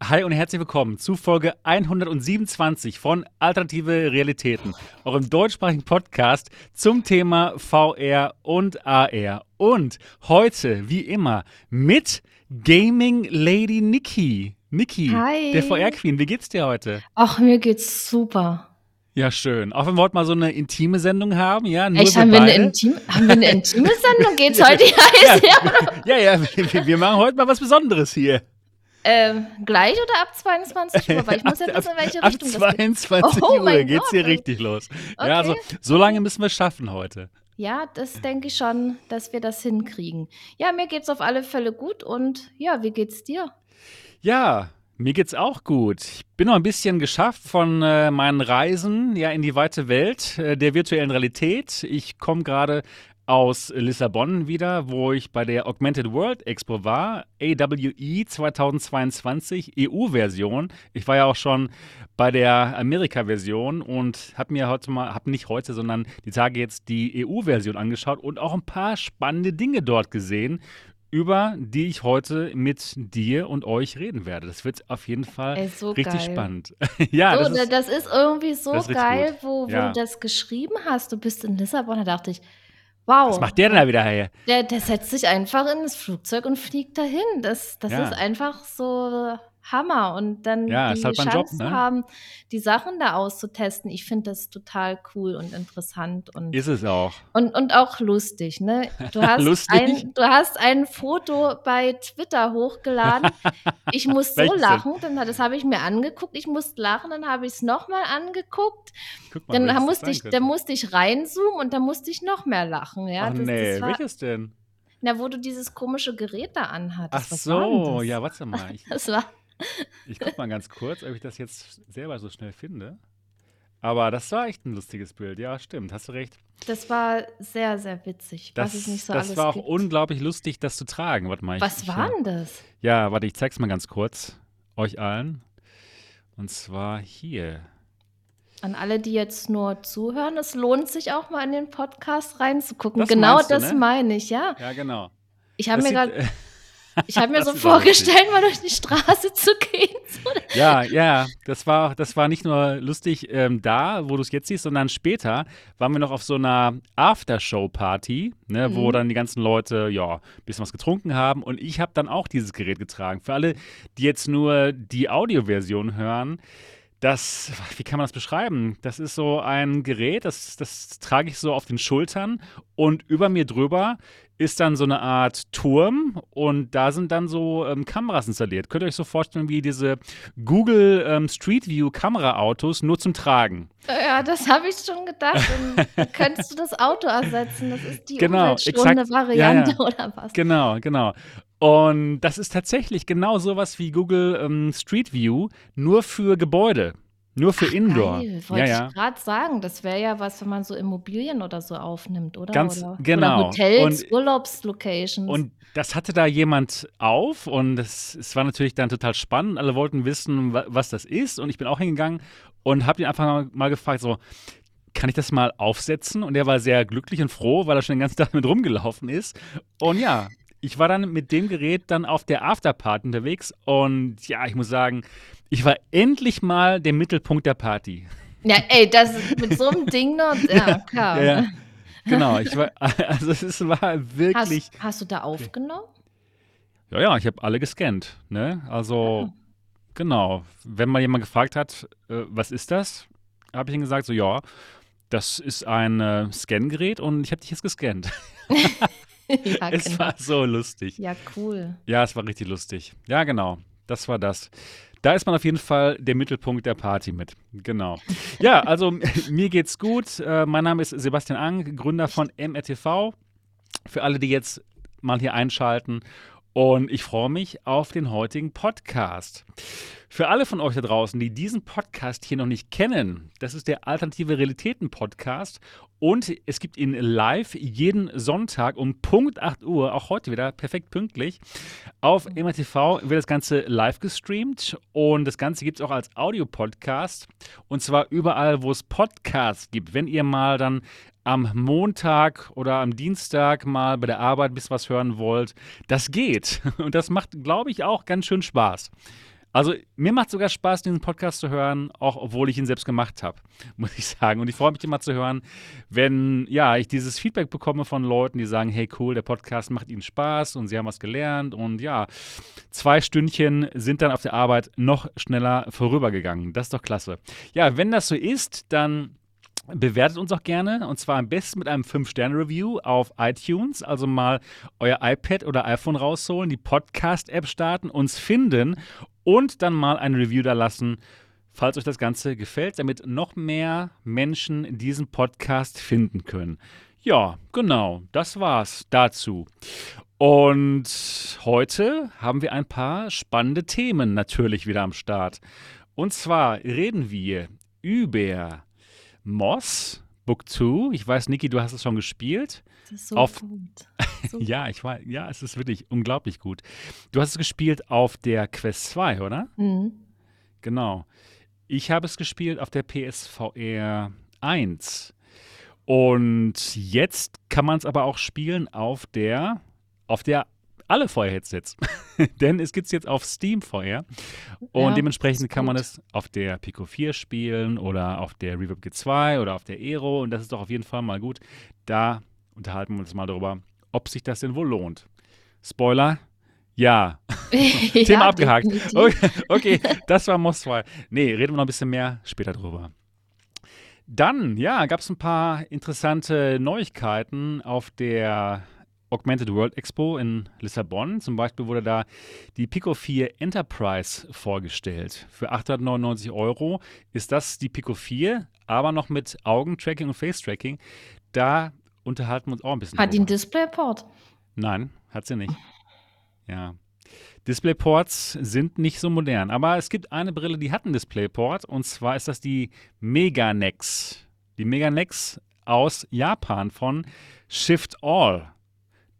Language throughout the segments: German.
Hi und herzlich willkommen zu Folge 127 von Alternative Realitäten, eurem deutschsprachigen Podcast zum Thema VR und AR. Und heute, wie immer, mit Gaming Lady Nikki. Nikki, Hi. der VR-Queen, wie geht's dir heute? Ach, mir geht's super. Ja, schön. Auch wenn wir heute mal so eine intime Sendung haben, ja, nur Echt, haben wir, eine beide. Intim haben wir eine intime Sendung? Geht's heute heiß? Ja. Ja, ja, wir, wir machen heute mal was Besonderes hier. Ähm, gleich oder ab 22 Uhr? Weil ich muss ja Ab- wissen, in welche Ab Richtung das geht. 22 Oh Uhr geht's hier richtig los. Okay. Ja, also so lange müssen wir es schaffen heute. Ja, das denke ich schon, dass wir das hinkriegen. Ja, mir geht's auf alle Fälle gut und ja, wie geht's dir? Ja, mir geht's auch gut. Ich bin noch ein bisschen geschafft von äh, meinen Reisen ja in die weite Welt äh, der virtuellen Realität. Ich komme gerade aus Lissabon wieder, wo ich bei der Augmented World Expo war, AWE 2022 EU-Version. Ich war ja auch schon bei der Amerika-Version und habe mir heute mal, habe nicht heute, sondern die Tage jetzt die EU-Version angeschaut und auch ein paar spannende Dinge dort gesehen, über die ich heute mit dir und euch reden werde. Das wird auf jeden Fall Ey, so richtig geil. spannend. ja, so, das ist, das ist irgendwie so geil, gut. wo, wo Ja. du das geschrieben hast. Du bist in Lissabon, da dachte ich, wow. was macht der denn da wieder her? Der, der setzt sich einfach in das Flugzeug und fliegt dahin. Das, das Ja. ist einfach so Hammer. Und dann Ja, die halt Chance Job, ne? haben, die Sachen da auszutesten. Ich finde das total cool und interessant und, Ist es auch. und, und auch lustig. Ne? Du, hast Lustig? Ein, du hast ein Foto bei Twitter hochgeladen. Ich muss so lachen. Dann, das habe ich mir angeguckt. Ich musste lachen, dann habe ich es nochmal angeguckt. Guck mal, Dann musste ich, dann musste ich reinzoomen und dann musste ich noch mehr lachen. Ja? Ach das, nee, das war, welches denn? na, wo du dieses komische Gerät da anhattest. Ach Was so, ja, warte mal. Ich, Das war, ich guck mal ganz kurz, ob ich das jetzt selber so schnell finde. Aber das war echt ein lustiges Bild. Ja, stimmt, hast du recht. das war sehr, sehr witzig, Das, was es nicht so das alles war auch gibt. unglaublich lustig, das zu tragen. Warte mal. Was ich, war denn das? Ja, warte, ich zeig's mal ganz kurz. Euch allen. Und zwar hier. An alle, die jetzt nur zuhören, es lohnt sich auch mal in den Podcast reinzugucken. Das genau du, das ne? meine ich, ja. Ja, genau. Ich habe mir gerade, äh, ich habe mir das so vorgestellt, mal durch die Straße zu gehen. Ja, ja, das war, das war nicht nur lustig ähm, da, wo du es jetzt siehst, sondern später waren wir noch auf so einer Aftershow-Party, ne, wo Mhm. dann die ganzen Leute, ja, ein bisschen was getrunken haben und ich habe dann auch dieses Gerät getragen. Für alle, die jetzt nur die Audioversion hören, das, wie kann man das beschreiben? Das ist so ein Gerät, das, das trage ich so auf den Schultern und über mir drüber ist dann so eine Art Turm und da sind dann so ähm, Kameras installiert. Könnt ihr euch so vorstellen wie diese Google ähm, Street View Kameraautos nur zum Tragen. ja, das habe ich schon gedacht. Dann könntest du das Auto ersetzen. Das ist die Genau, exakt. Variante Ja, ja. oder was? Genau, genau. Und das ist tatsächlich genau sowas wie Google ähm, Street View, nur für Gebäude, nur für Indoor. Geil, ja, wollte ja. ich gerade sagen. Das wäre ja was, wenn man so Immobilien oder so aufnimmt, oder? Ganz oder, genau. Oder Hotels, Und- Urlaubslocations. Und das hatte da jemand auf und es, war natürlich dann total spannend. Alle wollten wissen, wa- was das ist. Und ich bin auch hingegangen und habe ihn einfach mal- mal gefragt, so, kann ich das mal aufsetzen? Und er war sehr glücklich und froh, weil er schon den ganzen Tag mit rumgelaufen ist. Und ja, ich war dann mit dem Gerät dann auf der Afterparty unterwegs. Und ja, ich muss sagen, ich war endlich mal der Mittelpunkt der Party. ja, ey, das ist mit so einem Ding noch. Ja, klar. Ja, ja. Genau, ich war, also es war wirklich. Hast, hast du da aufgenommen? Ja, ja, ich habe alle gescannt. Ne? Also, Ah. genau. Wenn mal jemand gefragt hat, äh, was ist das, habe ich ihm gesagt, so, ja, das ist ein äh, Scangerät und ich habe dich jetzt gescannt. ja, es genau. war so lustig. Ja, cool. Ja, es war richtig lustig. Ja, genau. Das war das. Da ist man auf jeden Fall der Mittelpunkt der Party mit. Genau. Ja, also mir geht's gut. Äh, mein Name ist Sebastian Ang, Gründer von MRTV. Für alle, die jetzt mal hier einschalten. Und ich freue mich auf den heutigen Podcast. Für alle von euch da draußen, die diesen Podcast hier noch nicht kennen, das ist der Alternative Realitäten Podcast und es gibt ihn live jeden Sonntag um Punkt 8 Uhr, auch heute wieder perfekt pünktlich. Auf MRTV wird das Ganze live gestreamt und das Ganze gibt es auch als Audio-Podcast und zwar überall, wo es Podcasts gibt. Wenn ihr mal dann am Montag oder am Dienstag mal bei der Arbeit ein bisschen was hören wollt, das geht. Und das macht, glaube ich, auch ganz schön Spaß. Also mir macht sogar Spaß, diesen Podcast zu hören, auch obwohl ich ihn selbst gemacht habe, muss ich sagen. Und ich freue mich immer zu hören, wenn ja ich dieses Feedback bekomme von Leuten, die sagen, hey cool, der Podcast macht ihnen Spaß und sie haben was gelernt und ja, zwei Stündchen sind dann auf der Arbeit noch schneller vorübergegangen. Das ist doch klasse. Ja, wenn das so ist, dann Bewertet uns auch gerne und zwar am besten mit einem 5-Sterne-Review auf iTunes. Also mal euer iPad oder iPhone rausholen, die Podcast-App starten, uns finden und dann mal ein Review da lassen, falls euch das Ganze gefällt, damit noch mehr Menschen diesen Podcast finden können. Ja, genau, das war's dazu. Und heute haben wir ein paar spannende Themen natürlich wieder am Start. Und zwar reden wir über Moss, Book 2. Ich weiß, Niki, du hast es schon gespielt. Das ist so Auf- gut. So Ja, ich weiß, ja, es ist wirklich unglaublich gut. Du hast es gespielt auf der Quest 2, oder? Mhm. Genau. Ich habe es gespielt auf der PSVR 1. Und jetzt kann man es aber auch spielen auf der, auf der alle VR-Headsets. Denn es gibt es jetzt auf Steam VR. Und Ja, dementsprechend kann man es auf der Pico 4 spielen oder auf der Reverb G2 oder auf der Aero. Und das ist doch auf jeden Fall mal gut. Da unterhalten wir uns mal darüber, ob sich das denn wohl lohnt. Spoiler, ja. Thema Ja, abgehakt. definitiv. Okay, okay, das war Moss 2. Nee, reden wir noch ein bisschen mehr später drüber. Dann, ja, gab es ein paar interessante Neuigkeiten auf der Augmented World Expo in Lissabon. Zum Beispiel wurde da die Pico 4 Enterprise vorgestellt. Für 899 Euro ist das die Pico 4, aber noch mit Augentracking und Face-Tracking. Da unterhalten wir uns auch ein bisschen Hat die einen. Displayport? Nein, hat sie nicht. Ja. Displayports sind nicht so modern, aber es gibt eine Brille, die hat einen Displayport und zwar ist das die Meganex. Die Meganex aus Japan von Shift All.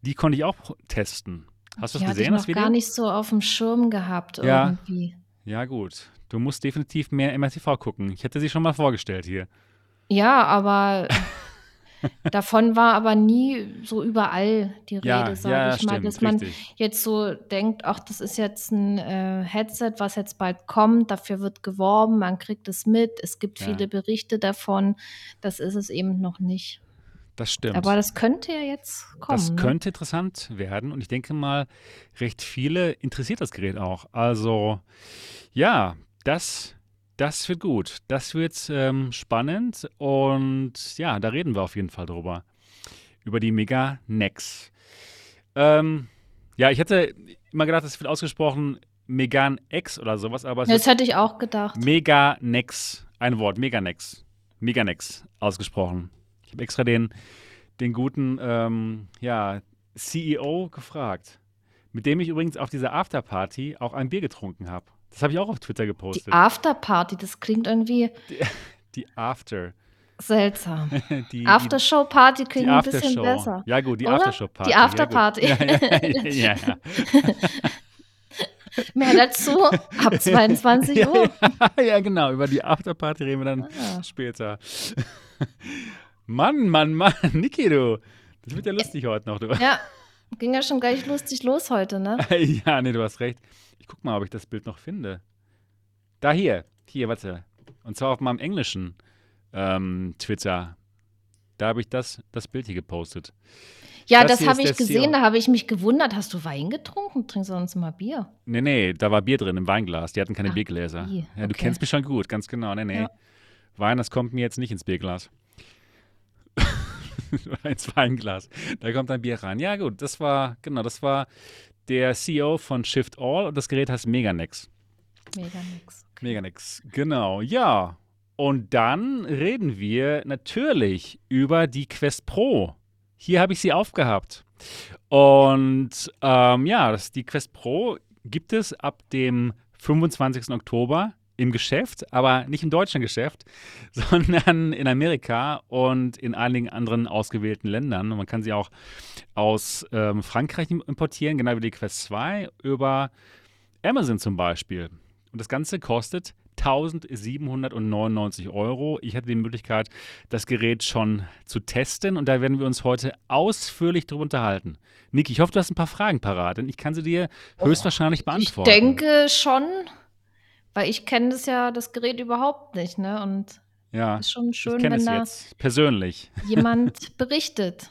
Die konnte ich auch testen. Hast du das ich gesehen, das noch Video? gar nicht so auf dem Schirm gehabt Ja. irgendwie. Ja, gut. Du musst definitiv mehr MRTV gucken. Ich hätte sie schon mal vorgestellt hier. Ja, aber davon war aber nie so überall die Rede, Ja, sage ja, ich mal, stimmt, dass man richtig. jetzt so denkt, ach, das ist jetzt ein äh, Headset, was jetzt bald kommt, dafür wird geworben, man kriegt es mit, es gibt Ja. viele Berichte davon, das ist es eben noch nicht. Das stimmt. Aber das könnte ja jetzt kommen. Das ne? könnte interessant werden und ich denke mal, recht viele interessiert das Gerät auch. Also ja, das, das wird gut. Das wird ähm, spannend und ja, da reden wir auf jeden Fall drüber. Über die Mega Nex. Ähm, ja, ich hätte immer gedacht, das wird ausgesprochen Megan X oder sowas, aber es Das hätte ich auch gedacht. Mega Nex. Ein Wort, Meganex. Meganex ausgesprochen. Ich habe extra den, den guten ähm, ja, CEO gefragt, mit dem ich übrigens auf dieser Afterparty auch ein Bier getrunken habe. Das habe ich auch auf Twitter Die gepostet. Afterparty, das klingt irgendwie Die After. seltsam. Die, Aftershow-Party die, klingt die ein bisschen Aftershow. besser. Ja, gut, die? Aftershow-Party. Die Afterparty. Ja, ja, ja, ja. Mehr dazu ab 22 Uhr. ja, ja, genau. Über die Afterparty reden wir dann Ah. später. Mann, Mann, Mann. Niki, du. Das wird ja lustig heute noch, du. Ja, ging ja schon gleich lustig los heute, ne? ja, nee, du hast recht. Guck mal, ob ich das Bild noch finde. Da hier. Hier, warte. Und zwar auf meinem englischen ähm, Twitter. Da habe ich das, das Bild hier gepostet. Ja, Das das, habe ich gesehen, CEO. da habe ich mich gewundert. Hast du Wein getrunken? Trinkst du sonst mal Bier? Nee, nee, da war Bier drin im Weinglas. Die hatten keine Ach, Biergläser. Bier, Ja, du okay. kennst mich schon gut, ganz genau. Nee, nee. Ja. Wein, das kommt mir jetzt nicht ins Bierglas. Ins Weinglas. Da kommt ein Bier rein. Ja, gut, das war, genau, das war der CEO von Shift All und das Gerät heißt Meganex. Mega nix. Meganex, genau, ja. Und dann reden wir natürlich über die Quest Pro. Hier habe ich sie aufgehabt. Und ähm, ja, das, die Quest Pro gibt es ab dem 25. Oktober im Geschäft, aber nicht im deutschen Geschäft, sondern in Amerika und in einigen anderen ausgewählten Ländern. Und man kann sie auch aus ähm, Frankreich importieren, genau wie die Quest 2, über Amazon zum Beispiel. Und das Ganze kostet 1799 Euro. Ich hatte die Möglichkeit, das Gerät schon zu testen und da werden wir uns heute ausführlich drüber unterhalten. Niki, ich hoffe, du hast ein paar Fragen parat, denn ich kann sie dir höchstwahrscheinlich beantworten. Ich denke schon, Weil ich kenne das ja, das Gerät überhaupt nicht, ne? Und Ja, ist schon ich schön, kenne wenn es da jetzt persönlich. jemand berichtet.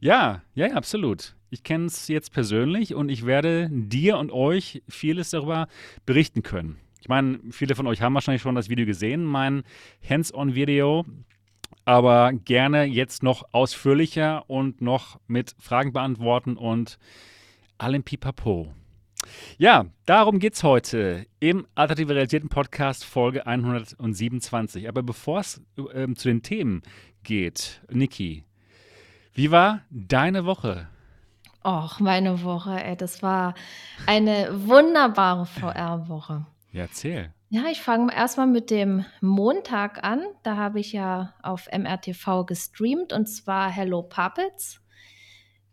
Ja, ja, ja, absolut. Ich kenne es jetzt persönlich und ich werde dir und euch vieles darüber berichten können. Ich meine, viele von euch haben wahrscheinlich schon das Video gesehen, mein Hands-on-Video, aber gerne jetzt noch ausführlicher und noch mit Fragen beantworten und allem Pipapo. Ja, darum geht's heute im Alternative Realitäten Podcast Folge 127. Aber bevor es ähm, zu den Themen geht, Niki, wie war deine Woche? Och, meine Woche, ey, das war eine wunderbare VR-Woche. Ja, erzähl. Ja, ich fange erstmal mit dem Montag an. Da habe ich ja auf MRTV gestreamt und zwar Hello Puppets.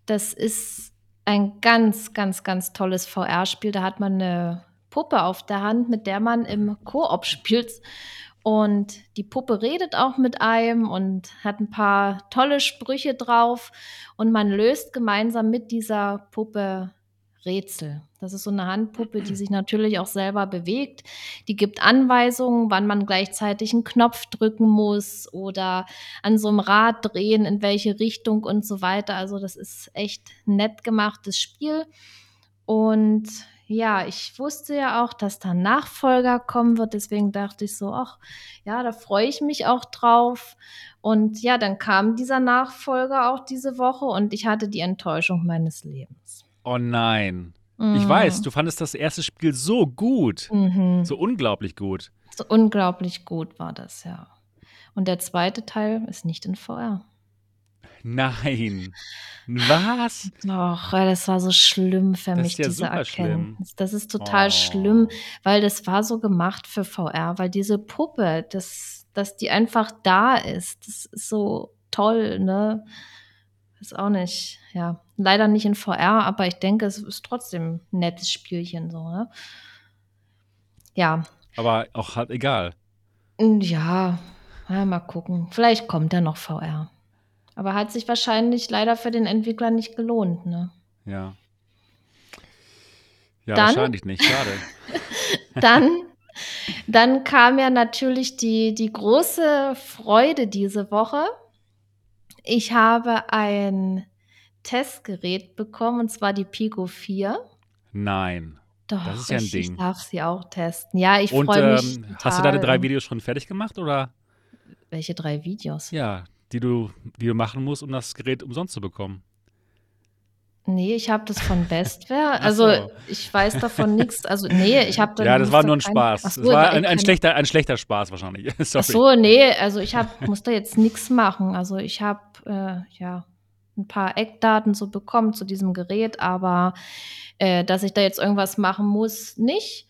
Das ist ein ganz, ganz, ganz tolles VR-Spiel. Da hat man eine Puppe auf der Hand, mit der man im Koop spielt. Und die Puppe redet auch mit einem und hat ein paar tolle Sprüche drauf. Und man löst gemeinsam mit dieser Puppe Rätsel. Das ist so eine Handpuppe, die sich natürlich auch selber bewegt. Die gibt Anweisungen, wann man gleichzeitig einen Knopf drücken muss oder an so einem Rad drehen, in welche Richtung und so weiter. Also das ist echt nett gemachtes Spiel. Und ja, ich wusste ja auch, dass da Nachfolger kommen wird. Deswegen dachte ich so, ach ja, da freue ich mich auch drauf. Und ja, dann kam dieser Nachfolger auch diese Woche und ich hatte die Enttäuschung meines Lebens. Oh nein. Ich Mhm. weiß, du fandest das erste Spiel so gut. Mhm. So unglaublich gut. So unglaublich gut war das, ja. Und der zweite Teil ist nicht in VR. Nein. Was? Doch, das war so schlimm für Das mich, ja diese super schlimm. Erkenntnis. Das ist total Oh. schlimm, weil das war so gemacht für VR, weil diese Puppe, das, dass die einfach da ist, das ist so toll, ne? Ist auch nicht, ja, leider nicht in VR, aber ich denke, es ist trotzdem ein nettes Spielchen, so, ne? Ja, Aber auch halt egal. ja, ja, mal gucken. Vielleicht kommt ja noch VR. Aber hat sich wahrscheinlich leider für den Entwickler nicht gelohnt, ne? Ja. Ja, Dann- wahrscheinlich nicht. Schade. Dann, dann kam ja natürlich die, die große Freude diese Woche. Ich habe ein Testgerät bekommen, und zwar die Pico 4. Nein. Doch, Das ist ja ein ich, Ding. ich darf sie auch testen. Ja, ich freue mich. ähm, hast du deine drei Videos schon fertig gemacht oder? Welche drei Videos? Ja, die du, die du machen musst, um das Gerät umsonst zu bekommen. Nee, ich habe das von Bestware. Also so. ich weiß davon nichts. Also nee, ich habe Ja, das war nur ein kein- Spaß. Das war nein, ein, ein, schlechter, ein schlechter Spaß wahrscheinlich. Sorry. Ach so, nee, also ich hab, muss da jetzt nichts machen. Also ich habe äh, ja ein paar Eckdaten so bekommen zu diesem Gerät, aber äh, dass ich da jetzt irgendwas machen muss, nicht.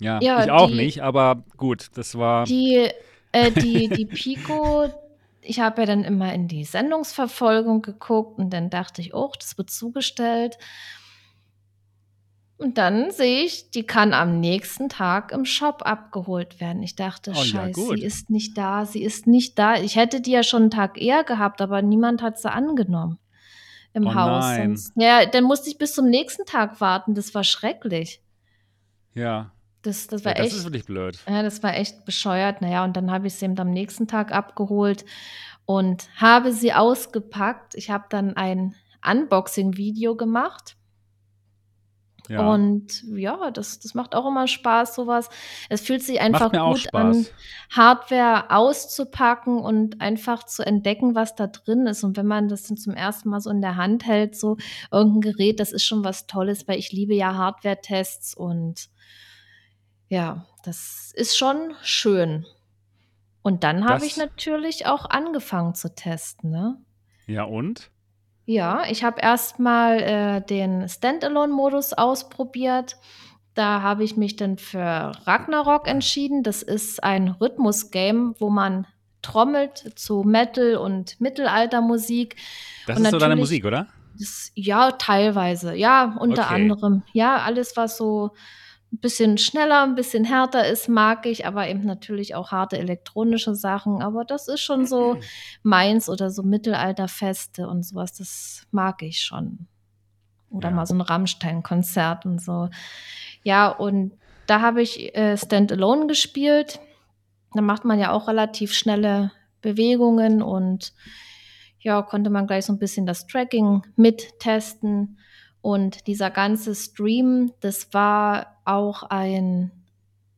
Ja, Ja, ich auch die- nicht, aber gut, das war. Die, äh, die, die Pico, ich habe ja dann immer in die Sendungsverfolgung geguckt und dann dachte ich, oh, das wird zugestellt. Und dann sehe ich, die kann am nächsten Tag im Shop abgeholt werden. Ich dachte, Oh ja, scheiße, gut. sie ist nicht da, sie ist nicht da. Ich hätte die ja schon einen Tag eher gehabt, aber niemand hat sie angenommen im Oh Haus. nein. Sonst- Ja, dann musste ich bis zum nächsten Tag warten. Das war schrecklich. ja, Das, das ja war das echt. ist wirklich blöd. Ja, das war echt bescheuert. Naja, und dann habe ich sie eben am nächsten Tag abgeholt und habe sie ausgepackt. Ich habe dann ein Unboxing-Video gemacht. Ja. Und ja, das, das macht auch immer Spaß, sowas. Es fühlt sich einfach gut an. Hardware auszupacken und einfach zu entdecken, was da drin ist. Und wenn man das dann zum ersten Mal so in der Hand hält, so irgendein Gerät, das ist schon was Tolles, weil ich liebe ja Hardware-Tests und ja, das ist schon schön. Und dann habe ich natürlich auch angefangen zu testen, ne? Ja, und? Ja, ich habe erstmal äh, den Standalone-Modus ausprobiert. Da habe ich mich dann für Ragnarok entschieden. Das ist ein Rhythmus-Game, wo man trommelt zu Metal und Mittelaltermusik. Das Und ist so deine Musik, oder? Das, ja, teilweise. Ja, unter Okay. anderem. Ja, alles, was so ein bisschen schneller, ein bisschen härter ist, mag ich, aber eben natürlich auch harte elektronische Sachen. Aber das ist schon so meins oder so Mittelalterfeste und sowas, das mag ich schon. Oder Ja. mal so ein Rammstein-Konzert und so. Ja, und da habe ich äh, Standalone gespielt. Da macht man ja auch relativ schnelle Bewegungen und ja, konnte man gleich so ein bisschen das Tracking mittesten. Und dieser ganze Stream, das war auch ein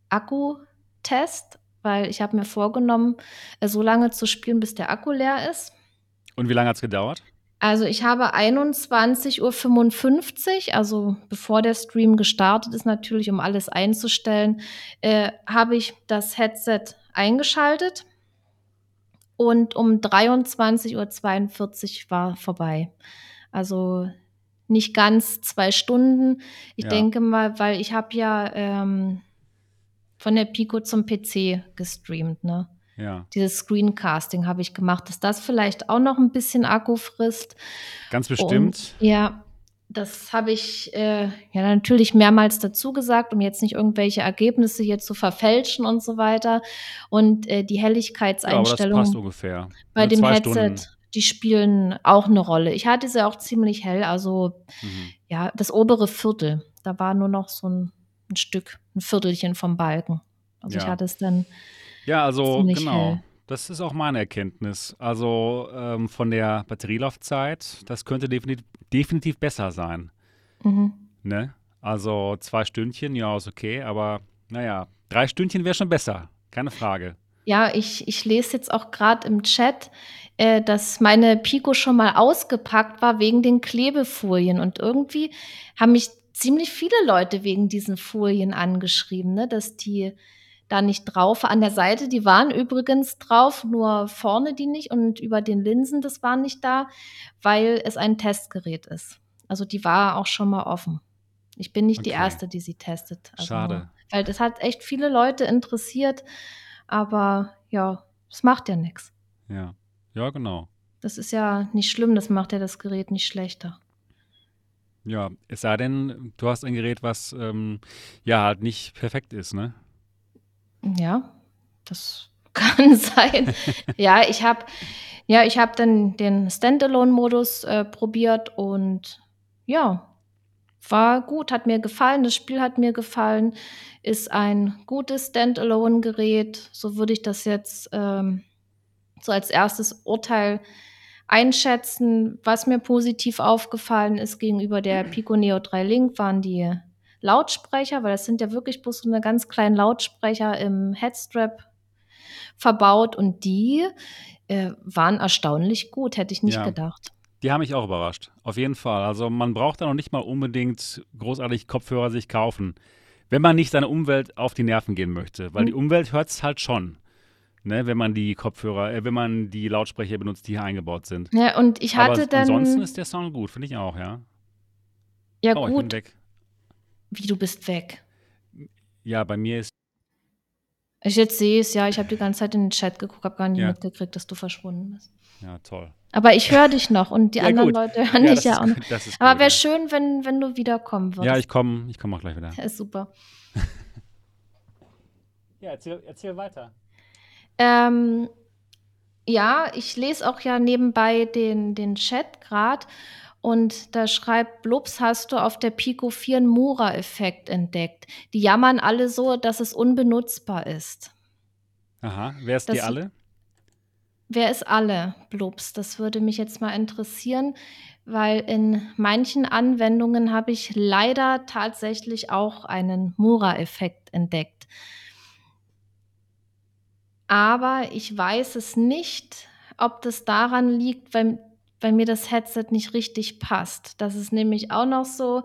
Akkutest, weil ich habe mir vorgenommen, äh, so lange zu spielen, bis der Akku leer ist. Und wie lange hat es gedauert? Also ich habe 21.55 Uhr, also bevor der Stream gestartet ist, natürlich, um alles einzustellen, äh, habe ich das Headset eingeschaltet und um 23.42 Uhr war vorbei. Also nicht ganz zwei Stunden. Ich Ja. denke mal, weil ich habe ja ähm, von der Pico zum PC gestreamt, ne? Ja, Dieses Screencasting habe ich gemacht, dass das vielleicht auch noch ein bisschen Akku frisst. ganz bestimmt. Und ja, das habe ich äh, ja natürlich mehrmals dazu gesagt, um jetzt nicht irgendwelche Ergebnisse hier zu verfälschen und so weiter. Und äh, die ja, aber das passt ungefähr. bei Ne, dem zwei Headset, Stunden. Die spielen auch eine Rolle. Ich hatte sie auch ziemlich hell, also Mhm. ja, das obere Viertel. Da war nur noch so ein, ein Stück, ein Viertelchen vom Balken. Also ich Ja. hatte es dann Ja, also genau. hell. Das ist auch meine Erkenntnis. Also ähm, von der Batterielaufzeit, das könnte definitiv, definitiv besser sein. Mhm. Ne? Also zwei Stündchen, ja, ist okay, aber naja, drei Stündchen wäre schon besser. Keine Frage. Ja, ich, ich lese jetzt auch gerade im Chat, äh, dass meine Pico schon mal ausgepackt war wegen den Klebefolien. Und irgendwie haben mich ziemlich viele Leute wegen diesen Folien angeschrieben, ne, dass die da nicht drauf. An der Seite, die waren übrigens drauf, nur vorne die nicht und über den Linsen, das war nicht da, weil es ein Testgerät ist. Also die war auch schon mal offen. Ich bin nicht die Okay. Erste, die sie testet. Also, Schade. Weil das hat echt viele Leute interessiert. Aber ja, es macht ja nichts. Ja. Ja, genau. Das ist ja nicht schlimm, das macht ja das Gerät nicht schlechter. Ja, es sei denn, du hast ein Gerät, was ähm, ja halt nicht perfekt ist, ne? Ja, das kann sein. ja, ich habe ja, ich habe dann den Standalone-Modus äh, probiert und ja, war gut, hat mir gefallen. Das Spiel hat mir gefallen, ist ein gutes Standalone-Gerät. So würde ich das jetzt ähm, so als erstes Urteil einschätzen. Was mir positiv aufgefallen ist gegenüber der Pico Neo 3 Link, waren die Lautsprecher, weil das sind ja wirklich bloß so eine ganz kleinen Lautsprecher im Headstrap verbaut und die äh, waren erstaunlich gut, hätte ich nicht Ja. gedacht. Die haben mich auch überrascht. Auf jeden Fall. Also man braucht da noch nicht mal unbedingt großartig Kopfhörer sich kaufen, wenn man nicht seiner Umwelt auf die Nerven gehen möchte. Weil Mhm. die Umwelt hört es halt schon, ne, wenn man die Kopfhörer, äh, wenn man die Lautsprecher benutzt, die hier eingebaut sind. Ja, und ich Aber hatte dann. ansonsten ist der Sound gut, finde ich auch, ja. ja, oh, ich bin gut. weg. Wie du bist weg. Ja, bei mir ist Ich jetzt sehe es, ja, ich habe die ganze Zeit in den Chat geguckt, habe gar nicht Ja. mitgekriegt, dass du verschwunden bist. ja toll. Aber ich höre dich noch und die Ja, anderen gut. Leute hören ja, dich ja auch noch. gut, das ist Aber wäre ja. schön, wenn, wenn du wiederkommen würdest. Ja, ich komme ich komm auch gleich wieder. Ja, ist super. Ja, erzähl, erzähl weiter. Ähm, ja, ich lese auch ja nebenbei den, den Chat gerade und da schreibt Blubs, hast du auf der Pico 4 einen Mura-Effekt entdeckt. Die jammern alle so, dass es unbenutzbar ist. Aha, wer ist die Das- alle? Wer ist alle, Blubs? Das würde mich jetzt mal interessieren, weil in manchen Anwendungen habe ich leider tatsächlich auch einen Mura-Effekt entdeckt. Aber ich weiß es nicht, ob das daran liegt, weil, weil mir das Headset nicht richtig passt. Das ist nämlich auch noch so,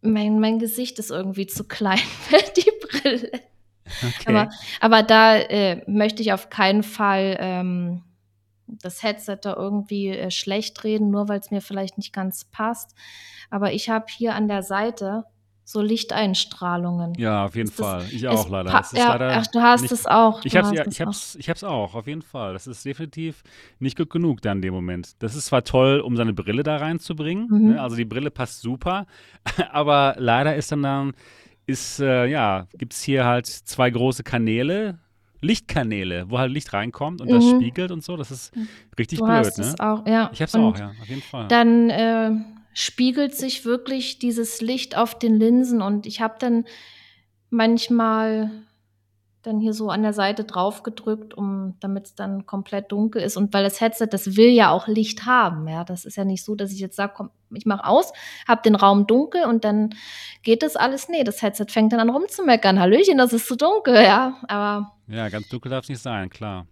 mein, mein Gesicht ist irgendwie zu klein für die Brille. Okay. Aber, aber da äh, möchte ich auf keinen Fall ähm, das Headset da irgendwie äh, schlecht reden, nur weil es mir vielleicht nicht ganz passt. Aber ich habe hier an der Seite so Lichteinstrahlungen. ja, auf jeden das- Fall. Ich auch leider. ja, leider ach, du hast nicht, es auch. Ich du hast ja, es ich, hab's, ich hab's auch, auf jeden Fall. Das ist definitiv nicht gut genug dann in dem Moment. Das ist zwar toll, um seine Brille da reinzubringen, Mhm. ne? also die Brille passt super, aber leider ist dann dann, ist, äh, ja, gibt es hier halt zwei große Kanäle, Lichtkanäle, wo halt Licht reinkommt und das Mhm. spiegelt und so. Das ist richtig Du blöd, ne? es auch, ja. Ich hab's Und auch, ja, auf jeden Fall. Dann äh, spiegelt sich wirklich dieses Licht auf den Linsen und ich habe dann manchmal dann hier so an der Seite drauf gedrückt, um damit es dann komplett dunkel ist. Und weil das Headset, das will ja auch Licht haben. Ja, das ist ja nicht so, dass ich jetzt sage, komm, ich mache aus, habe den Raum dunkel und dann geht das alles. Nee, das Headset fängt dann an rumzumeckern. Hallöchen, das ist zu dunkel, ja. Aber. Ja, ganz dunkel darf es nicht sein, klar.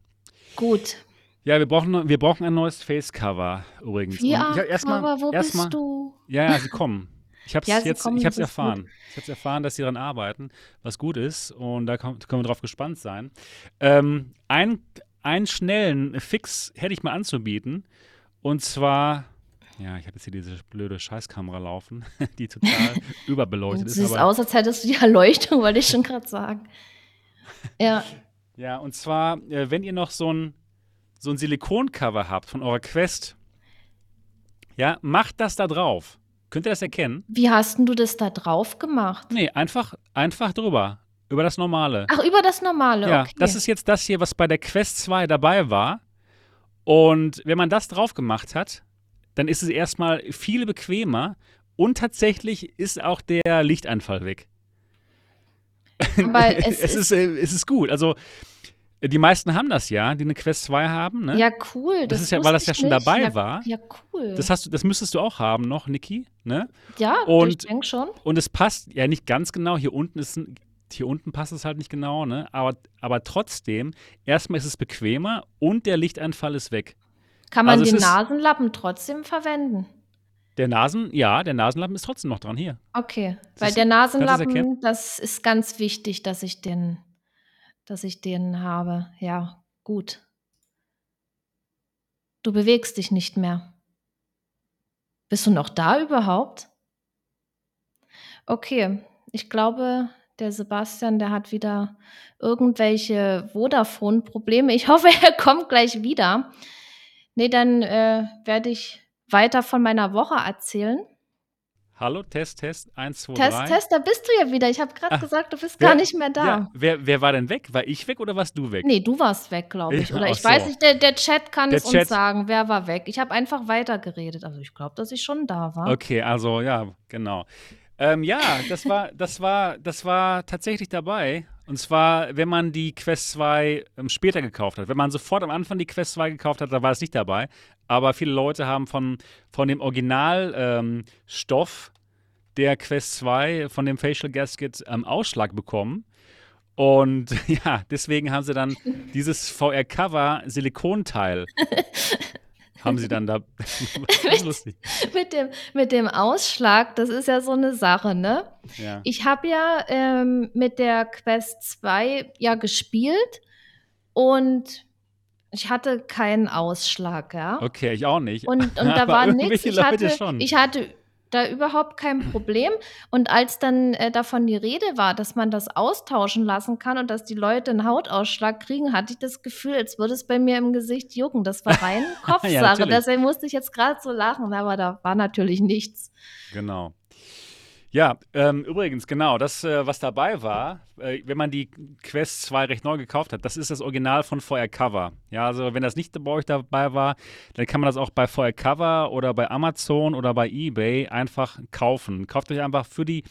Gut. Ja, wir brauchen, wir brauchen ein neues Face-Cover übrigens. Ja, aber wo erst bist mal, du? Ja, ja, sie kommen. Ich habe es ja, jetzt, ich habe erfahren. Gut. Ich habe erfahren, dass sie daran arbeiten, was gut ist. Und da können wir drauf gespannt sein. Ähm, ein, einen schnellen Fix hätte ich mal anzubieten. Und zwar, ja, ich habe jetzt hier diese blöde Scheißkamera laufen, die total überbeleuchtet ist. Sieht aus, als hättest du die Erleuchtung, wollte ich schon gerade sagen. Ja. Ja, und zwar, äh, wenn ihr noch so ein, so ein Silikoncover habt von eurer Quest, ja, macht das da drauf. Könnt ihr das erkennen? Wie hast du das da drauf gemacht? Nee, einfach, einfach drüber. Über das Normale. Ach, über das Normale, ja, okay. Das ist jetzt das hier, was bei der Quest 2 dabei war. Und wenn man das drauf gemacht hat, dann ist es erstmal viel bequemer und tatsächlich ist auch der Lichteinfall weg. Weil es, es ist, ist, es ist gut. Also die meisten haben das ja, die eine Quest 2 haben. Ne? Ja, cool. Das, das ist ja, weil das ja schon nicht. dabei ja, war. Ja, cool. Das, hast du, das müsstest du auch haben noch, Niki. Ne? Ja, und, ich denke schon. Und es passt ja nicht ganz genau. Hier unten ist ein, hier unten passt es halt nicht genau, ne? Aber, aber trotzdem, erstmal ist es bequemer und der Lichteinfall ist weg. Kann man also den Nasenlappen trotzdem verwenden? Der Nasen, ja, der Nasenlappen ist trotzdem noch dran hier. Okay, weil der Nasenlappen, das ist ganz wichtig, dass ich den dass ich den habe. Ja, gut. Du bewegst dich nicht mehr. Bist du noch da überhaupt? Okay, ich glaube, der Sebastian, der hat wieder irgendwelche Vodafone-Probleme. Ich hoffe, er kommt gleich wieder. Nee, dann äh, werde ich weiter von meiner Woche erzählen. Hallo, Test, Test, 1, 2, Test, 3. Test, da bist du ja wieder. Ich habe gerade gesagt, du bist wer, gar nicht mehr da. Ja, wer, wer war denn weg? War ich weg oder warst du weg? Nee, du warst weg, glaube ich. Oder ich so. weiß nicht, der, der Chat kann der es Chat. uns sagen, wer war weg. Ich habe einfach weitergeredet. Also ich glaube, dass ich schon da war. Okay, also ja, genau. Ähm, ja, das war, das war, das war tatsächlich dabei. Und zwar, wenn man die Quest 2 ähm, später gekauft hat. Wenn man sofort am Anfang die Quest 2 gekauft hat, da war es nicht dabei. Aber viele Leute haben von, von dem Originalstoff ähm, der Quest 2 von dem Facial Gasket ähm, Ausschlag bekommen. Und ja, deswegen haben sie dann dieses VR-Cover Silikonteil haben sie dann da. das ist lustig. mit, dem, mit dem Ausschlag, das ist ja so eine Sache, ne? Ja. Ich habe ja ähm, mit der Quest 2 ja gespielt und ich hatte keinen Ausschlag, ja. Okay, ich auch nicht. Und, und da war nichts. Ich hatte, ich hatte da überhaupt kein Problem. Und als dann äh, davon die Rede war, dass man das austauschen lassen kann und dass die Leute einen Hautausschlag kriegen, hatte ich das Gefühl, als würde es bei mir im Gesicht jucken. Das war rein Kopfsache. ja, Deswegen musste ich jetzt gerade so lachen, aber da war natürlich nichts. Genau. Ja, ähm, übrigens, genau, das, äh, was dabei war, äh, wenn man die Quest 2 recht neu gekauft hat, das ist das Original von VR Cover. Ja, also wenn das nicht bei euch dabei war, dann kann man das auch bei VR Cover oder bei Amazon oder bei eBay einfach kaufen. Kauft euch einfach für die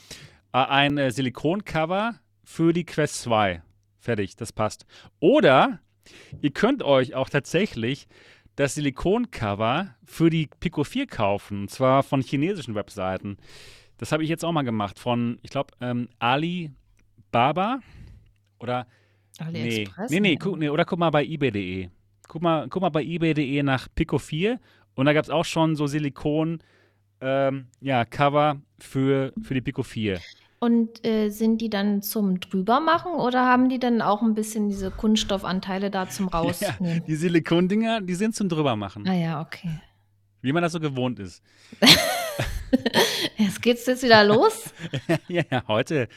äh, ein äh, Silikoncover für die Quest 2. Fertig, das passt. Oder ihr könnt euch auch tatsächlich das Silikoncover für die Pico 4 kaufen, und zwar von chinesischen Webseiten. Das habe ich jetzt auch mal gemacht von, ich glaube, ähm, Ali Baba oder nee, nee, nee, guck, nee, oder guck mal bei ebay.de. Guck mal, guck mal bei ebay.de nach Pico 4 und da gab es auch schon so Silikon ähm, ja, Cover für, für die Pico 4. Und äh, sind die dann zum drübermachen oder haben die dann auch ein bisschen diese Kunststoffanteile da zum rausnehmen? Ja, die Silikondinger, die sind zum drübermachen. Ah ja, okay. Wie man das so gewohnt ist. Jetzt geht's jetzt wieder los. ja, ja, heute.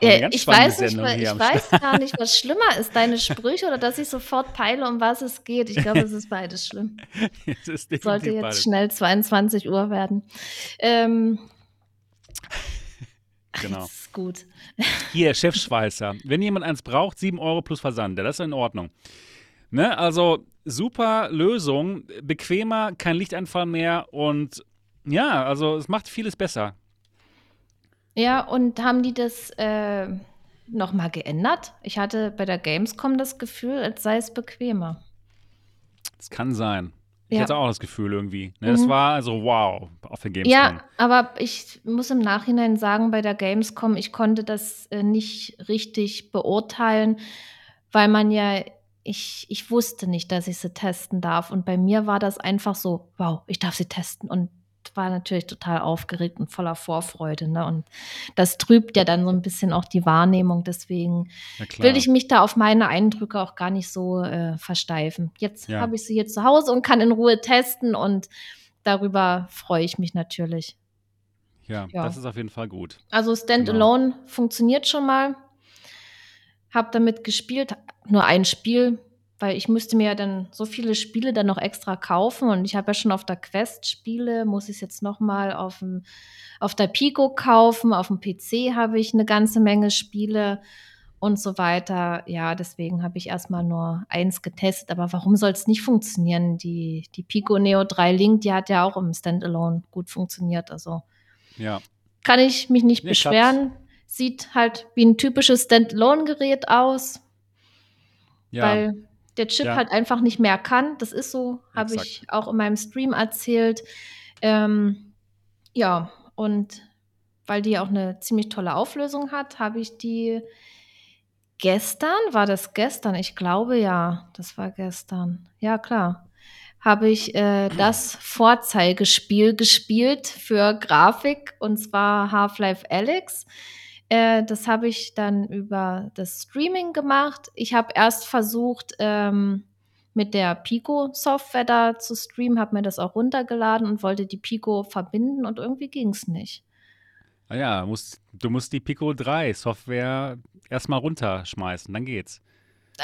Ja, ich weiß, nicht, ich weiß gar nicht, was schlimmer ist, deine Sprüche oder dass ich sofort peile, um was es geht. Ich glaube, es ist beides schlimm. es Sollte jetzt beides. schnell 22 Uhr werden. Ähm, genau. Das ist gut. Hier, Chefschweißer. Wenn jemand eins braucht, 7 Euro plus Versand. Das ist in Ordnung. Ne? Also super Lösung, bequemer, kein Lichteinfall mehr und ja, also es macht vieles besser. Ja, und haben die das, äh, nochmal geändert? Ich hatte bei der Gamescom das Gefühl, als sei es bequemer. Das kann sein. Ich Ja. hatte auch das Gefühl irgendwie. Ne, Das Mhm. war also wow auf der Gamescom. Ja, aber ich muss im Nachhinein sagen, bei der Gamescom, ich konnte das äh, nicht richtig beurteilen, weil man ja, ich, ich wusste nicht, dass ich sie testen darf. Und bei mir war das einfach so, wow, ich darf sie testen. Und war natürlich total aufgeregt und voller Vorfreude. Ne? Und das trübt ja dann so ein bisschen auch die Wahrnehmung. Deswegen will ich mich da auf meine Eindrücke auch gar nicht so äh, versteifen. Jetzt Ja. habe ich sie hier zu Hause und kann in Ruhe testen und darüber freue ich mich natürlich. ja, ja. das ist auf jeden Fall gut. Also Standalone funktioniert schon mal. Hab damit gespielt, nur ein Spiel, weil ich müsste mir ja dann so viele Spiele dann noch extra kaufen und ich habe ja schon auf der Quest Spiele, muss ich es jetzt noch mal auf dem auf der Pico kaufen, auf dem PC habe ich eine ganze Menge Spiele und so weiter. Ja, deswegen habe ich erstmal nur eins getestet, aber warum soll es nicht funktionieren? Die die Pico Neo 3 Link, die hat ja auch im Standalone gut funktioniert, also Ja, kann ich mich nicht Nee, beschweren. Sieht halt wie ein typisches Standalone-Gerät aus, ja, weil der Chip Ja. halt einfach nicht mehr kann. Das ist so, habe ich auch in meinem Stream erzählt. Ähm, ja, und weil die auch eine ziemlich tolle Auflösung hat, habe ich die gestern, war das gestern? Ich glaube ja, das war gestern. Ja, klar. Habe ich äh, das Vorzeigespiel gespielt für Grafik und zwar Half-Life Alyx. Äh, das habe ich dann über das Streaming gemacht. Ich habe erst versucht, ähm, mit der Pico-Software da zu streamen, habe mir das auch runtergeladen und wollte die Pico verbinden und irgendwie ging es nicht. Ah ja, musst, du musst die Pico 3 Software erstmal runterschmeißen, dann geht's.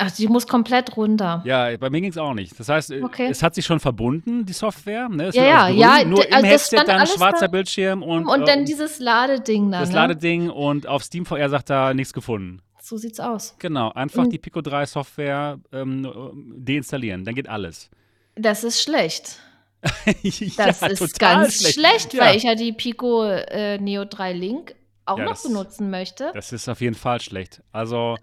Ach, die muss komplett runter. Ja, bei mir ging's auch nicht. Das heißt, äh, Okay. es hat sich schon verbunden, die Software. Ne? Es Ja, ja, grün, ja, Nur im also Headset dann schwarzer da. Bildschirm und, Und, äh, dann dieses Ladeding da. das ne? Ladeding und auf Steam VR sagt er nichts gefunden. So sieht's aus. Genau, einfach Mhm. die Pico 3 Software ähm, deinstallieren, dann geht alles. Das ist schlecht. ja, Das ist total ganz schlecht, Ja. weil ich ja die Pico äh, Neo 3 Link auch Ja, noch das- benutzen möchte. Das ist auf jeden Fall schlecht. Also,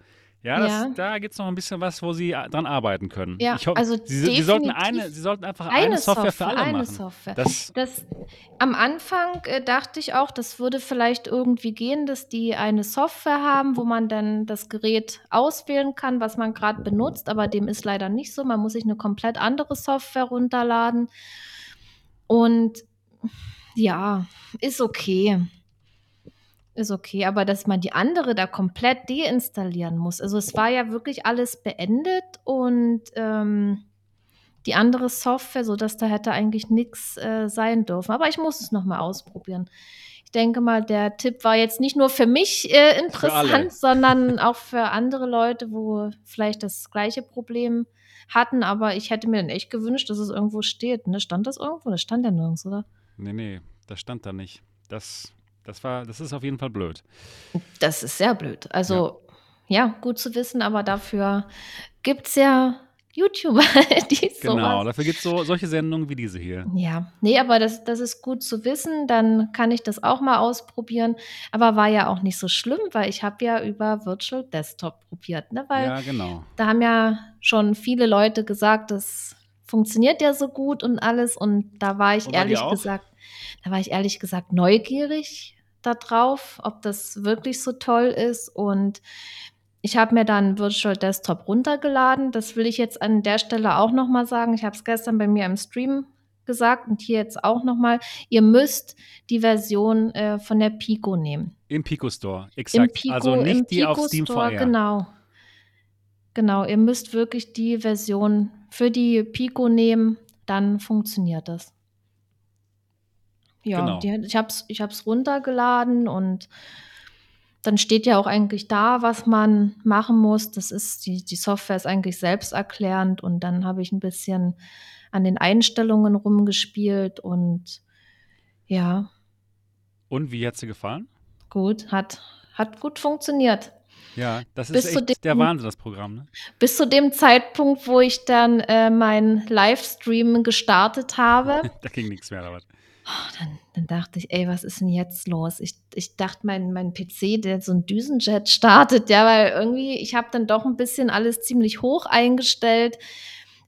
ja, das, Ja. da gibt es noch ein bisschen was, wo sie a- dran arbeiten können. Ja, ich hoffe, also sie, sie, sollten eine, sie sollten einfach eine, eine Software, für alle eine machen. Software. Das, Das, am Anfang äh, dachte ich auch, das würde vielleicht irgendwie gehen, dass die eine Software haben, wo man dann das Gerät auswählen kann, was man gerade benutzt, aber dem ist leider nicht so. Man muss sich eine komplett andere Software runterladen. Und ja, ist okay. Ist okay, aber dass man die andere da komplett deinstallieren muss. Also es war ja wirklich alles beendet und ähm, die andere Software, sodass da hätte eigentlich nichts äh, sein dürfen. Aber ich muss es nochmal ausprobieren. Ich denke mal, der Tipp war jetzt nicht nur für mich äh, interessant, sondern auch für andere Leute, wo vielleicht das gleiche Problem hatten. Aber ich hätte mir dann echt gewünscht, dass es irgendwo steht. Ne? Stand das irgendwo? Das stand ja nirgends, oder? nee, nee, das stand da nicht. Das, das, war, das ist auf jeden Fall blöd. Das ist sehr blöd. Also, ja, gut zu wissen, aber dafür gibt es ja YouTuber, die Genau, sowas dafür gibt es so, solche Sendungen wie diese hier. Ja, nee, aber das, das ist gut zu wissen. Dann kann ich das auch mal ausprobieren. Aber war ja auch nicht so schlimm, weil ich habe ja über Virtual Desktop probiert, ne? Weil Ja, genau. da haben ja schon viele Leute gesagt, das funktioniert ja so gut und alles. Und da war ich Und ehrlich gesagt, da war ich ehrlich gesagt neugierig darauf, ob das wirklich so toll ist. Und ich habe mir dann Virtual Desktop runtergeladen. Das will ich jetzt an der Stelle auch noch mal sagen. Ich habe es gestern bei mir im Stream gesagt und hier jetzt auch noch mal. Ihr müsst die Version äh, von der Pico nehmen. Im Pico Store, Im exakt. Pico, also nicht die auf Steam Store, VR. Genau. Genau, ihr müsst wirklich die Version für die Pico nehmen, dann funktioniert das. Ja, Genau. die, ich habe es ich hab's runtergeladen und dann steht ja auch eigentlich da, was man machen muss. Das ist, die, die Software ist eigentlich selbsterklärend und dann habe ich ein bisschen an den Einstellungen rumgespielt und ja, Und wie hat sie gefallen? gut, hat, hat gut funktioniert. Ja, das Bis ist echt der dem- Wahnsinn, das Programm. Ne? Bis zu dem Zeitpunkt, wo ich dann äh, meinen Livestream gestartet habe. Da ging nichts mehr. Aber. Oh, dann, dann, dachte ich, ey, was ist denn jetzt los? Ich, ich dachte, mein, mein PC, der so ein Düsenjet startet, ja, weil irgendwie, ich habe dann doch ein bisschen alles ziemlich hoch eingestellt,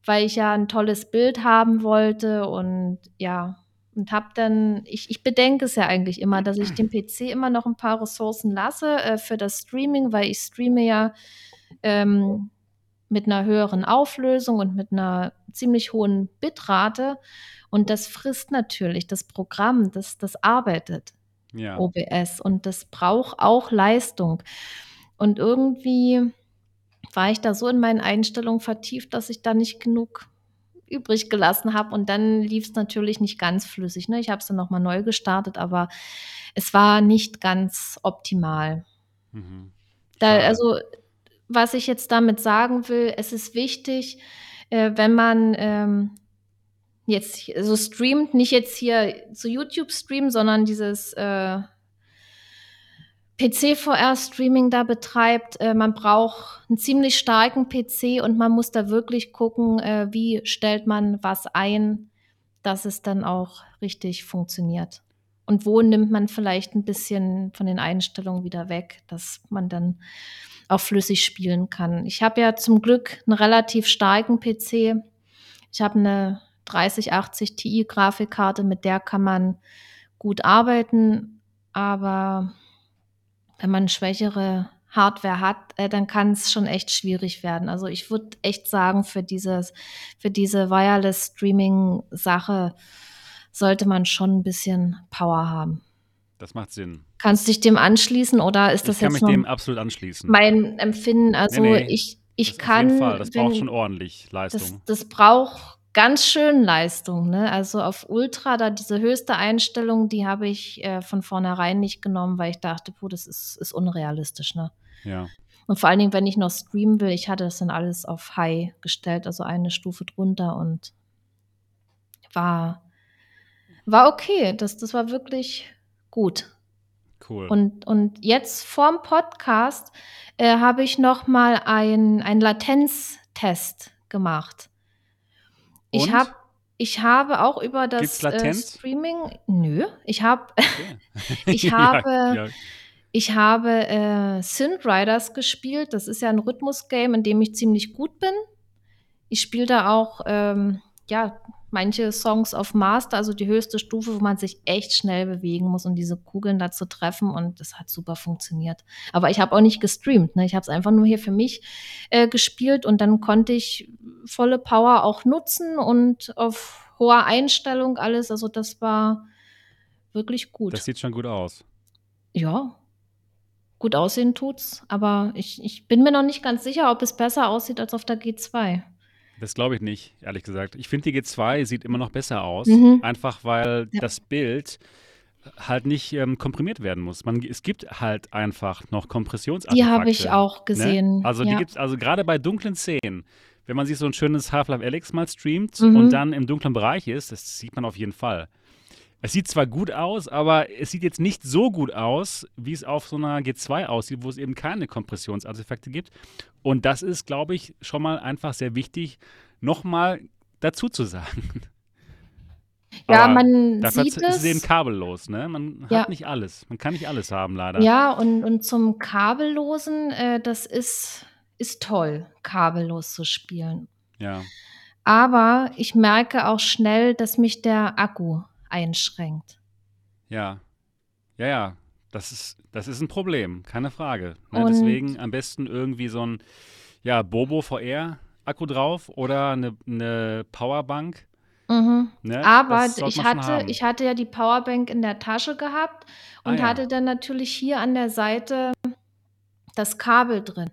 weil ich ja ein tolles Bild haben wollte und ja, und habe dann, ich, ich bedenke es ja eigentlich immer, dass ich dem PC immer noch ein paar Ressourcen lasse äh, für das Streaming, weil ich streame ja ähm, mit einer höheren Auflösung und mit einer ziemlich hohen Bitrate. Und das frisst natürlich das Programm, das, das arbeitet, ja. OBS. Und das braucht auch Leistung. Und irgendwie war ich da so in meinen Einstellungen vertieft, dass ich da nicht genug übrig gelassen habe. Und dann lief es natürlich nicht ganz flüssig. Ne? Ich habe es dann nochmal neu gestartet, aber es war nicht ganz optimal. Mhm. Da, also, was ich jetzt damit sagen will, es ist wichtig, äh, wenn man ähm, jetzt so also streamt, nicht jetzt hier zu YouTube streamen, sondern dieses äh, PC-VR-Streaming da betreibt. Äh, man braucht einen ziemlich starken PC und man muss da wirklich gucken, äh, wie stellt man was ein, dass es dann auch richtig funktioniert. Und wo nimmt man vielleicht ein bisschen von den Einstellungen wieder weg, dass man dann auch flüssig spielen kann. Ich habe ja zum Glück einen relativ starken PC. Ich habe eine 3080 Ti Grafikkarte, mit der kann man gut arbeiten, aber wenn man schwächere Hardware hat, äh, dann kann es schon echt schwierig werden. Also ich würde echt sagen, für dieses, für diese Wireless Streaming Sache sollte man schon ein bisschen Power haben. Das macht Sinn. Kannst du dich dem anschließen oder ist das ich kann jetzt mich dem absolut anschließen. Mein Empfinden, also nee, nee, ich, ich das kann. Auf jeden Fall. Das braucht schon ordentlich Leistung. Das, das braucht ganz schön Leistung. Ne? Also auf Ultra, da diese höchste Einstellung, die habe ich äh, von vornherein nicht genommen, weil ich dachte, puh, das ist, ist unrealistisch. Ne? Ja. Und vor allen Dingen, wenn ich noch streamen will, ich hatte das dann alles auf High gestellt, also eine Stufe drunter und war, war okay. Das, das war wirklich gut. Cool. Und, und jetzt vorm Podcast äh, habe ich noch mal einen Latenztest gemacht. Und? Ich habe ich habe auch über das äh, Streaming. Nö, ich habe okay. ich habe ja, ja. ich habe äh, Synth Riders gespielt. Das ist ja ein Rhythmus-Game, in dem ich ziemlich gut bin. Ich spiele da auch ähm, ja manche Songs auf Master, also die höchste Stufe, wo man sich echt schnell bewegen muss, um diese Kugeln da zu treffen. Und das hat super funktioniert. Aber ich habe auch nicht gestreamt. Ne? Ich habe es einfach nur hier für mich äh, gespielt und dann konnte ich volle Power auch nutzen und auf hoher Einstellung alles. Also das war wirklich gut. Das sieht schon gut aus. Ja, gut aussehen tut's, aber ich, ich bin mir noch nicht ganz sicher, ob es besser aussieht als auf der G2. Das glaube ich nicht, ehrlich gesagt. Ich finde, die G2 sieht immer noch besser aus, mhm. einfach weil ja. das Bild halt nicht ähm, komprimiert werden muss. Man, es gibt halt einfach noch Kompressionsartefakte. Die habe ich auch ne? gesehen. Ne? Also ja. die gibt's, also gerade bei dunklen Szenen, wenn man sich so ein schönes Half-Life Alyx mal streamt mhm. und dann im dunklen Bereich ist, das sieht man auf jeden Fall. Es sieht zwar gut aus, aber es sieht jetzt nicht so gut aus, wie es auf so einer G2 aussieht, wo es eben keine Kompressionsartefakte gibt. Und das ist, glaube ich, schon mal einfach sehr wichtig, nochmal dazu zu sagen. Ja, aber man dafür sieht ist es eben kabellos, ne? Man ja. hat nicht alles. Man kann nicht alles haben, leider. Ja, und, und zum Kabellosen, äh, das ist, ist toll, kabellos zu spielen. Ja. Aber ich merke auch schnell, dass mich der Akku einschränkt. Ja, ja, ja, das ist, das ist ein Problem, keine Frage. Ne? Deswegen am besten irgendwie so ein ja, Bobo VR-Akku drauf oder eine, eine Powerbank. Mhm. Ne? Aber ich hatte, ich hatte ja die Powerbank in der Tasche gehabt und ah, ja. hatte dann natürlich hier an der Seite das Kabel drin.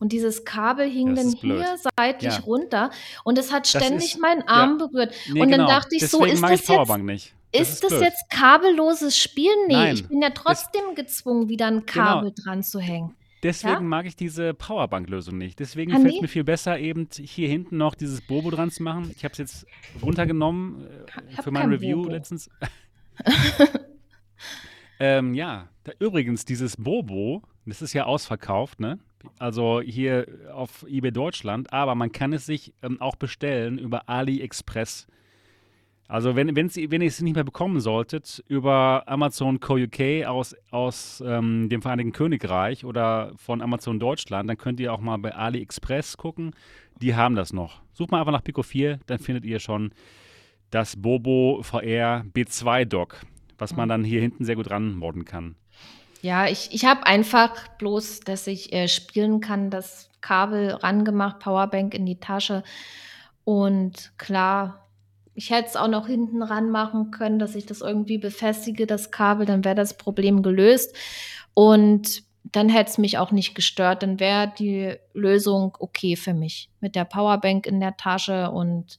Und dieses Kabel hing dann hier seitlich ja. runter und es hat ständig ist, meinen Arm ja. berührt. Nee, und dann genau. dachte ich Deswegen so, ist das jetzt, nicht. Das ist, ist das jetzt kabelloses Spielen? Nee, Nein, ich bin ja trotzdem das, gezwungen, wieder ein genau. Kabel genau. dran zu hängen. Deswegen ja? mag ich diese Powerbank-Lösung nicht. Deswegen ah, fällt es mir viel besser, eben hier hinten noch dieses Bobo dran zu machen. Ich habe es jetzt runtergenommen äh, für mein Review Bobo. letztens. ähm, ja, da, übrigens, dieses Bobo, das ist ja ausverkauft, ne? Also hier auf eBay Deutschland, aber man kann es sich ähm, auch bestellen über AliExpress. Also wenn, wenn's, wenn ihr es nicht mehr bekommen solltet über Amazon Co. UK aus, aus ähm, dem Vereinigten Königreich oder von Amazon Deutschland, dann könnt ihr auch mal bei AliExpress gucken. Die haben das noch. Sucht mal einfach nach Pico 4, dann findet ihr schon das Bobo VR B2 Dock, was man dann hier hinten sehr gut ranmodden kann. Ja, ich, ich habe einfach bloß, dass ich äh, spielen kann, das Kabel rangemacht, Powerbank in die Tasche. Und klar, ich hätte es auch noch hinten ran machen können, dass ich das irgendwie befestige, das Kabel, dann wäre das Problem gelöst. Und dann hätte es mich auch nicht gestört. Dann wäre die Lösung okay für mich. Mit der Powerbank in der Tasche und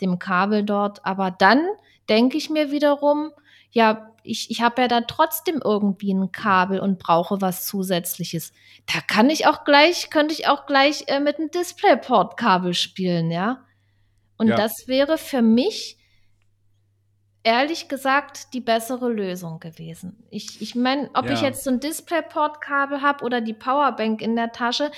dem Kabel dort. Aber dann denke ich mir wiederum, ja, ich, ich habe ja da trotzdem irgendwie ein Kabel und brauche was zusätzliches. Da kann ich auch gleich, könnte ich auch gleich äh, mit einem DisplayPort-Kabel spielen, ja. Und Ja. das wäre für mich ehrlich gesagt die bessere Lösung gewesen. Ich, ich meine, ob ich Ja. jetzt so ein DisplayPort-Kabel habe oder die Powerbank in der Tasche,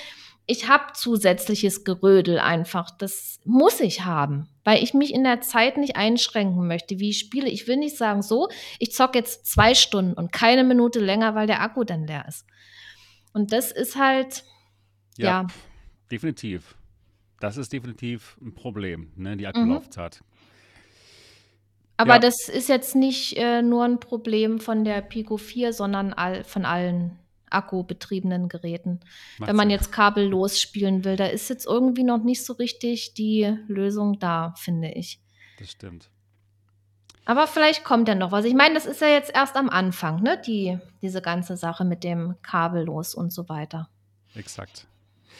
ich habe zusätzliches Gerödel einfach. Das muss ich haben, weil ich mich in der Zeit nicht einschränken möchte, wie ich spiele. Ich will nicht sagen, so, ich zocke jetzt zwei Stunden und keine Minute länger, weil der Akku dann leer ist. Und das ist halt, ja, Definitiv. Das ist definitiv ein Problem, ne, die Mhm. Akkulaufzeit. aber Ja. das ist jetzt nicht äh, nur ein Problem von der Pico 4, sondern all, von allen akkubetriebenen Geräten. Macht Wenn man Sinn. jetzt kabellos spielen will, da ist jetzt irgendwie noch nicht so richtig die Lösung da, finde ich. Das stimmt. Aber vielleicht kommt ja noch was. Ich meine, das ist ja jetzt erst am Anfang, ne? Die, diese ganze Sache mit dem kabellos und so weiter. Exakt.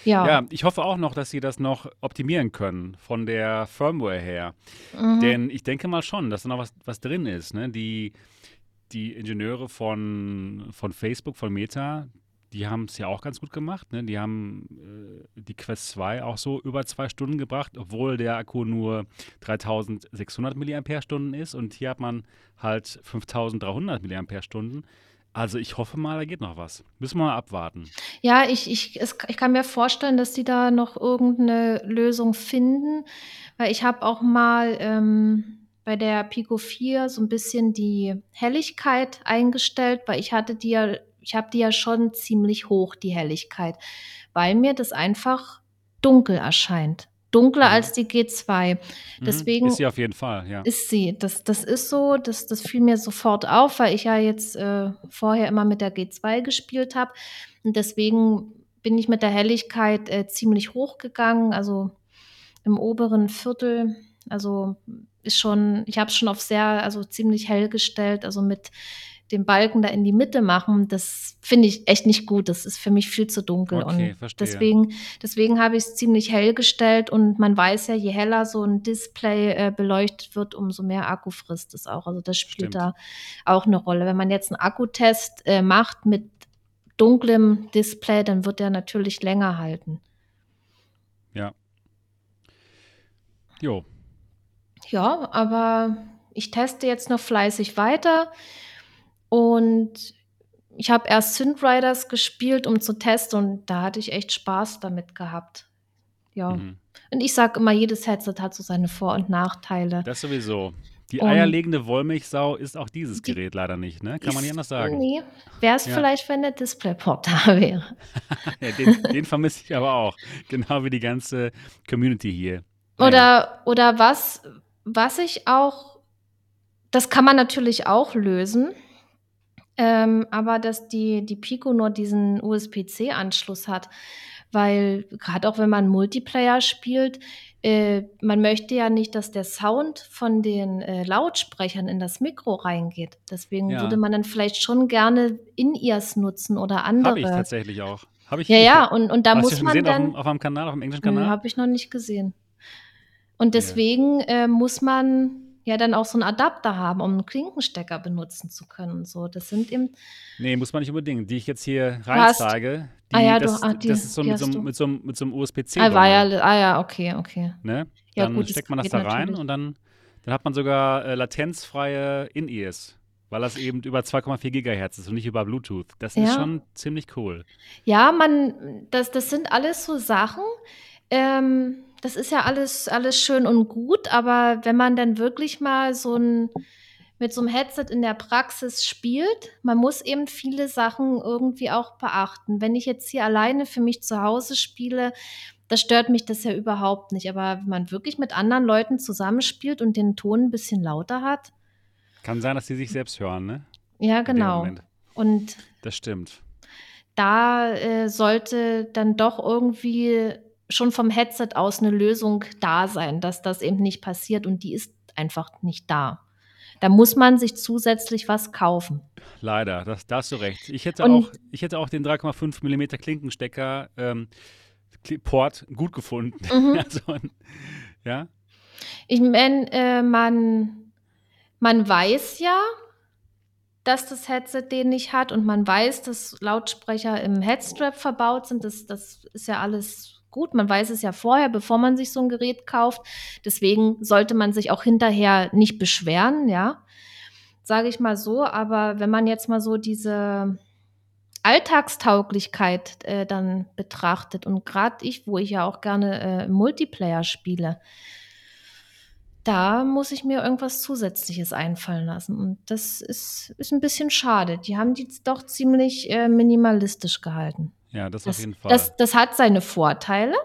Ja. Ja, ich hoffe auch noch, dass sie das noch optimieren können von der Firmware her. Mhm. Denn ich denke mal schon, dass da noch was, was drin ist. Ne? Die, die Ingenieure von, von Facebook, von Meta, die haben es ja auch ganz gut gemacht. Ne? Die haben äh, die Quest 2 auch so über zwei Stunden gebracht, obwohl der Akku nur 3600 mAh ist. Und hier hat man halt 5300 mAh. Also ich hoffe mal, da geht noch was. Müssen wir mal abwarten. Ja, ich, ich, es, ich kann mir vorstellen, dass die da noch irgendeine Lösung finden, weil ich habe auch mal ähm, bei der Pico 4 so ein bisschen die Helligkeit eingestellt, weil ich hatte die ja, ich habe die ja schon ziemlich hoch, die Helligkeit, weil mir das einfach dunkel erscheint. Dunkler Mhm. als die G2. Mhm. Deswegen Ist sie auf jeden Fall, ja. ist sie. Das, das ist so, das, das fiel mir sofort auf, weil ich ja jetzt äh, vorher immer mit der G2 gespielt habe. Und deswegen bin ich mit der Helligkeit äh, ziemlich hoch gegangen, also im oberen Viertel. Also ist schon, ich habe es schon auf sehr, also ziemlich hell gestellt, also mit dem Balken da in die Mitte machen, das finde ich echt nicht gut. Das ist für mich viel zu dunkel. Okay, und verstehe. deswegen, deswegen habe ich es ziemlich hell gestellt und man weiß ja, je heller so ein Display äh, beleuchtet wird, umso mehr Akku frisst es auch. Also das spielt Stimmt. da auch eine Rolle. Wenn man jetzt einen Akkutest äh, macht mit dunklem Display, dann wird der natürlich länger halten. Ja. Jo, Ja, aber ich teste jetzt noch fleißig weiter und ich habe erst Synth Riders gespielt, um zu testen und da hatte ich echt Spaß damit gehabt. Ja. mhm. Und ich sage immer, jedes Headset hat so seine Vor- und Nachteile. das sowieso. Die Und- eierlegende Wollmilchsau ist auch dieses Die- Gerät leider nicht, ne? Kann man nicht Ist- anders sagen. Nee, wäre es Ja. vielleicht, wenn der Displayport da wäre. Ja, den den vermisse ich aber auch. Genau wie die ganze Community hier. Oder, oder was, was ich auch, das kann man natürlich auch lösen, ähm, aber dass die, die Pico nur diesen USB-C-Anschluss hat, weil gerade auch wenn man Multiplayer spielt, äh, man möchte ja nicht, dass der Sound von den äh, Lautsprechern in das Mikro reingeht. Deswegen Ja. würde man dann vielleicht schon gerne In-Ears nutzen oder andere. Habe ich tatsächlich auch. Habe ich Ja, ja, und, und da muss man gesehen auf, dann. dem, auf einem Kanal, auf dem englischen Kanal? habe ich noch nicht gesehen. Und deswegen äh, muss man ja dann auch so einen Adapter haben, um einen Klinkenstecker benutzen zu können. So, das sind eben. Nee, muss man nicht unbedingt. Die ich jetzt hier reinzeige, die, Ah ja, du- das, ah, die- das ist so mit so, mit so, mit so einem USB-C. Ah, ja, ah ja, okay, okay. ne? Ja, Dann gut, steckt man das da rein natürlich. und dann, dann hat man sogar äh, latenzfreie In-Ears, weil das eben über 2,4 Gigahertz ist und nicht über Bluetooth. Das ist Ja. schon ziemlich cool. Ja, man, das, das sind alles so Sachen. Ähm, das ist ja alles, alles schön und gut, aber wenn man dann wirklich mal so ein mit so einem Headset in der Praxis spielt, man muss eben viele Sachen irgendwie auch beachten. Wenn ich jetzt hier alleine für mich zu Hause spiele, da stört mich das ja überhaupt nicht. Aber wenn man wirklich mit anderen Leuten zusammenspielt und den Ton ein bisschen lauter hat. Kann sein, dass sie sich selbst hören, ne? Ja, genau. Und das stimmt. Da äh, sollte dann doch irgendwie schon vom Headset aus eine Lösung da sein, dass das eben nicht passiert und die ist einfach nicht da. Da muss man sich zusätzlich was kaufen. Leider, das, da hast du recht. Ich hätte, auch, ich hätte auch den 3,5 mm Klinkenstecker ähm, Port gut gefunden. Mhm. also, ja. Ich meine, äh, man, man weiß ja, dass das Headset den nicht hat und man weiß, dass Lautsprecher im Headstrap verbaut sind. Das, das ist ja alles gut. Man weiß es ja vorher, bevor man sich so ein Gerät kauft. Deswegen sollte man sich auch hinterher nicht beschweren, ja. Sage ich mal so. Aber wenn man jetzt mal so diese Alltagstauglichkeit äh, dann betrachtet und gerade ich, wo ich ja auch gerne äh, Multiplayer spiele, da muss ich mir irgendwas Zusätzliches einfallen lassen. Und das ist, ist ein bisschen schade. Die haben die doch ziemlich äh, minimalistisch gehalten. Ja, das, das auf jeden Fall. Das, das hat seine Vorteile,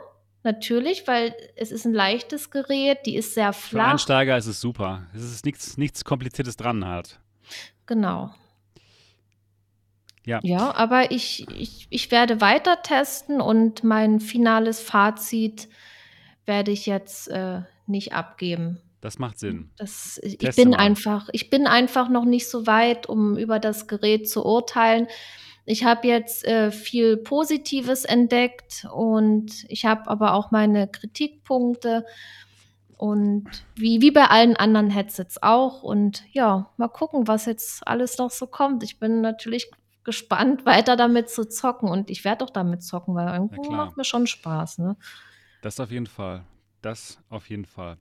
natürlich, weil es ist ein leichtes Gerät, die ist sehr flach. Für Einsteiger ist es super. Es ist nichts, nichts Kompliziertes dran halt. Genau. Ja. Ja, aber ich, ich, ich werde weiter testen und mein finales Fazit werde ich jetzt äh, nicht abgeben. Das macht Sinn. Das, ich, bin einfach, ich bin einfach noch nicht so weit, um über das Gerät zu urteilen. Ich habe jetzt äh, viel Positives entdeckt und ich habe aber auch meine Kritikpunkte und wie, wie bei allen anderen Headsets auch. Und ja, mal gucken, was jetzt alles noch so kommt. Ich bin natürlich gespannt, weiter damit zu zocken und ich werde auch damit zocken, weil irgendwo macht mir schon Spaß. Ne? Das auf jeden Fall. Das auf jeden Fall.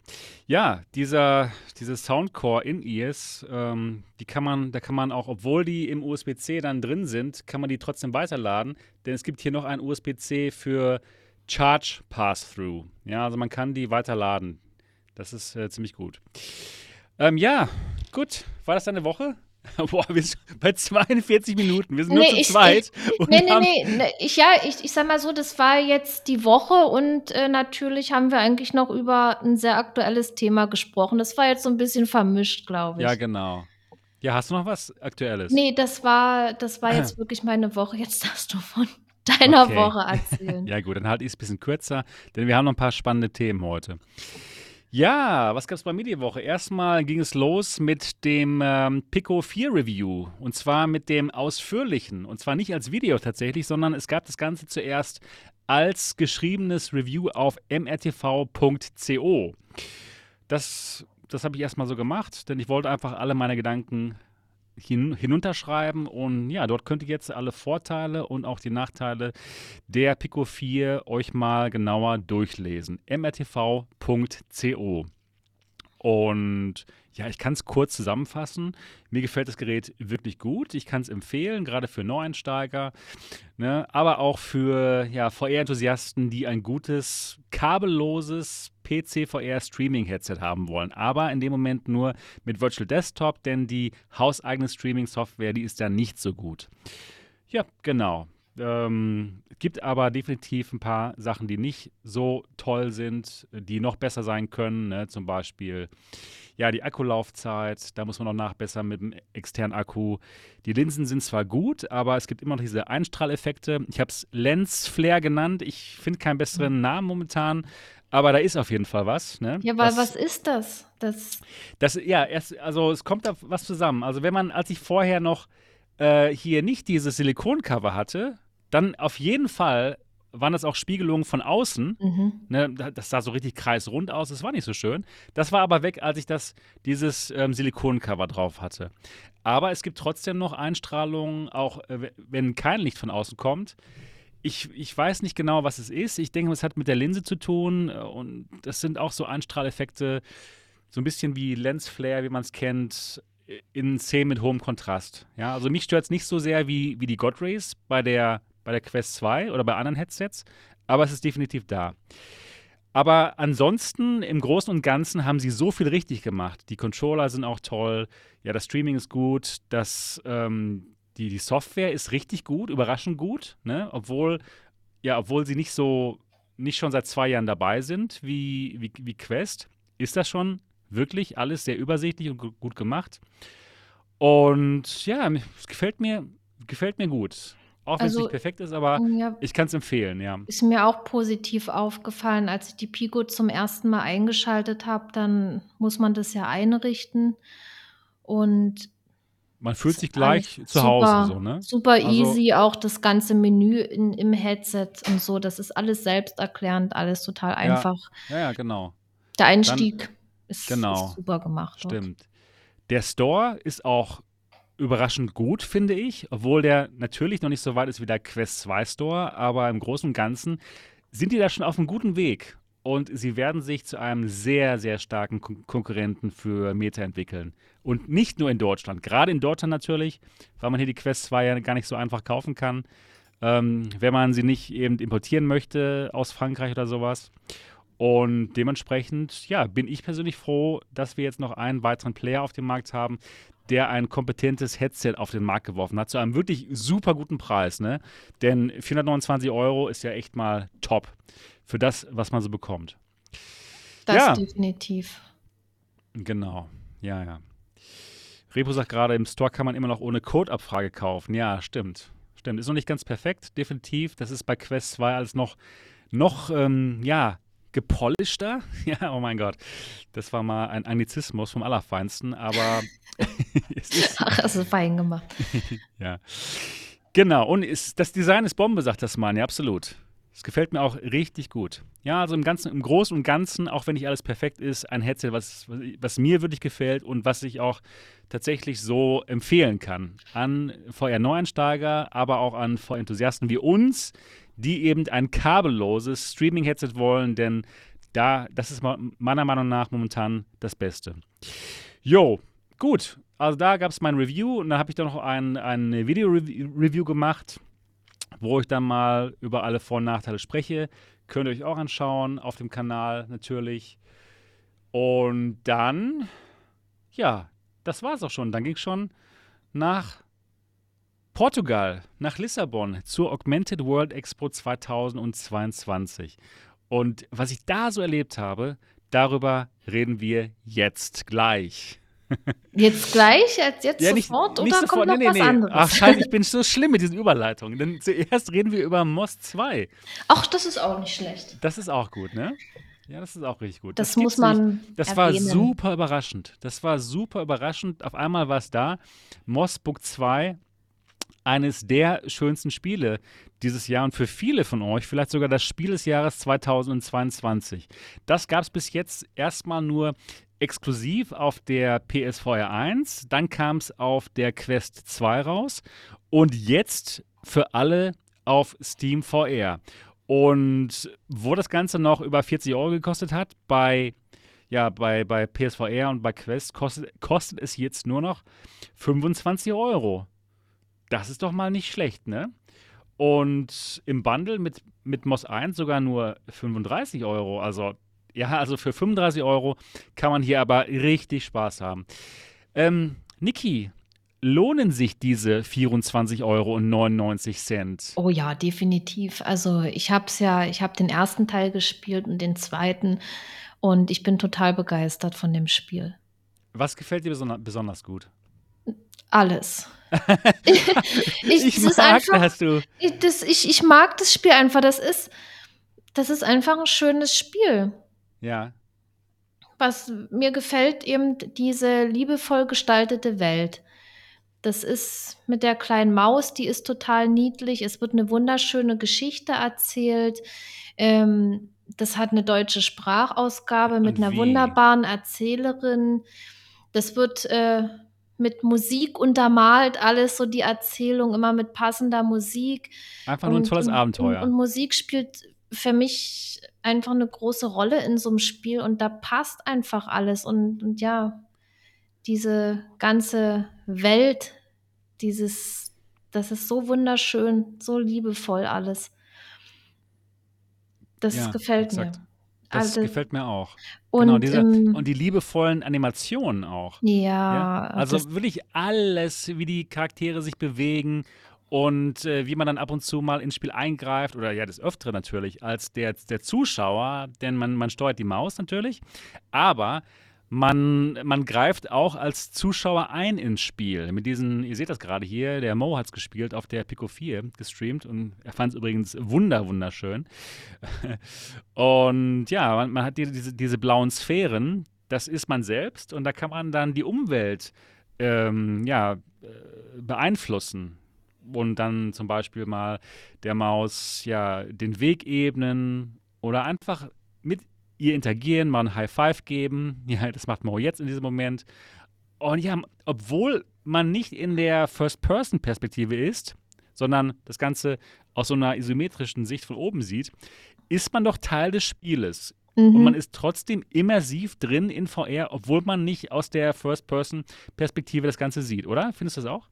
Ja, dieser, diese Soundcore in ears, ähm, die kann man, da kann man auch, obwohl die im USB-C dann drin sind, kann man die trotzdem weiterladen, denn es gibt hier noch ein USB-C für Charge Pass-Through. Ja, also man kann die weiterladen. Das ist äh, ziemlich gut. Ähm, ja, gut. War das deine Woche? Boah, wir sind bei 42 Minuten. Wir sind nee, nur zu zweit. Ich, nee, nee, nee, nee. Ich, ja, ich, ich sag mal so, das war jetzt die Woche und äh, natürlich haben wir eigentlich noch über ein sehr aktuelles Thema gesprochen. Das war jetzt so ein bisschen vermischt, glaube ich. Ja, genau. Ja, hast du noch was Aktuelles? Nee, das war, das war jetzt wirklich meine Woche. Jetzt darfst du von deiner okay. Woche erzählen. ja, gut, dann halte ich es ein bisschen kürzer, denn wir haben noch ein paar spannende Themen heute. Ja, was gab es bei mir die Woche? Erstmal ging es los mit dem ähm, Pico 4 Review. Und zwar mit dem ausführlichen. Und zwar nicht als Video tatsächlich, sondern es gab das Ganze zuerst als geschriebenes Review auf mrtv.co. Das, das habe ich erstmal so gemacht, denn ich wollte einfach alle meine Gedanken hin, hinunterschreiben und ja, dort könnt ihr jetzt alle Vorteile und auch die Nachteile der Pico 4 euch mal genauer durchlesen. mrtv.co. Und ja, ich kann es kurz zusammenfassen. Mir gefällt das Gerät wirklich gut. Ich kann es empfehlen, gerade für Neueinsteiger, ne? aber auch für ja, VR-Enthusiasten, die ein gutes, kabelloses PC-VR-Streaming-Headset haben wollen. Aber in dem Moment nur mit Virtual Desktop, denn die hauseigene Streaming-Software, die ist ja nicht so gut. Ja, genau. Ähm, gibt aber definitiv ein paar Sachen, die nicht so toll sind, die noch besser sein können. Ne? Zum Beispiel ja, die Akkulaufzeit, da muss man noch nachbessern mit dem externen Akku. Die Linsen sind zwar gut, aber es gibt immer noch diese Einstrahleffekte. Ich habe es Lens Flare genannt. Ich finde keinen besseren Namen momentan, aber da ist auf jeden Fall was. Ne? Ja, weil das, was ist das? Das, das ja, erst, also es kommt da was zusammen. Also wenn man, als ich vorher noch äh, hier nicht dieses Silikoncover hatte, dann auf jeden Fall waren das auch Spiegelungen von außen. Mhm. Ne, das sah so richtig kreisrund aus, das war nicht so schön. Das war aber weg, als ich das, dieses ähm, Silikoncover drauf hatte. Aber es gibt trotzdem noch Einstrahlungen, auch äh, wenn kein Licht von außen kommt. Ich, ich weiß nicht genau, was es ist. Ich denke, es hat mit der Linse zu tun äh, und das sind auch so Einstrahleffekte, so ein bisschen wie Lensflare, wie man es kennt, in Szenen mit hohem Kontrast. Ja, also mich stört es nicht so sehr wie, wie die God Rays bei der bei der Quest 2 oder bei anderen Headsets, aber es ist definitiv da. Aber ansonsten, im Großen und Ganzen haben sie so viel richtig gemacht. Die Controller sind auch toll, ja, das Streaming ist gut, das, ähm, die, die Software ist richtig gut, überraschend gut, ne? Obwohl, ja, obwohl sie nicht so, nicht schon seit zwei Jahren dabei sind wie, wie, wie Quest, ist das schon wirklich alles sehr übersichtlich und gut gemacht. Und ja, es gefällt mir, gefällt mir gut. Auch wenn es Also, nicht perfekt ist, aber ja, ich kann es empfehlen, ja. ist mir auch positiv aufgefallen, als ich die Pico zum ersten Mal eingeschaltet habe, dann muss man das ja einrichten und Man fühlt ist sich gleich zu Hause so, super, ne? super Also, easy, auch das ganze Menü in, im Headset und so, das ist alles selbsterklärend, alles total einfach. ja, ja, genau. Der Dann, Einstieg ist, ist genau, super gemacht dort. stimmt. Der Store ist auch überraschend gut, finde ich, obwohl der natürlich noch nicht so weit ist wie der Quest 2 Store, aber im Großen und Ganzen sind die da schon auf einem guten Weg. Und sie werden sich zu einem sehr, sehr starken Kon Konkurrenten für Meta entwickeln. Und nicht nur in Deutschland, gerade in Deutschland natürlich, weil man hier die Quest 2 ja gar nicht so einfach kaufen kann, ähm, wenn man sie nicht eben importieren möchte aus Frankreich oder sowas. Und dementsprechend, ja, bin ich persönlich froh, dass wir jetzt noch einen weiteren Player auf dem Markt haben, der ein kompetentes Headset auf den Markt geworfen hat, zu einem wirklich super guten Preis, ne? Denn 429 Euro ist ja echt mal top für das, was man so bekommt. Das Ja, definitiv. genau. Ja, ja. Repo sagt gerade, im Store kann man immer noch ohne Codeabfrage kaufen. Ja, stimmt. Stimmt. Ist noch nicht ganz perfekt, definitiv. Das ist bei Quest 2 alles noch, noch ähm, ja, gepolischter. Ja, oh mein Gott. Das war mal ein Anglizismus vom Allerfeinsten, aber es ist, Ach, hast du fein gemacht. ja. Genau. Und ist, das Design ist Bombe, sagt das Mann. Ja, absolut. Es gefällt mir auch richtig gut. Ja, also im Ganzen, im Großen und Ganzen, auch wenn nicht alles perfekt ist, ein Headset, was, was mir wirklich gefällt und was ich auch tatsächlich so empfehlen kann an VR-Neueinsteiger, aber auch an VR-Enthusiasten wie uns, die eben ein kabelloses Streaming-Headset wollen, denn da, das ist meiner Meinung nach momentan das Beste. Jo, gut. Also da gab es mein Review und dann habe ich dann noch ein, ein Video-Review gemacht wo ich dann mal über alle Vor- und Nachteile spreche. Könnt ihr euch auch anschauen auf dem Kanal natürlich. Und dann, ja, das war es auch schon. Dann ging es schon nach Portugal, nach Lissabon zur Augmented World Expo 2022. Und was ich da so erlebt habe, darüber reden wir jetzt gleich. Jetzt gleich, jetzt, jetzt Ja, nicht, sofort nicht oder kommt sofort. Nee, noch nee, was nee. anderes? Ach, scheiße, ich bin so schlimm mit diesen Überleitungen. Denn zuerst reden wir über Moss 2. Ach, das ist auch nicht schlecht. Das ist auch gut, ne? Ja, das ist auch richtig gut. Das Das muss gibt's nicht. man Das war erwähnen. super überraschend. Das war super überraschend. Auf einmal war es da. Moss Book 2, eines der schönsten Spiele dieses Jahr und für viele von euch vielleicht sogar das Spiel des Jahres 2022. Das gab es bis jetzt erstmal nur exklusiv auf der PSVR 1, dann kam es auf der Quest 2 raus und jetzt für alle auf Steam VR. Und wo das Ganze noch über 40 Euro gekostet hat, bei, ja, bei, bei PSVR und bei Quest kostet, kostet es jetzt nur noch 25 Euro. Das ist doch mal nicht schlecht, ne? Und im Bundle mit, mit MOS 1 sogar nur 35 Euro. Also, ja, also für 35 Euro kann man hier aber richtig Spaß haben. Ähm, Niki, lohnen sich diese 24,99 Euro? Oh ja, definitiv. Also ich habe es ja, ich habe den ersten Teil gespielt und den zweiten und ich bin total begeistert von dem Spiel. Was gefällt dir besonder besonders gut? Alles. ich, Ich ist mag einfach, das, du. ich, das, ich, ich mag das Spiel einfach. Das ist, das ist einfach ein schönes Spiel. Ja, Was mir gefällt, eben diese liebevoll gestaltete Welt. Das ist mit der kleinen Maus, die ist total niedlich. Es wird eine wunderschöne Geschichte erzählt. Ähm, das hat eine deutsche Sprachausgabe mit einer wunderbaren Erzählerin. Das wird äh, mit Musik untermalt, alles so die Erzählung, immer mit passender Musik. einfach nur ein Und, tolles und, und, Abenteuer. und Musik spielt für mich einfach eine große Rolle in so einem Spiel und da passt einfach alles. Und, und ja, diese ganze Welt, dieses, das ist so wunderschön, so liebevoll alles. Das Ja, gefällt exakt. mir. Das Also, gefällt mir auch. Genau, und diese im und die liebevollen Animationen auch. Ja, ja, also das wirklich alles, wie die Charaktere sich bewegen und äh, wie man dann ab und zu mal ins Spiel eingreift oder ja, des Öfteren natürlich, als der, der Zuschauer, denn man, man steuert die Maus natürlich, aber man, man greift auch als Zuschauer ein ins Spiel. Mit diesen, ihr seht das gerade hier, der Mo hat es gespielt auf der Pico 4 gestreamt und er fand es übrigens wunder, wunderschön. Und ja, man, man hat die, diese, diese blauen Sphären, das ist man selbst und da kann man dann die Umwelt ähm, ja, äh, beeinflussen und dann zum Beispiel mal der Maus ja den Weg ebnen oder einfach mit ihr interagieren, mal ein High Five geben. Ja, das macht Mo jetzt in diesem Moment. Und ja, obwohl man nicht in der First-Person-Perspektive ist, sondern das Ganze aus so einer isometrischen Sicht von oben sieht, ist man doch Teil des Spieles. Und man mhm. ist trotzdem immersiv drin in VR, obwohl man nicht aus der First-Person-Perspektive das Ganze sieht, oder? Findest du das auch?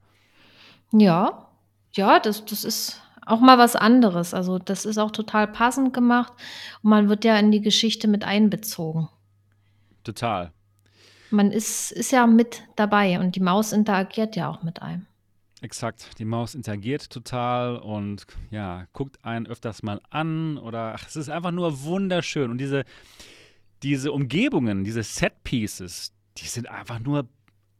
Ja, ja, das das ist auch mal was anderes. Also, das ist auch total passend gemacht und man wird ja in die Geschichte mit einbezogen. Total. Man ist ist ja mit dabei und die Maus interagiert ja auch mit einem. Exakt. Die Maus interagiert total und ja, guckt einen öfters mal an oder ach, es ist einfach nur wunderschön. Und diese, diese Umgebungen, diese Set-Pieces, die sind einfach nur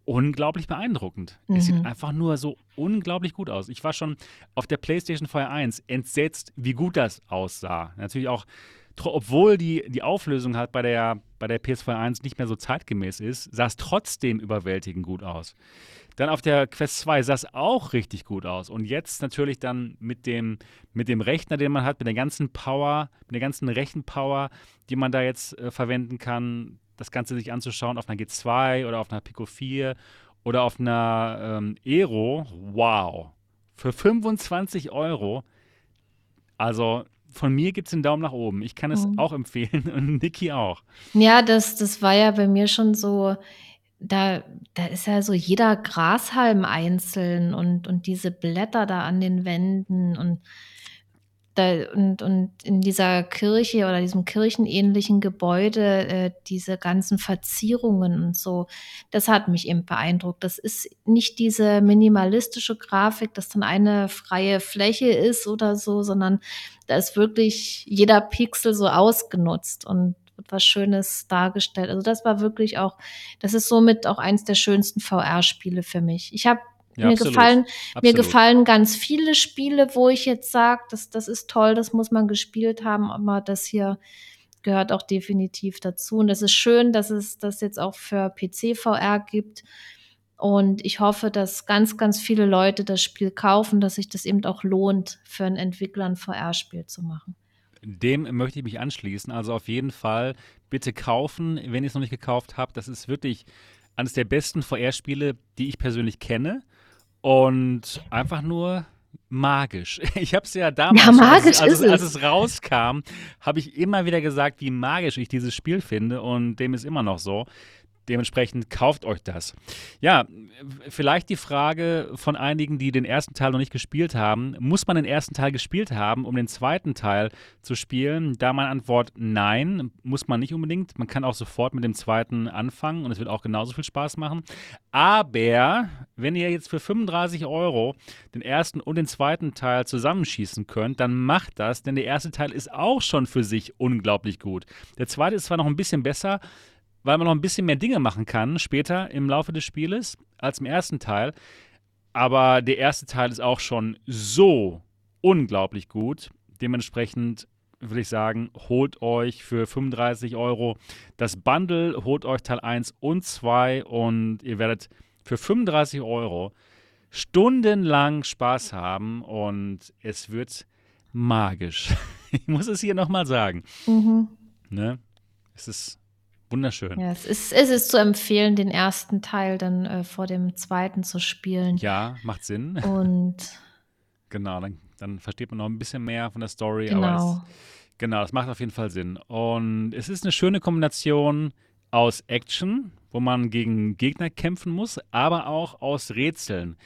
unglaublich beeindruckend. Es sieht Mhm. einfach nur so unglaublich gut aus. Ich war schon auf der PlayStation VR 1 entsetzt, wie gut das aussah. Natürlich auch, obwohl die, die Auflösung halt bei der, bei der PS4 1 nicht mehr so zeitgemäß ist, sah es trotzdem überwältigend gut aus. Dann auf der Quest 2 sah es auch richtig gut aus. Und jetzt natürlich dann mit dem, mit dem Rechner, den man hat, mit der ganzen Power, mit der ganzen Rechenpower, die man da jetzt äh, verwenden kann, das Ganze sich anzuschauen auf einer G2 oder auf einer Pico 4 oder auf einer ähm, Aero. Wow. Für 25 Euro. Also von mir gibt es einen Daumen nach oben. Ich kann es Mhm. auch empfehlen und Niki auch. Ja, das das war ja bei mir schon so da da ist ja so jeder Grashalm einzeln und und diese Blätter da an den Wänden und da und und in dieser Kirche oder diesem kirchenähnlichen Gebäude, äh, diese ganzen Verzierungen und so, das hat mich eben beeindruckt. Das ist nicht diese minimalistische Grafik, dass dann eine freie Fläche ist oder so, sondern da ist wirklich jeder Pixel so ausgenutzt und was Schönes dargestellt. Also, das war wirklich auch das ist somit auch eins der schönsten VR-Spiele für mich. Ich habe Ja, mir absolut. gefallen mir gefallen ganz viele Spiele, wo ich jetzt sage, das das ist toll, das muss man gespielt haben, aber das hier gehört auch definitiv dazu. Und es ist schön, dass es das jetzt auch für PC-VR gibt. Und ich hoffe, dass ganz, ganz viele Leute das Spiel kaufen, dass sich das eben auch lohnt, für 'n Entwickler 'n VR-Spiel zu machen. Dem möchte ich mich anschließen. Also auf jeden Fall bitte kaufen, wenn ihr es noch nicht gekauft habt. Das ist wirklich eines der besten VR-Spiele, die ich persönlich kenne. Und einfach nur magisch. Ich habe es ja damals, Ja, als, als, als es rauskam, habe ich immer wieder gesagt, wie magisch ich dieses Spiel finde. Und dem ist immer noch so. Dementsprechend kauft euch das. Ja, vielleicht die Frage von einigen, die den ersten Teil noch nicht gespielt haben. Muss man den ersten Teil gespielt haben, um den zweiten Teil zu spielen? Da meine Antwort nein, muss man nicht unbedingt. Man kann auch sofort mit dem zweiten anfangen und es wird auch genauso viel Spaß machen. Aber wenn ihr jetzt für 35 Euro den ersten und den zweiten Teil zusammenschießen könnt, dann macht das, denn der erste Teil ist auch schon für sich unglaublich gut. Der zweite ist zwar noch ein bisschen besser, weil man noch ein bisschen mehr Dinge machen kann später im Laufe des Spieles als im ersten Teil. Aber der erste Teil ist auch schon so unglaublich gut. Dementsprechend würde ich sagen, holt euch für 35 Euro das Bundle, holt euch Teil 1 und 2 und ihr werdet für 35 Euro stundenlang Spaß haben und es wird magisch. Ich muss es hier nochmal sagen. Mhm. Ne? Es ist wunderschön. Ja, es ist es ist zu empfehlen, den ersten Teil dann, äh, vor dem zweiten zu spielen. Ja, macht Sinn. Und Genau, dann, dann versteht man noch ein bisschen mehr von der Story. Aber genau. es, genau, das macht auf jeden Fall Sinn. Und es ist eine schöne Kombination aus Action, wo man gegen Gegner kämpfen muss, aber auch aus Rätseln.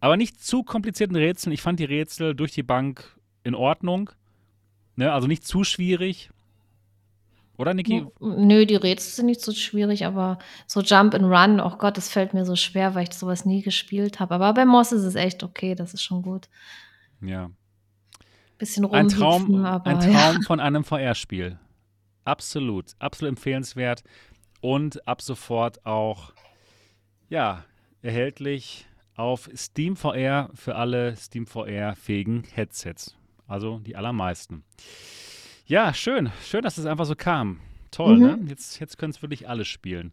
Aber nicht zu komplizierten Rätseln. Ich fand die Rätsel durch die Bank in Ordnung. Ne? Also nicht zu schwierig. Oder, Niki? Nö, die Rätsel sind nicht so schwierig, aber so Jump and Run, oh Gott, das fällt mir so schwer, weil ich so was nie gespielt habe. Aber bei Moss ist es echt okay, das ist schon gut. Ja. Bisschen Ein Traum, aber ein ja. Traum von einem VR-Spiel. Absolut, absolut empfehlenswert und ab sofort auch, ja, erhältlich auf Steam VR für alle Steam VR-fähigen Headsets. Also die allermeisten. Ja, schön, schön, dass es einfach so kam. Toll, Mhm. ne? Jetzt, jetzt können es wirklich alle spielen.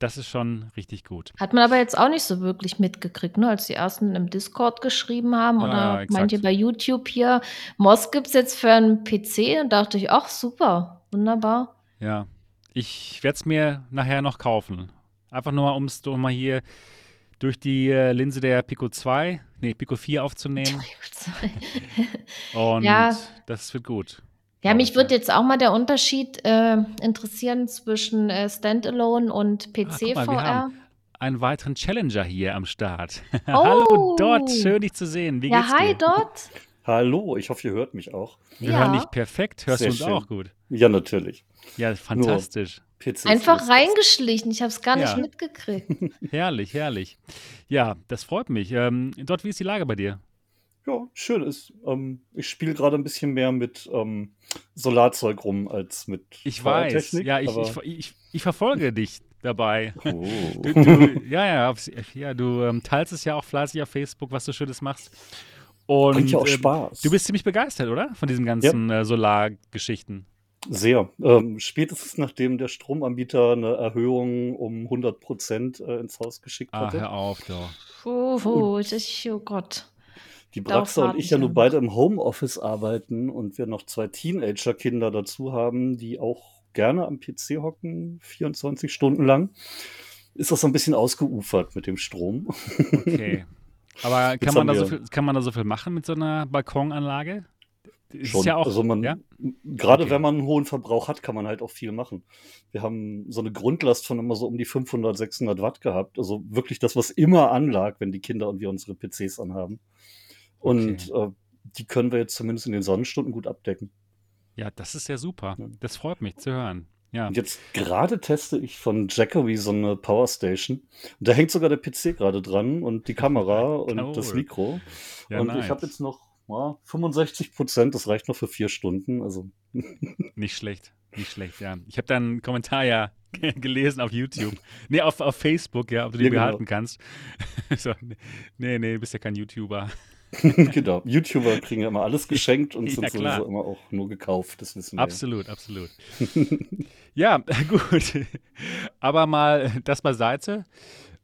Das ist schon richtig gut. Hat man aber jetzt auch nicht so wirklich mitgekriegt, ne? Als die ersten im Discord geschrieben haben oder exakt. manche bei YouTube hier, Moss gibt's jetzt für 'n PC und dachte ich: „Ach super, wunderbar.“ Ja, ich werde es mir nachher noch kaufen. Einfach nur, um es doch mal hier durch die äh, Linse der Pico 2, nee, Pico 4 aufzunehmen. Und Ja. das wird gut. Ja, mich ich, würde jetzt auch mal der Unterschied, äh, interessieren zwischen, äh, Standalone und Ah, PC guck mal, wir VR. haben einen weiteren Challenger hier am Start. Hallo Dot, Oh. schön dich zu sehen. Wie Ja, geht's hi dir? Dot. Hallo, ich hoffe, ihr hört mich auch. Wir Ja. hören dich perfekt. Hörst Sehr du uns schön. auch gut? Ja, natürlich. Ja, fantastisch. Einfach reingeschlichen, ich habe es gar nicht Ja. mitgekriegt. Herrlich, herrlich. Ja, das freut mich. Ähm, Dot, wie ist die Lage bei dir? Ja, schön ist. Ähm, ich spiele gerade ein bisschen mehr mit ähm, Solarzeug rum als mit Ich weiß. Ja, ich, ich, ich, ich verfolge dich dabei. Oh. Du, du, ja, ja, ja, du ähm, teilst es ja auch fleißig auf Facebook, was du Schönes machst. Und Bringt ja auch ähm, Spaß. du bist ziemlich begeistert, oder? Von diesen ganzen äh, Solargeschichten. Sehr. Ähm, spätestens nachdem der Stromanbieter eine Erhöhung um 100 Prozent äh, ins Haus geschickt Ah, hatte. hör auf, doch. Puh, puh, das oh Gott. Die Braxa und ich ja noch. beide im Homeoffice arbeiten und wir noch zwei Teenager-Kinder dazu haben, die auch gerne am PC hocken, 24 Stunden lang, ist das so ein bisschen ausgeufert mit dem Strom. Okay. Aber kann man, da so viel, kann man da so viel machen mit so einer Balkonanlage? Ist Schon. ja auch, also man, ja? gerade Okay. wenn man einen hohen Verbrauch hat, kann man halt auch viel machen. Wir haben so eine Grundlast von immer so um die 500, 600 Watt gehabt. Also wirklich das, was immer anlag, wenn die Kinder und wir unsere PCs anhaben. Und äh, die können wir jetzt zumindest in den Sonnenstunden gut abdecken. ja, das ist ja super. Ja. Das freut mich zu hören. Ja. Und jetzt gerade teste ich von Jackery so eine Powerstation. Und da hängt sogar der PC gerade dran und die Kamera und das. Mikro. Ja, und nice. ich habe jetzt noch ja, 65 Prozent, das reicht noch für vier Stunden. Also Nicht schlecht, nicht schlecht, ja. Ich habe da einen Kommentar ja gelesen auf YouTube. Nee, auf, auf Facebook, ja, ob du den Ja, genau. behalten kannst. so, nee, nee, du bist ja kein YouTuber. genau. YouTuber kriegen ja immer alles geschenkt und sind Ja, sowieso immer auch nur gekauft. Das wissen wir. Absolut, absolut. ja, gut. Aber mal das beiseite.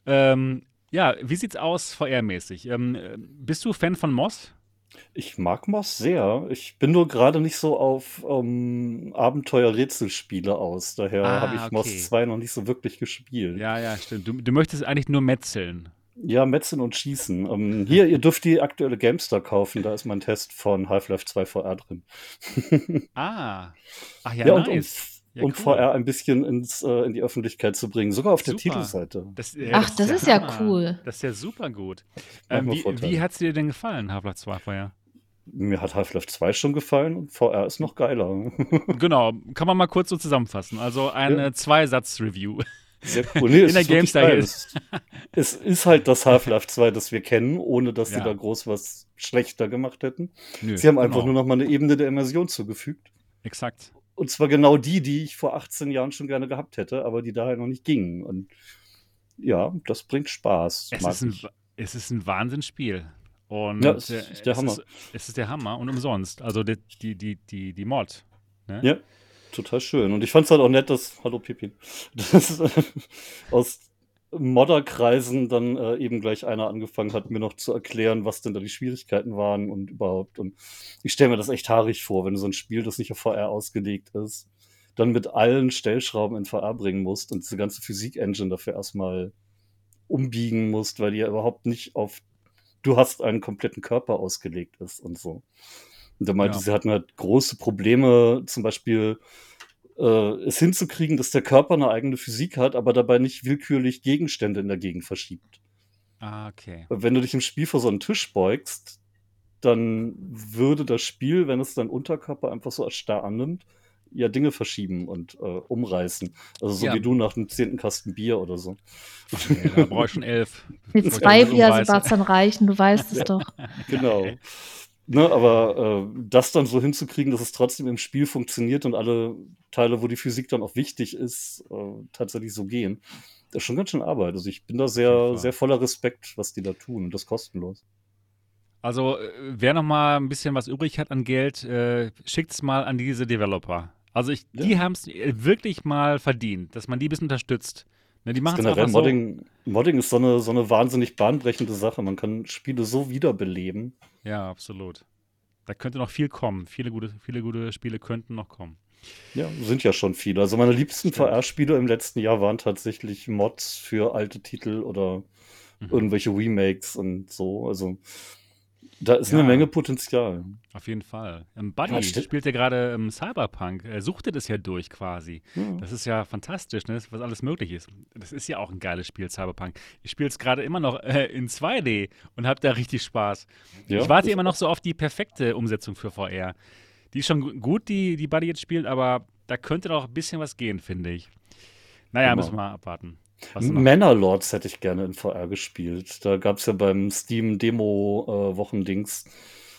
Ähm, ja, wie sieht's aus VR-mäßig? Ähm, äh, bist du Fan von Moss? Ich mag Moss sehr. Ich bin nur gerade nicht so auf ähm, Abenteuer-Rätselspiele aus. Daher Ah, habe ich okay. Moss 2 noch nicht so wirklich gespielt. Ja, ja, stimmt. Du, du möchtest eigentlich nur metzeln. Ja, Metzen und Schießen. Ähm, hier, ihr dürft die aktuelle GameStar kaufen. Da ist mein Test von Half-Life 2 VR drin. Ah. Ach ja, Ja, und, nice. und, Ja, und cool. VR ein bisschen ins, äh, in die Öffentlichkeit zu bringen. Sogar auf der Super. Titelseite. Das, äh, Ach, das ist ja Hammer. cool. Das ist ja super gut. Ähm, wie wie hat es dir denn gefallen, Half-Life 2 vorher? Mir hat Half-Life 2 schon gefallen und VR ist noch geiler. Genau, kann man mal kurz so zusammenfassen. Also eine Ja. Zweisatz-Review. Sehr cool. Nee, In der ist geil. hier. Es, ist halt das Half-Life 2, das wir kennen, ohne dass sie Ja. da groß was schlechter gemacht hätten. Nö, Sie haben einfach genau. nur noch mal eine Ebene der Immersion zugefügt. Exakt. Und zwar genau die, die ich vor 18 Jahren schon gerne gehabt hätte, aber die daher noch nicht gingen. Und ja, das bringt Spaß. Es ist, ein, es ist ein Wahnsinnsspiel. Und Ja, es ist der es Hammer. Ist, es ist der Hammer und umsonst. Also die, die, die, die, die Mod. Ne? Ja, total schön. Und ich fand es halt auch nett, dass, hallo Pipin, dass äh, aus Modderkreisen dann äh, eben gleich einer angefangen hat, mir noch zu erklären, was denn da die Schwierigkeiten waren und überhaupt. Und ich stelle mir das echt haarig vor, wenn du so ein Spiel, das nicht auf VR ausgelegt ist, dann mit allen Stellschrauben in VR bringen musst und diese ganze Physik-Engine dafür erstmal umbiegen musst, weil die ja überhaupt nicht auf du hast einen kompletten Körper ausgelegt ist und so. Und er meinte, Ja. sie hatten halt große Probleme, zum Beispiel äh, es hinzukriegen, dass der Körper eine eigene Physik hat, aber dabei nicht willkürlich Gegenstände in der Gegend verschiebt. Ah, okay. Wenn du dich im Spiel vor so einen Tisch beugst, dann würde das Spiel, wenn es deinen Unterkörper einfach so als starr annimmt, ja Dinge verschieben und äh, umreißen. Also so Ja. wie du nach dem zehnten Kasten Bier oder so. Nee, da brauche ich schon elf. Mit zwei Bier. Sebastian, reichen, du weißt es doch. Genau. Ne, aber äh, das dann so hinzukriegen, dass es trotzdem im Spiel funktioniert und alle Teile, wo die Physik dann auch wichtig ist, äh, tatsächlich so gehen, das ist schon ganz schön Arbeit. Also ich bin da sehr, sehr voller Respekt, was die da tun und das kostenlos. Also, äh, wer noch mal ein bisschen was übrig hat an Geld, äh, schickt's mal an diese Developer. Also, ich, die Ja. haben es wirklich mal verdient, dass man die ein bisschen unterstützt. Ne, die machen es Generell einfach so. Modding, Modding ist so eine, so eine wahnsinnig bahnbrechende Sache. Man kann Spiele so wiederbeleben. Ja, absolut. Da könnte noch viel kommen. Viele gute, viele gute Spiele könnten noch kommen. Ja, sind ja schon viele. Also meine liebsten. VR-Spiele im letzten Jahr waren tatsächlich Mods für alte Titel oder Mhm. irgendwelche Remakes und so. Also da ist Ja. eine Menge Potenzial. Auf jeden Fall. Ähm, Buddy Ja, spielt ja gerade ähm, Cyberpunk. Er suchtet es ja durch quasi. Ja. Das ist ja fantastisch, ne? was alles möglich ist. Das ist ja auch ein geiles Spiel, Cyberpunk. Ich spiele es gerade immer noch äh, in 2D und habe da richtig Spaß. Ja, ich warte immer noch so auf die perfekte Umsetzung für VR. Die ist schon gu- gut, die, die Buddy jetzt spielt, aber da könnte noch ein bisschen was gehen, finde ich. Naja, Genau. müssen wir mal abwarten. Manor-Lords hätte ich gerne in VR gespielt. Da gab es ja beim Steam Demo-Wochendings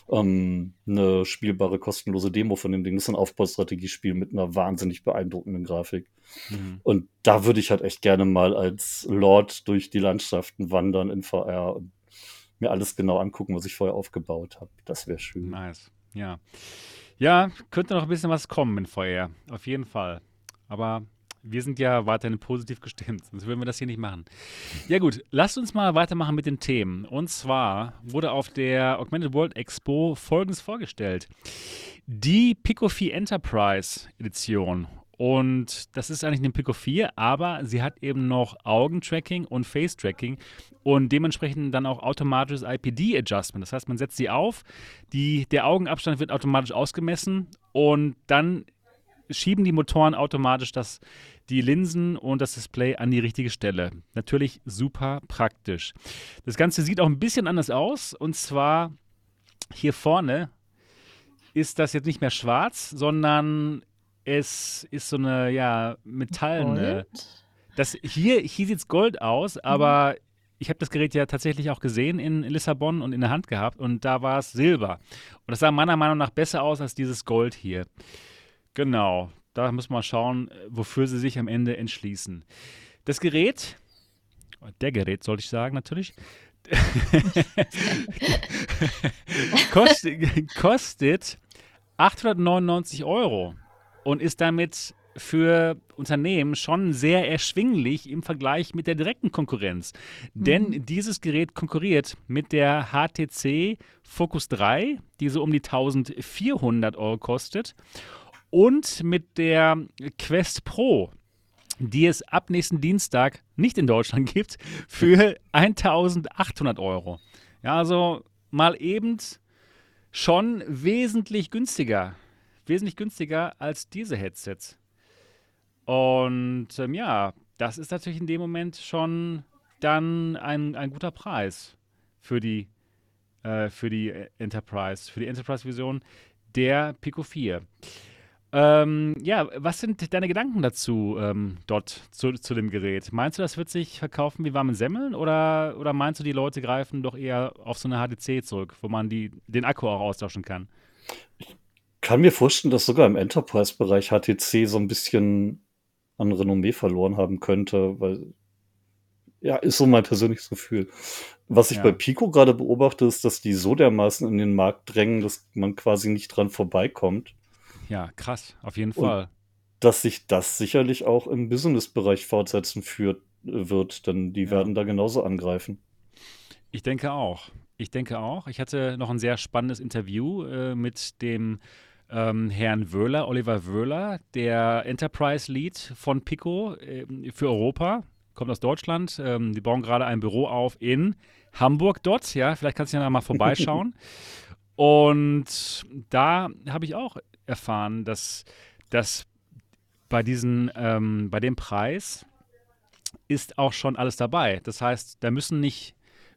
ähm, eine spielbare kostenlose Demo von dem Ding. Das ist ein Aufbaustrategiespiel mit einer wahnsinnig beeindruckenden Grafik. Mhm. Und da würde ich halt echt gerne mal als Lord durch die Landschaften wandern in VR und mir alles genau angucken, was ich vorher aufgebaut habe. Das wäre schön. Nice. Ja. Ja, könnte noch ein bisschen was kommen in VR. Auf jeden Fall. Aber wir sind ja weiterhin positiv gestimmt, sonst würden wir das hier nicht machen. Ja gut, lasst uns mal weitermachen mit den Themen. Und zwar wurde auf der Augmented World Expo Folgendes vorgestellt. Die Pico 4 Enterprise Edition. Und das ist eigentlich eine Pico 4, aber sie hat eben noch Augentracking und Face-Tracking und dementsprechend dann auch automatisches IPD-Adjustment. Das heißt, man setzt sie auf, die, der Augenabstand wird automatisch ausgemessen und dann schieben die Motoren automatisch das, die Linsen und das Display an die richtige Stelle. Natürlich super praktisch. Das Ganze sieht auch ein bisschen anders aus und zwar hier vorne ist das jetzt nicht mehr schwarz, sondern es ist so eine ja metallene. Gold? Das hier hier sieht's Gold aus, aber ich habe das Gerät ja tatsächlich auch gesehen in Lissabon und in der Hand gehabt und da war es Silber. Und das sah meiner Meinung nach besser aus als dieses Gold hier. Genau, da müssen wir mal schauen, wofür sie sich am Ende entschließen. Das Gerät, der Gerät sollte ich sagen natürlich, kostet, kostet 899 Euro und ist damit für Unternehmen schon sehr erschwinglich im Vergleich mit der direkten Konkurrenz. Denn dieses Gerät konkurriert mit der HTC Focus 3, die so um die 1400 Euro kostet, und mit der Quest Pro, die es ab nächsten Dienstag nicht in Deutschland gibt, für 1800 Euro. Ja, also mal eben schon wesentlich günstiger. Wesentlich günstiger als diese Headsets. Und ähm, ja, das ist natürlich in dem Moment schon dann ein, ein guter Preis für die, äh, für die Enterprise, für die Enterprise-Version der Pico 4. Ähm, ja, was sind deine Gedanken dazu ähm, dort zu, zu dem Gerät? Meinst du, das wird sich verkaufen wie warme Semmeln oder, oder meinst du, die Leute greifen doch eher auf so eine HTC zurück, wo man die, den Akku auch austauschen kann? Kann mir vorstellen, dass sogar im Enterprise-Bereich HTC so ein bisschen an Renommee verloren haben könnte, weil ja, ist so mein persönliches Gefühl. Was ich Ja. bei Pico gerade beobachte, ist, dass die so dermaßen in den Markt drängen, dass man quasi nicht dran vorbeikommt, Ja, krass, auf jeden Und- Fall. dass sich das sicherlich auch im Business-Bereich fortsetzen führt, äh, wird, denn die Ja. werden da genauso angreifen. Ich denke auch. Ich denke auch. Ich hatte noch ein sehr spannendes Interview äh, mit dem ähm, Herrn Wöhler, Oliver Wöhler, der Enterprise Lead von Pico ähm, für Europa. Kommt aus Deutschland. Ähm, die bauen gerade ein Büro auf in Hamburg dort. Ja, vielleicht kannst du ja mal vorbeischauen. Und da habe ich auch erfahren, dass, dass bei, diesen, ähm, bei dem Preis ist auch schon alles dabei. Das heißt, da müssen nicht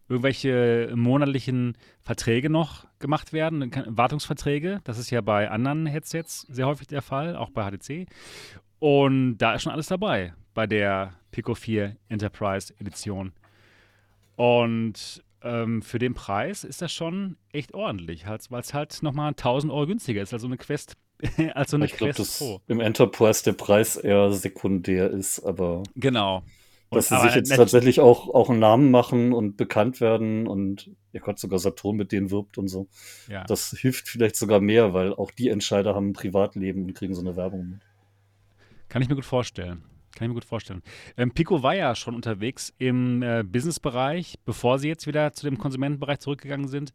irgendwelche monatlichen Verträge noch gemacht werden, Wartungsverträge. Das ist ja bei anderen Headsets sehr häufig der Fall, auch bei HTC. Und da ist schon alles dabei bei der Pico 4 Enterprise Edition. Und ähm, für den Preis ist das schon echt ordentlich, halt, weil es halt nochmal 1000 Euro günstiger ist, also eine Quest, also eine ich glaube, Quest dass Pro. im Enterprise der Preis eher sekundär ist, aber Genau. dass Und- sie sich jetzt tatsächlich auch, auch einen Namen machen und bekannt werden und ihr Gott sogar Saturn mit denen wirbt und so. Ja. Das hilft vielleicht sogar mehr, weil auch die Entscheider haben ein Privatleben und kriegen so eine Werbung mit. Kann ich mir gut vorstellen. Kann ich mir gut vorstellen. Ähm, Pico war ja schon unterwegs im äh, Businessbereich, bevor sie jetzt wieder zu dem Konsumentenbereich zurückgegangen sind.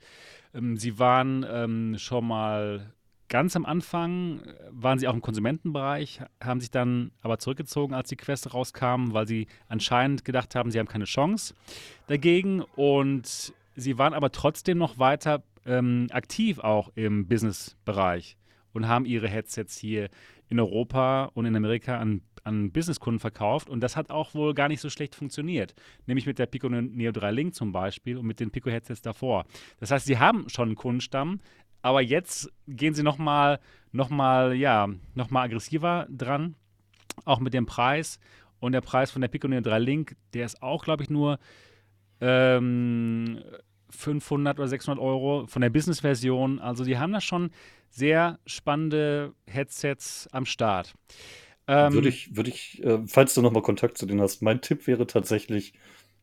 Ähm, sie waren ähm, schon mal ganz am Anfang, äh, waren sie auch im Konsumentenbereich, haben sich dann aber zurückgezogen, als die Quest rauskam, weil sie anscheinend gedacht haben, sie haben keine Chance dagegen. Und sie waren aber trotzdem noch weiter ähm, aktiv auch im Businessbereich und haben ihre Headsets hier in Europa und in Amerika an, an Businesskunden verkauft. Und das hat auch wohl gar nicht so schlecht funktioniert. Nämlich mit der Pico Neo 3 Link zum Beispiel und mit den Pico-Headsets davor. Das heißt, sie haben schon einen Kundenstamm, aber jetzt gehen sie nochmal noch mal, ja, noch aggressiver dran, auch mit dem Preis. Und der Preis von der Pico Neo 3 Link, der ist auch, glaube ich, nur ähm, 500 oder 600 Euro von der Business-Version. Also die haben da schon sehr spannende Headsets am Start. Ähm, würde ich, würde ich, äh, falls du nochmal Kontakt zu denen hast, mein Tipp wäre tatsächlich,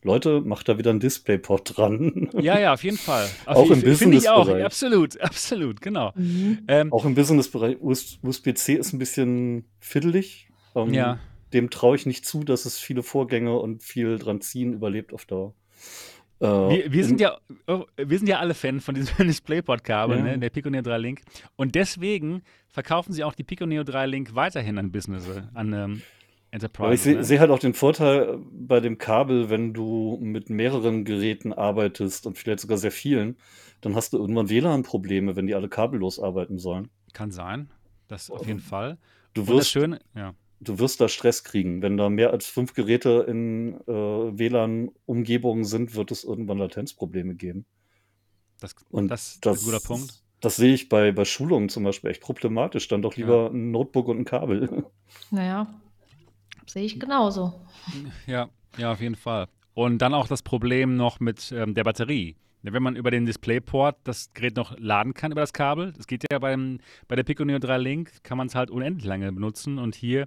Leute, macht da wieder ein Displayport dran. Ja, ja, auf jeden Fall. Auf Auch im Finde ich auch, Business-Bereich. absolut, absolut, genau. Mhm. Ähm, Auch im Business-Bereich. US- USB-C ist ein bisschen fiddelig. Ähm, Ja. Dem traue ich nicht zu, dass es viele Vorgänge und viel dran ziehen überlebt auf Dauer. Äh, wir, wir, in- sind ja, oh, wir sind ja alle Fan von diesem DisplayPort-Kabel, Ja. ne, der Pico Neo 3 Link. Und deswegen verkaufen sie auch die Pico Neo 3 Link weiterhin an Business, an ähm, Enterprise. Aber ich sehe ne? seh halt auch den Vorteil bei dem Kabel, wenn du mit mehreren Geräten arbeitest und vielleicht sogar sehr vielen, dann hast du irgendwann WLAN-Probleme, wenn die alle kabellos arbeiten sollen. Kann sein, das auf jeden Fall. Du wirst, Schöne, ja. Du wirst da Stress kriegen. Wenn da mehr als fünf Geräte in äh, WLAN-Umgebungen sind, wird es irgendwann Latenzprobleme geben. Das, Und das, ist das, ein guter Punkt. Das sehe ich bei, bei Schulungen zum Beispiel echt problematisch. Dann doch lieber ein Notebook und ein Kabel. Naja, sehe ich genauso. Ja, ja, auf jeden Fall. Und dann auch das Problem noch mit ähm, der Batterie. Wenn man über den Displayport das Gerät noch laden kann über das Kabel, das geht ja beim, bei der Pico Neo 3 Link, kann man es halt unendlich lange benutzen. Und hier,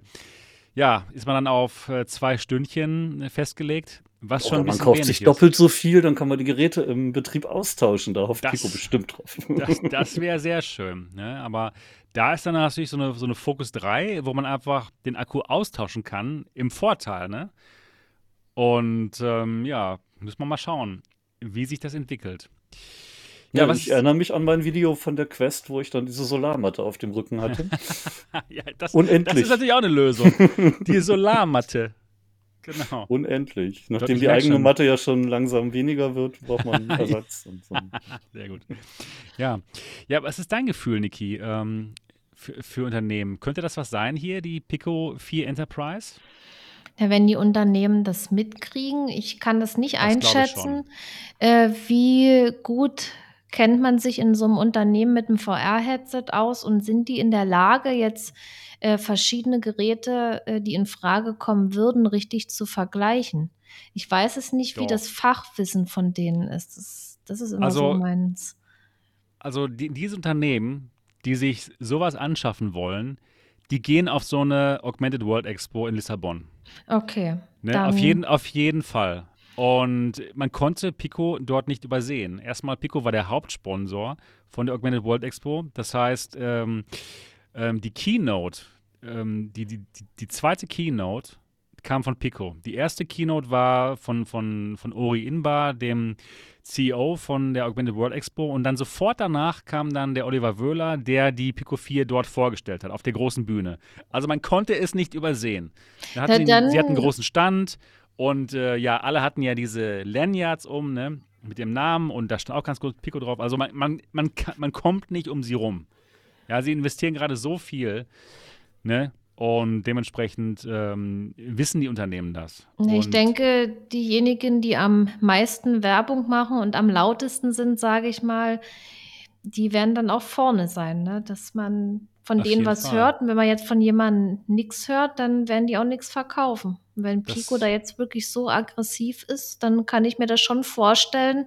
ja, ist man dann auf äh, zwei Stündchen festgelegt, was schon Oder man kauft sich ist. doppelt so viel, dann kann man die Geräte im Betrieb austauschen. Da hofft Das- Pico bestimmt drauf. Das, das wäre sehr schön. Ne? Aber da ist dann natürlich so eine, so eine Focus 3, wo man einfach den Akku austauschen kann, im Vorteil. Ne? Und ähm, ja, müssen wir mal schauen, wie sich das entwickelt. Ja, was ich erinnere mich an mein Video von der Quest, wo ich dann diese Solarmatte auf dem Rücken hatte. ja, das, Unendlich. das ist natürlich auch eine Lösung. Die Solarmatte. Genau. Unendlich. Nachdem die eigene schon. Matte ja schon langsam weniger wird, braucht man einen Ersatz. so. Sehr gut. Ja, ja was ist dein Gefühl, Niki, ähm, für, für Unternehmen? Könnte das was sein hier, die Pico 4 Enterprise? Ja, wenn die Unternehmen das mitkriegen, ich kann das nicht Das einschätzen, äh, wie gut kennt man sich in so einem Unternehmen mit einem VR-Headset aus und sind die in der Lage, jetzt äh, verschiedene Geräte, äh, die in Frage kommen würden, richtig zu vergleichen? Ich weiß es nicht, wie Doch. das Fachwissen von denen ist. Das, das ist immer Also, so meins. Also die, diese Unternehmen, die sich sowas anschaffen wollen, die gehen auf so eine Augmented World Expo in Lissabon. Okay. Ne? Auf, jeden, auf jeden Fall. Und man konnte Pico dort nicht übersehen. Erstmal, Pico war der Hauptsponsor von der Augmented World Expo. Das heißt, ähm, ähm, die Keynote, ähm, die, die, die, die zweite Keynote kam von Pico. Die erste Keynote war von, von, von Ori Inbar, dem CEO von der Augmented World Expo. Und dann sofort danach kam dann der Oliver Wöhler, der die Pico 4 dort vorgestellt hat, auf der großen Bühne. Also man konnte es nicht übersehen. Hat Ja, sie, dann- sie hatten einen großen Stand und äh, ja, alle hatten ja diese Lanyards um, ne? Mit dem Namen und da stand auch ganz kurz Pico drauf. Also man, man, man, man kommt nicht um sie rum. Ja, sie investieren gerade so viel, ne? Und dementsprechend ähm, wissen die Unternehmen das. Nee, ich denke, diejenigen, die am meisten Werbung machen und am lautesten sind, sage ich mal, die werden dann auch vorne sein, ne? Dass man von Auf denen was Fall. hört. Und wenn man jetzt von jemandem nichts hört, dann werden die auch nichts verkaufen. Und wenn Das- Pico da jetzt wirklich so aggressiv ist, dann kann ich mir das schon vorstellen,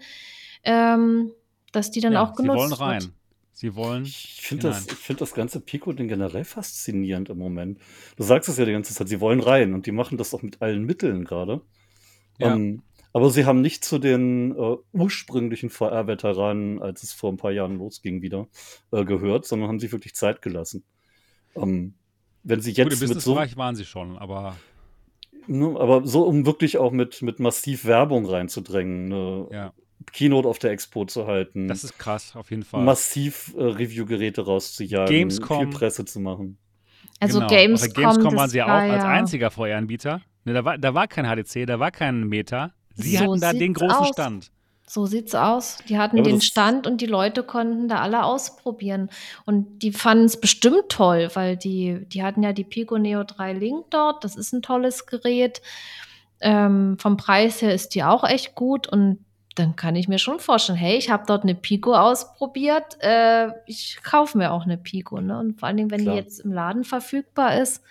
ähm, dass die dann ja, auch sie genutzt wollen wird. Sie wollen. Ich finde das, ich find das ganze Pico-Ding generell faszinierend im Moment. Du sagst es ja die ganze Zeit, sie wollen rein und die machen das auch mit allen Mitteln gerade. Ja. Ähm, aber sie haben nicht zu den äh, ursprünglichen VR-Veteranen, als es vor ein paar Jahren losging, wieder äh, gehört, sondern haben sich wirklich Zeit gelassen. Ähm, wenn sie Gut, im jetzt mit so, waren sie schon, aber ne, aber so, um wirklich auch mit, mit massiv Werbung reinzudrängen, eine ja, Keynote auf der Expo zu halten, das ist krass, auf jeden Fall. massiv äh, Review-Geräte rauszujagen, Gamescom. viel Presse zu machen. Also Genau. Gamescom, der Gamescom das waren sie ja auch als einziger VR-Anbieter. Ne, da, war, da war kein HDC, da war kein Meta. Sie So hatten da den großen aus. Stand. So sieht's aus. Die hatten Aber den Stand und die Leute konnten da alle ausprobieren. Und die fanden es bestimmt toll, weil die, die hatten ja die Pico Neo 3 Link dort. Das ist ein tolles Gerät. Ähm, vom Preis her ist die auch echt gut. Und dann kann ich mir schon vorstellen, hey, ich habe dort eine Pico ausprobiert. Äh, ich kaufe mir auch eine Pico. Ne? Und vor allen Dingen, wenn Klar. die jetzt im Laden verfügbar ist.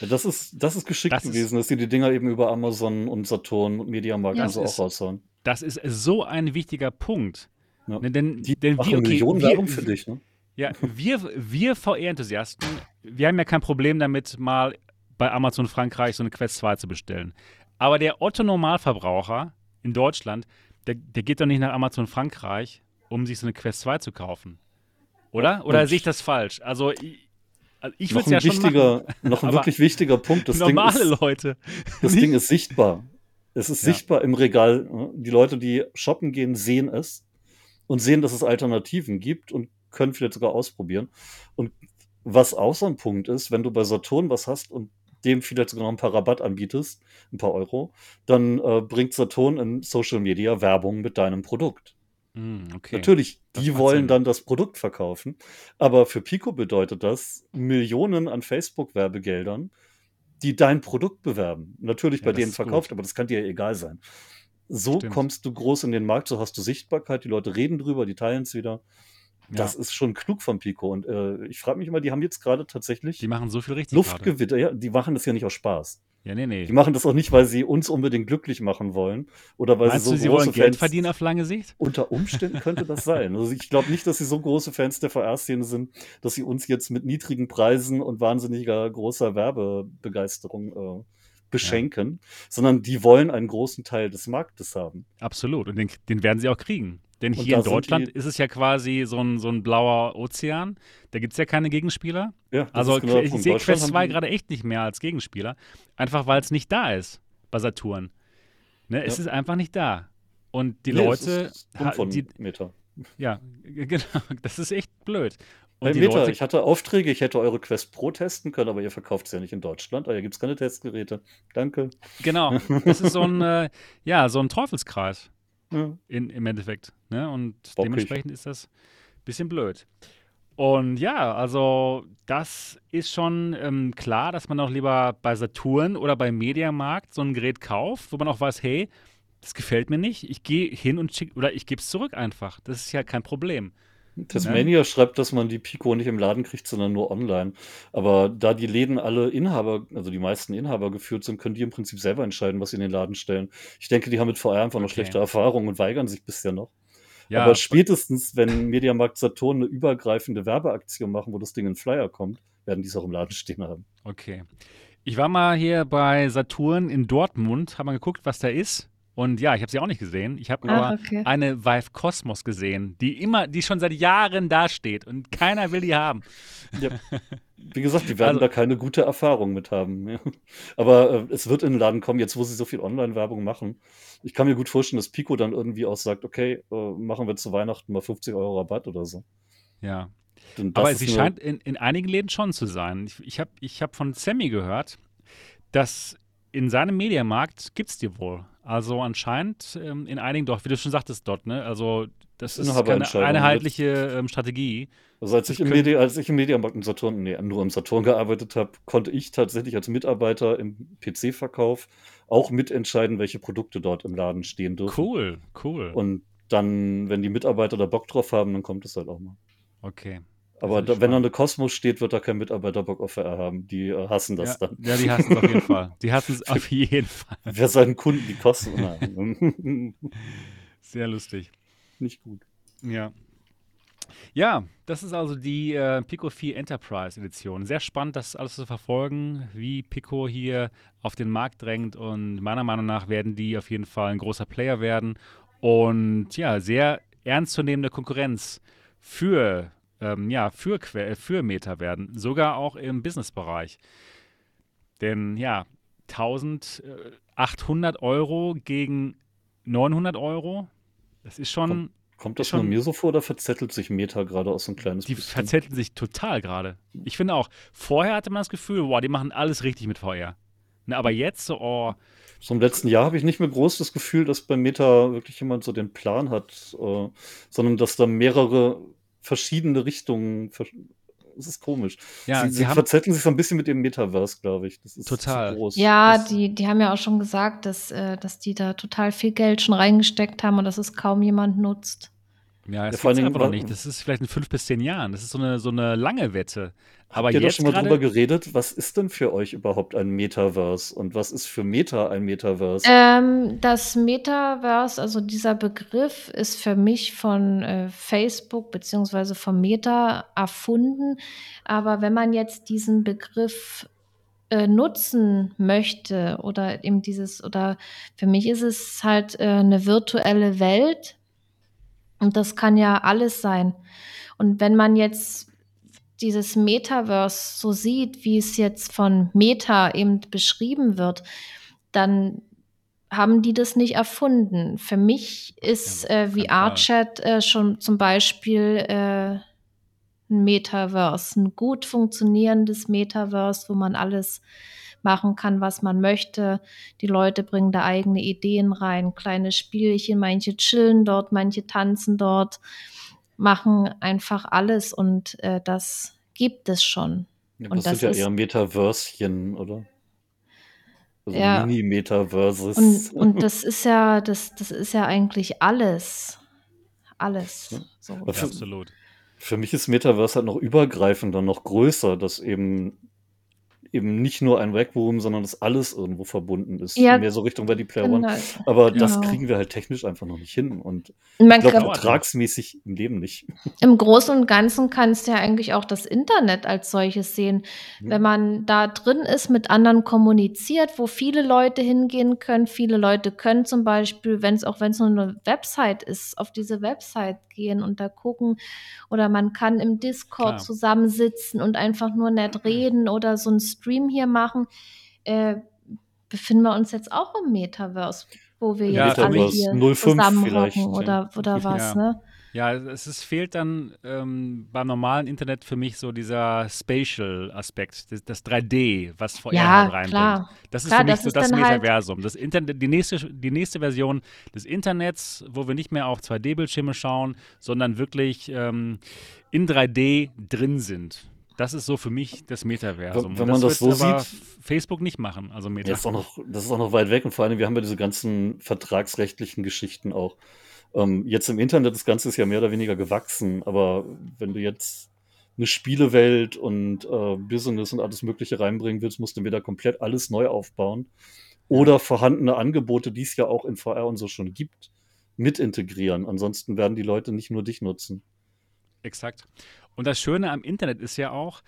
Ja, das ist, das ist geschickt Das ist- gewesen, dass sie die Dinger eben über Amazon und Saturn und Mediamarkt Ja. also Das auch ist- raushauen. Das ist so ein wichtiger Punkt. Ja. Ne, denn, Die denn machen wir, okay, Millionen wir, Werbung für dich, ne? Ja, wir, wir VR-Enthusiasten, wir haben ja kein Problem damit, mal bei Amazon Frankreich so eine Quest 2 zu bestellen. Aber der Otto-Normalverbraucher in Deutschland, der, der geht doch nicht nach Amazon Frankreich, um sich so eine Quest 2 zu kaufen. Oder? Oder Und- sehe ich das falsch? Also ich, also ich würde es ein ja schon wichtiger, machen. noch ein wirklich wichtiger Punkt. Das, Ding Normale ist, Leute. das Ding ist sichtbar. Es ist Ja. sichtbar im Regal. Die Leute, die shoppen gehen, sehen es und sehen, dass es Alternativen gibt und können vielleicht sogar ausprobieren. Und was auch so ein Punkt ist, wenn du bei Saturn was hast und dem vielleicht sogar noch ein paar Rabatt anbietest, ein paar Euro, dann äh, bringt Saturn in Social Media Werbung mit deinem Produkt. Hm, okay. Natürlich, Das die macht wollen dann das Produkt verkaufen. Aber für Pico bedeutet das Millionen an Facebook-Werbegeldern, die dein Produkt bewerben. Natürlich Ja, bei das denen ist gut. verkauft, aber das kann dir ja egal sein. So Stimmt. kommst du groß in den Markt, so hast du Sichtbarkeit, die Leute reden drüber, die teilen es wieder. Ja, Das ist schon klug von Pico. Und äh, ich frage mich immer, die haben jetzt gerade tatsächlich die machen so viel richtig. Luftgewitter. Ja, die machen das ja nicht aus Spaß. Ja, nee, nee. Die machen das auch nicht, weil sie uns unbedingt glücklich machen wollen oder weil Meinst sie so du, sie große wollen Geld Fans verdienen auf lange Sicht? unter Umständen könnte das sein. Also ich glaube nicht, dass sie so große Fans der VR-Szene sind, dass sie uns jetzt mit niedrigen Preisen und wahnsinniger großer Werbebegeisterung äh, beschenken, sondern die wollen einen großen Teil des Marktes haben. Absolut. Und den, den werden sie auch kriegen. Denn Und hier in Deutschland ist es ja quasi so ein, so ein blauer Ozean. Da gibt es ja keine Gegenspieler. Ja, Also genau ich Punkt. sehe Quest haben 2 die- gerade echt nicht mehr als Gegenspieler. Einfach weil es nicht da ist bei Saturn. Ne, Es Ja. ist einfach nicht da. Und die Nee, es Leute, von die, Meta. ja, genau, das ist echt blöd. Und Hey Meta, Leute, ich hatte Aufträge, ich hätte eure Quest Pro testen können, aber ihr verkauft es ja nicht in Deutschland. Daher gibt es keine Testgeräte. Danke. genau, das ist so ein, äh, ja, so ein Teufelskreis Ja. in, im Endeffekt. Ne? Und Bockig. dementsprechend ist das ein bisschen blöd. Und ja, also das ist schon ähm, klar, dass man auch lieber bei Saturn oder bei Mediamarkt so ein Gerät kauft, wo man auch weiß, hey, das gefällt mir nicht. Ich gehe hin und schick oder ich gebe es zurück einfach. Das ist ja kein Problem. Tasmania schreibt, dass man die Pico nicht im Laden kriegt, sondern nur online. Aber da die Läden alle Inhaber, also die meisten Inhaber geführt sind, können die im Prinzip selber entscheiden, was sie in den Laden stellen. Ich denke, die haben mit VR einfach noch Okay. schlechte Erfahrungen und weigern sich bisher noch. Ja, Aber spätestens, wenn Mediamarkt Saturn eine übergreifende Werbeaktion machen, wo das Ding in Flyer kommt, werden die es auch im Laden stehen haben. okay. Ich war mal hier bei Saturn in Dortmund, habe mal geguckt, was da ist. Und ja, ich habe sie auch nicht gesehen. Ich habe Ah, aber okay. eine Vive Cosmos gesehen, die immer, die schon seit Jahren da steht und keiner will die haben. Ja. Wie gesagt, die werden Also- da keine gute Erfahrung mit haben. Ja. Aber äh, es wird in den Laden kommen, jetzt wo sie so viel Online-Werbung machen. Ich kann mir gut vorstellen, dass Pico dann irgendwie auch sagt, okay, äh, machen wir zu Weihnachten mal 50 Euro Rabatt oder so. Ja. Aber sie scheint in, in einigen Läden schon zu sein. Ich, ich habe ich hab von Sammy gehört, dass in seinem Mediamarkt gibt es die wohl. Also anscheinend ähm, in einigen doch, wie du schon sagtest dort, ne? Also Das ist keine einheitliche ähm, Strategie. Also als ich, im Medi als ich im Mediamarkt im Saturn, nee, nur im Saturn gearbeitet habe, konnte ich tatsächlich als Mitarbeiter im PC-Verkauf auch mitentscheiden, welche Produkte dort im Laden stehen dürfen. Cool, cool. Und dann, wenn die Mitarbeiter da Bock drauf haben, dann kommt es halt auch mal. Okay. Aber da, wenn da eine Kosmos steht, wird da kein Mitarbeiter Bock auf haben. Die äh, hassen das ja, dann. Ja, die hassen es auf jeden Fall. Die hassen es auf jeden Fall. Wer seinen Kunden die Kosten. Sehr lustig. Nicht gut. Ja. Ja, das ist also die äh, Pico 4 Enterprise Edition. Sehr spannend, das alles zu verfolgen, wie Pico hier auf den Markt drängt. Und meiner Meinung nach werden die auf jeden Fall ein großer Player werden. Und ja, sehr ernstzunehmende Konkurrenz für, ähm, ja, für, für Meta werden. Sogar auch im Businessbereich. Denn ja, 1800 Euro gegen 900 Euro, das ist schon Kommt das nur mir so vor oder verzettelt sich Meta gerade aus so ein kleines Die bisschen? verzetteln sich total gerade. Ich finde auch, vorher hatte man das Gefühl, boah, die machen alles richtig mit VR. Ne, aber jetzt so, oh. So im letzten Jahr habe ich nicht mehr groß das Gefühl, dass bei Meta wirklich jemand so den Plan hat, äh, sondern dass da mehrere verschiedene Richtungen. Es ist komisch. Ja, sie, sie, sie verzetteln sich so ein bisschen mit dem Metaverse, glaube ich. Das ist total. groß. Ja, das, die, die haben ja auch schon gesagt, dass, äh, dass die da total viel Geld schon reingesteckt haben und dass es kaum jemand nutzt. Ja, das ja, vor aber noch nicht. Das ist vielleicht in fünf bis zehn Jahren. Das ist so eine, so eine lange Wette. Aber Habt ihr jetzt doch schon mal drüber geredet, was ist denn für euch überhaupt ein Metaverse und was ist für Meta ein Metaverse? Ähm, das Metaverse, also dieser Begriff, ist für mich von äh, Facebook bzw. von Meta erfunden. Aber wenn man jetzt diesen Begriff äh, nutzen möchte oder eben dieses, oder für mich ist es halt äh, eine virtuelle Welt, und das kann ja alles sein. Und wenn man jetzt dieses Metaverse so sieht, wie es jetzt von Meta eben beschrieben wird, dann haben die das nicht erfunden. Für mich ist äh, VR-Chat äh, schon zum Beispiel äh, ein Metaverse, ein gut funktionierendes Metaverse, wo man alles machen kann, was man möchte. Die Leute bringen da eigene Ideen rein, kleine Spielchen, manche chillen dort, manche tanzen dort, machen einfach alles und äh, das gibt es schon. Ja, und das, das sind ja eher Metaverschen, oder? Also ja. Mini-Metaverses. Und, und das ist ja, das, das ist ja eigentlich alles. Alles. Ja. So. Ja, absolut. Für mich ist Metaverse halt noch übergreifender, noch größer, dass eben eben nicht nur ein Rec Room, sondern dass alles irgendwo verbunden ist. Ja, Mehr so Richtung Ready Player genau. One. Aber genau. das kriegen wir halt technisch einfach noch nicht hin. Und Man ich glaube, vertragsmäßig im Leben nicht. Im Großen und Ganzen kannst du ja eigentlich auch das Internet als solches sehen. Mhm. Wenn man da drin ist, mit anderen kommuniziert, wo viele Leute hingehen können. Viele Leute können zum Beispiel, wenn es auch wenn es nur eine Website ist, auf diese Website gehen und da gucken. Oder man kann im Discord Klar. zusammensitzen und einfach nur nett reden oder so ein Stream hier machen, äh, befinden wir uns jetzt auch im Metaverse, wo wir ja, jetzt alle hier zusammenhocken oder, oder was, ja. ne? Ja, es ist, fehlt dann ähm, beim normalen Internet für mich so dieser Spatial-Aspekt, das, das, 3D, was VR ja, halt reinbringt. Klar. Das ist klar, für mich das so das halt Metaversum. Halt das Internet, die, nächste, die nächste Version des Internets, wo wir nicht mehr auf 2D-Bildschirme schauen, sondern wirklich ähm, in 3D drin sind. Das ist so für mich das Metaversum. Wenn man das, das so sieht, Facebook nicht machen, also Meta. Das ist, auch noch, das ist auch noch weit weg und vor allem, wir haben ja diese ganzen vertragsrechtlichen Geschichten auch. Ähm, jetzt im Internet, das Ganze ist ja mehr oder weniger gewachsen, aber wenn du jetzt eine Spielewelt und äh, Business und alles Mögliche reinbringen willst, musst du wieder komplett alles neu aufbauen. Oder vorhandene Angebote, die es ja auch in VR und so schon gibt, mit integrieren. Ansonsten werden die Leute nicht nur dich nutzen. Exakt. Und das Schöne am Internet ist ja auch,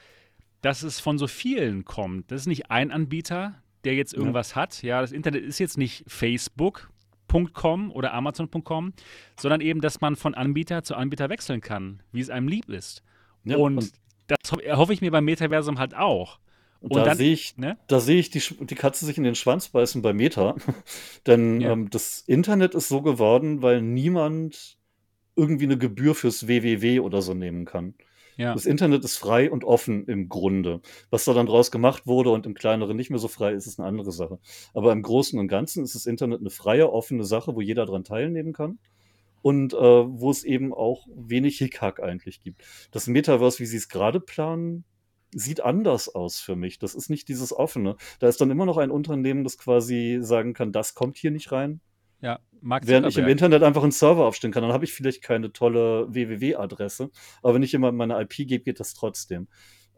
dass es von so vielen kommt. Das ist nicht ein Anbieter, der jetzt irgendwas ja. hat. Ja, das Internet ist jetzt nicht Facebook.com oder Amazon.com, sondern eben, dass man von Anbieter zu Anbieter wechseln kann, wie es einem lieb ist. Ja, und, und, das hoffe ich mir beim Metaversum halt auch. Und, und da sehe ich, ne? da sehe ich die, die Katze sich in den Schwanz beißen bei Meta. Denn ja. ähm, das Internet ist so geworden, weil niemand irgendwie eine Gebühr fürs WWW oder so nehmen kann. Ja. Das Internet ist frei und offen im Grunde. Was da dann draus gemacht wurde und im Kleineren nicht mehr so frei ist, ist eine andere Sache. Aber im Großen und Ganzen ist das Internet eine freie, offene Sache, wo jeder dran teilnehmen kann. und äh, wo es eben auch wenig Hickhack eigentlich gibt. Das Metaverse, wie sie es gerade planen, sieht anders aus für mich. Das ist nicht dieses offene. Da ist dann immer noch ein Unternehmen, das quasi sagen kann, das kommt hier nicht rein. Ja, Mark Während ich im. Internet einfach einen Server aufstellen kann, dann habe ich vielleicht keine tolle www-Adresse, aber wenn ich immer meine IP gebe, geht das trotzdem.